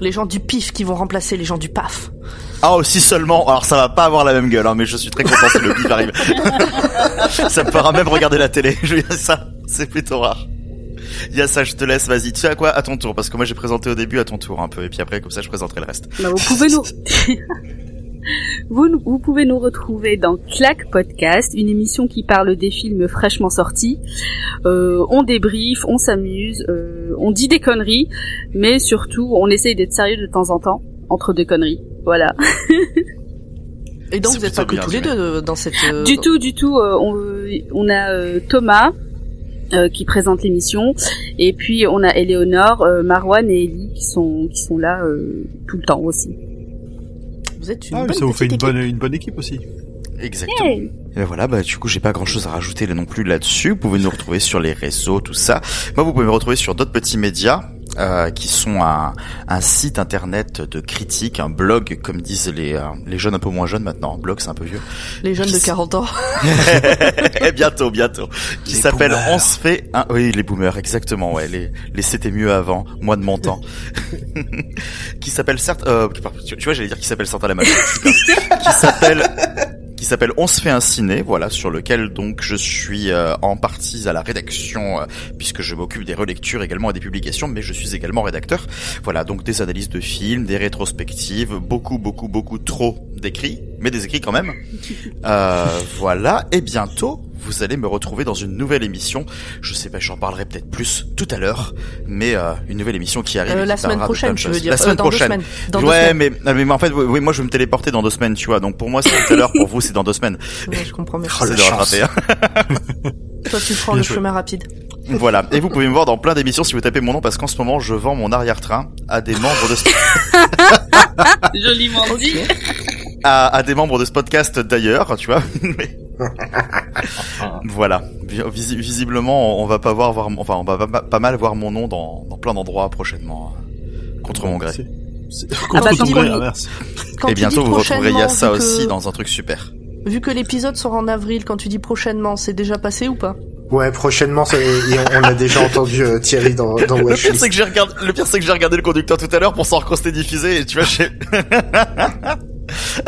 Speaker 1: Les gens du PIF qui vont remplacer les gens du PAF.
Speaker 4: Ah aussi seulement, alors ça va pas avoir la même gueule, hein, mais je suis très content si le bip arrive. [LAUGHS] ça me fera même regarder la télé, je veux dire ça, c'est plutôt rare. Yassa, je te laisse, vas-y, tu sais à quoi? À ton tour, parce que moi j'ai présenté au début à ton tour un peu, et puis après comme ça je présenterai le reste.
Speaker 5: Bah, vous pouvez nous. [LAUGHS] Vous, vous pouvez nous retrouver dans Clac Podcast, une émission qui parle des films fraîchement sortis. Euh, on débriefe, on s'amuse, euh, on dit des conneries, mais surtout on essaye d'être sérieux de temps en temps, entre deux conneries. Voilà.
Speaker 1: Et donc vous êtes pas que tous les deux euh, dans cette. euh,
Speaker 5: Du tout, du tout. euh, on, on a euh, Thomas euh, qui présente l'émission, et puis on a Eleonore, euh, Marwan et Ellie qui sont qui sont là euh, tout le temps aussi.
Speaker 1: Vous êtes une
Speaker 2: Ah, mais
Speaker 1: bonne
Speaker 2: ça vous fait une
Speaker 1: équipe.
Speaker 2: bonne, une bonne équipe aussi.
Speaker 4: Exactement.
Speaker 5: Hey.
Speaker 4: Et ben voilà, bah du coup j'ai pas grand chose à rajouter là non plus là-dessus. Vous pouvez nous retrouver sur les réseaux, tout ça. Moi vous pouvez me retrouver sur d'autres petits médias. Euh, qui sont un, un site internet de critique, un blog comme disent les, euh, les jeunes un peu moins jeunes maintenant, blog c'est un peu vieux.
Speaker 1: Les jeunes de 40 ans. [LAUGHS]
Speaker 4: Et bientôt, bientôt. Qui s'appelle. On se fait un... Oui, les boomers, exactement, ouais. Les, les c'était mieux avant, moi de mon temps. [LAUGHS] qui s'appelle certes... Euh, tu vois, j'allais dire qui s'appelle certes à la magie. [LAUGHS] qui s'appelle... qui s'appelle On se fait un ciné, voilà, sur lequel donc je suis euh, en partie à la rédaction, euh, puisque je m'occupe des relectures également et des publications, mais je suis également rédacteur. Voilà, donc des analyses de films, des rétrospectives, beaucoup, beaucoup, beaucoup trop d'écrits, mais des écrits quand même. Euh, voilà, et bientôt, vous allez me retrouver dans une nouvelle émission. Je sais pas, j'en parlerai peut-être plus tout à l'heure, mais euh, une nouvelle émission qui arrive.
Speaker 1: Euh, la semaine prochaine, tu veux dire.
Speaker 4: La semaine
Speaker 1: Euh, dans deux
Speaker 4: prochaine.
Speaker 1: semaines. Dans deux
Speaker 4: ouais,
Speaker 1: semaines.
Speaker 4: mais, mais, mais en fait, oui, moi je vais me téléporter dans deux semaines, tu vois. Donc pour moi c'est tout à l'heure, pour vous c'est dans deux semaines.
Speaker 1: Ouais, je comprends bien.
Speaker 7: Oh, la
Speaker 4: c'est de
Speaker 7: chance.
Speaker 4: rattraper. hein. [LAUGHS]
Speaker 1: Toi, tu prends
Speaker 2: Bien
Speaker 1: le
Speaker 2: joué.
Speaker 1: chemin rapide.
Speaker 4: voilà. Et vous pouvez me voir dans plein d'émissions si vous tapez mon nom parce qu'en ce moment je vends mon arrière-train à des membres de [LAUGHS] ce,
Speaker 5: Joliment dit.
Speaker 4: À, à des membres de ce podcast d'ailleurs, tu vois. [LAUGHS] Mais- [LAUGHS] voilà. Visi- visiblement, on va pas voir, voir, enfin, on va pas, pas mal voir mon nom dans, dans plein d'endroits prochainement, euh, contre mon gré.
Speaker 1: Ah
Speaker 2: Contre
Speaker 1: bah,
Speaker 2: ton gré, inverse.
Speaker 4: Et
Speaker 1: tu
Speaker 4: bientôt vous retrouverez Yassa
Speaker 1: que-
Speaker 4: aussi dans un truc super.
Speaker 1: Vu que l'épisode sort en avril, quand tu dis prochainement, c'est déjà passé ou pas?
Speaker 7: Ouais, prochainement, on, a déjà entendu euh, Thierry dans, dans
Speaker 4: Le pire
Speaker 7: Watchlist.
Speaker 4: c'est que j'ai regardé, le pire c'est que j'ai regardé le conducteur tout à l'heure pour quand c'était diffusé et tu vois j'ai. [LAUGHS]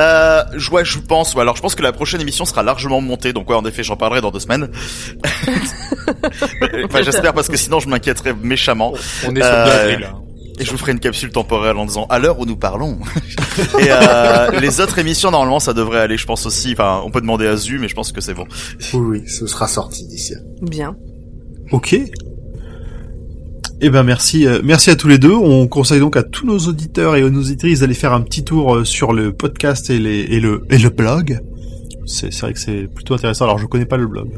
Speaker 4: Euh, je- ouais, je pense. ouais, Alors, je pense que la prochaine émission sera largement montée. Donc, ouais, en effet, j'en parlerai dans deux semaines. [LAUGHS] enfin, j'espère parce que sinon, je m'inquiéterais méchamment.
Speaker 3: On est sur
Speaker 4: Euh,
Speaker 3: là.
Speaker 4: Et je vous ferai une capsule temporelle en disant à l'heure où nous parlons. [LAUGHS] et euh, les autres émissions, normalement, ça devrait aller, je pense aussi. Enfin, on peut demander à Zu, mais je pense que c'est bon.
Speaker 7: Oui, oui, ce sera sorti d'ici. là.
Speaker 1: Bien.
Speaker 2: Ok. Eh ben merci, euh, merci à tous les deux. On conseille donc à tous nos auditeurs et nos auditrices d'aller faire un petit tour euh, sur le podcast et, les, et le et le blog. C'est vrai que c'est plutôt intéressant. Alors je connais pas le blog.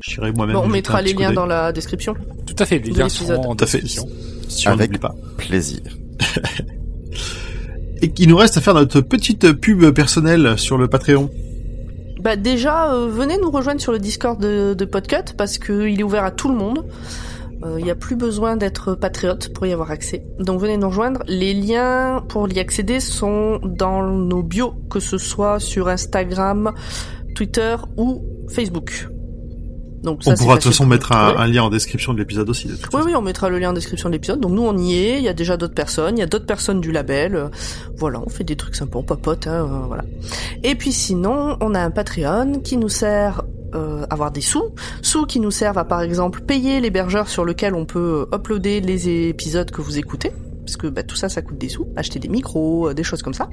Speaker 2: J'irai moi-même.
Speaker 1: Bon, on mettra les liens dans la description.
Speaker 3: Tout à fait, les liens seront en
Speaker 2: Tout à fait.
Speaker 3: description.
Speaker 2: Si on
Speaker 4: Avec-
Speaker 2: n'oublie pas.
Speaker 4: Plaisir.
Speaker 2: Et qu'il nous reste à faire notre petite pub personnelle sur le Patreon.
Speaker 1: Bah déjà, euh, venez nous rejoindre sur le Discord de, de Podcut parce que il est ouvert à tout le monde. Il n'y a plus besoin d'être patriote pour y avoir accès. Donc venez nous rejoindre. Les liens pour y accéder sont dans nos bios, que ce soit sur Instagram, Twitter ou Facebook. Donc ça,
Speaker 2: on pourra de toute façon mettre un, lien en description de l'épisode aussi. De
Speaker 1: Oui,
Speaker 2: façon.
Speaker 1: oui, on mettra le lien en description de l'épisode. Donc nous, on y est. Il y a déjà d'autres personnes. Il y a d'autres personnes du label. Euh, Voilà, on fait des trucs sympas, on papote. Hein, euh, voilà. Et puis sinon, on a un Patreon qui nous sert euh, avoir des sous. Sous qui nous servent à, par exemple, payer l'hébergeur sur lequel on peut euh, uploader les épisodes que vous écoutez. Parce que bah, tout ça, ça coûte des sous. Acheter des micros, euh, des choses comme ça.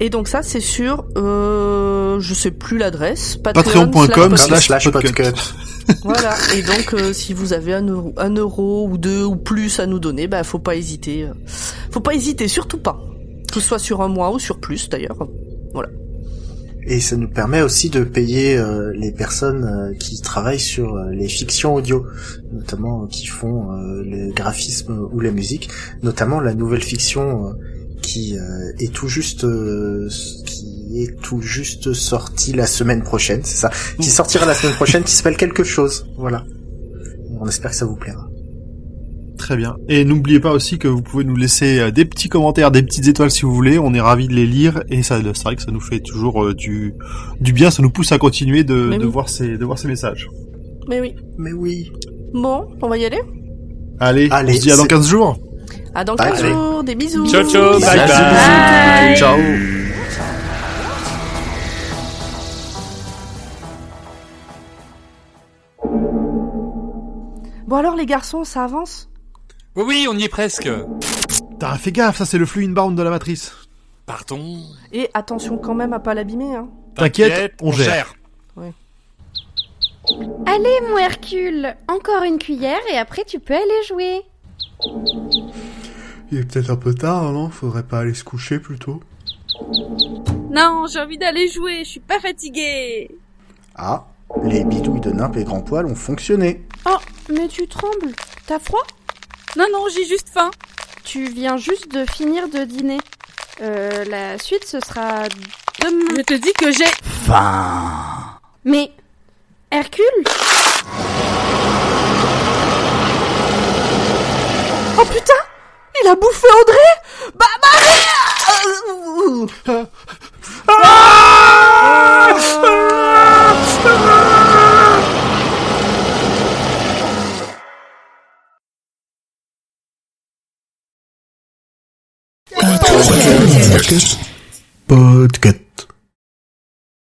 Speaker 1: Et donc ça, c'est sur, euh, je sais plus l'adresse.
Speaker 2: Patreon.com
Speaker 1: slash
Speaker 2: podcut. [LAUGHS]
Speaker 1: voilà. Et donc, euh, si vous avez un euro, un euro ou deux ou plus à nous donner, bah, faut pas hésiter. Faut pas hésiter, surtout pas. Que ce soit sur un mois ou sur plus, d'ailleurs.
Speaker 7: Et ça nous permet aussi de payer euh, les personnes euh, qui travaillent sur euh, les fictions audio, notamment euh, qui font euh, le graphisme ou la musique, notamment la nouvelle fiction euh, qui est tout juste qui est tout juste sortie la semaine prochaine, c'est ça, qui sortira la semaine prochaine, qui s'appelle quelque chose, voilà. On espère que ça vous plaira.
Speaker 2: Très bien. Et n'oubliez pas aussi que vous pouvez nous laisser euh, des petits commentaires, des petites étoiles si vous voulez. On est ravis de les lire et ça, c'est vrai que ça nous fait toujours euh, du du bien. Ça nous pousse à continuer de, de
Speaker 1: oui.
Speaker 2: voir ces de voir ces messages.
Speaker 1: Mais oui.
Speaker 7: Mais oui.
Speaker 1: Bon, on va y aller?
Speaker 2: Allez,
Speaker 7: Allez,
Speaker 2: on se dit à dans
Speaker 7: c'est-
Speaker 2: 15 jours.
Speaker 1: À dans
Speaker 7: Bye.
Speaker 1: 15 jours, des bisous
Speaker 3: Ciao, ciao, bye bye.
Speaker 2: Ciao.
Speaker 1: Bon alors les garçons, ça avance?
Speaker 3: Oui, oui, on y est presque.
Speaker 2: T'as fait gaffe, ça c'est le flux inbound de la matrice.
Speaker 3: Pardon.
Speaker 1: Et attention quand même à pas l'abîmer, hein.
Speaker 2: T'inquiète, on gère.
Speaker 6: Allez, mon Hercule, encore une cuillère et après tu peux aller jouer.
Speaker 7: Il est peut-être un peu tard, non? Faudrait pas aller se coucher plutôt
Speaker 5: Non, j'ai envie d'aller jouer, je suis pas fatiguée.
Speaker 7: Ah, les bidouilles de Nimp et Grand Poil ont fonctionné.
Speaker 6: Oh, mais tu trembles. T'as froid?
Speaker 5: Non, non, j'ai juste faim.
Speaker 6: Tu viens juste de finir de dîner. Euh, la suite ce sera demain.
Speaker 5: Je te dis que j'ai...
Speaker 7: Fin.
Speaker 6: Mais Hercule
Speaker 1: Oh putain Il a bouffé Audrey Bah Marie
Speaker 7: Podcast.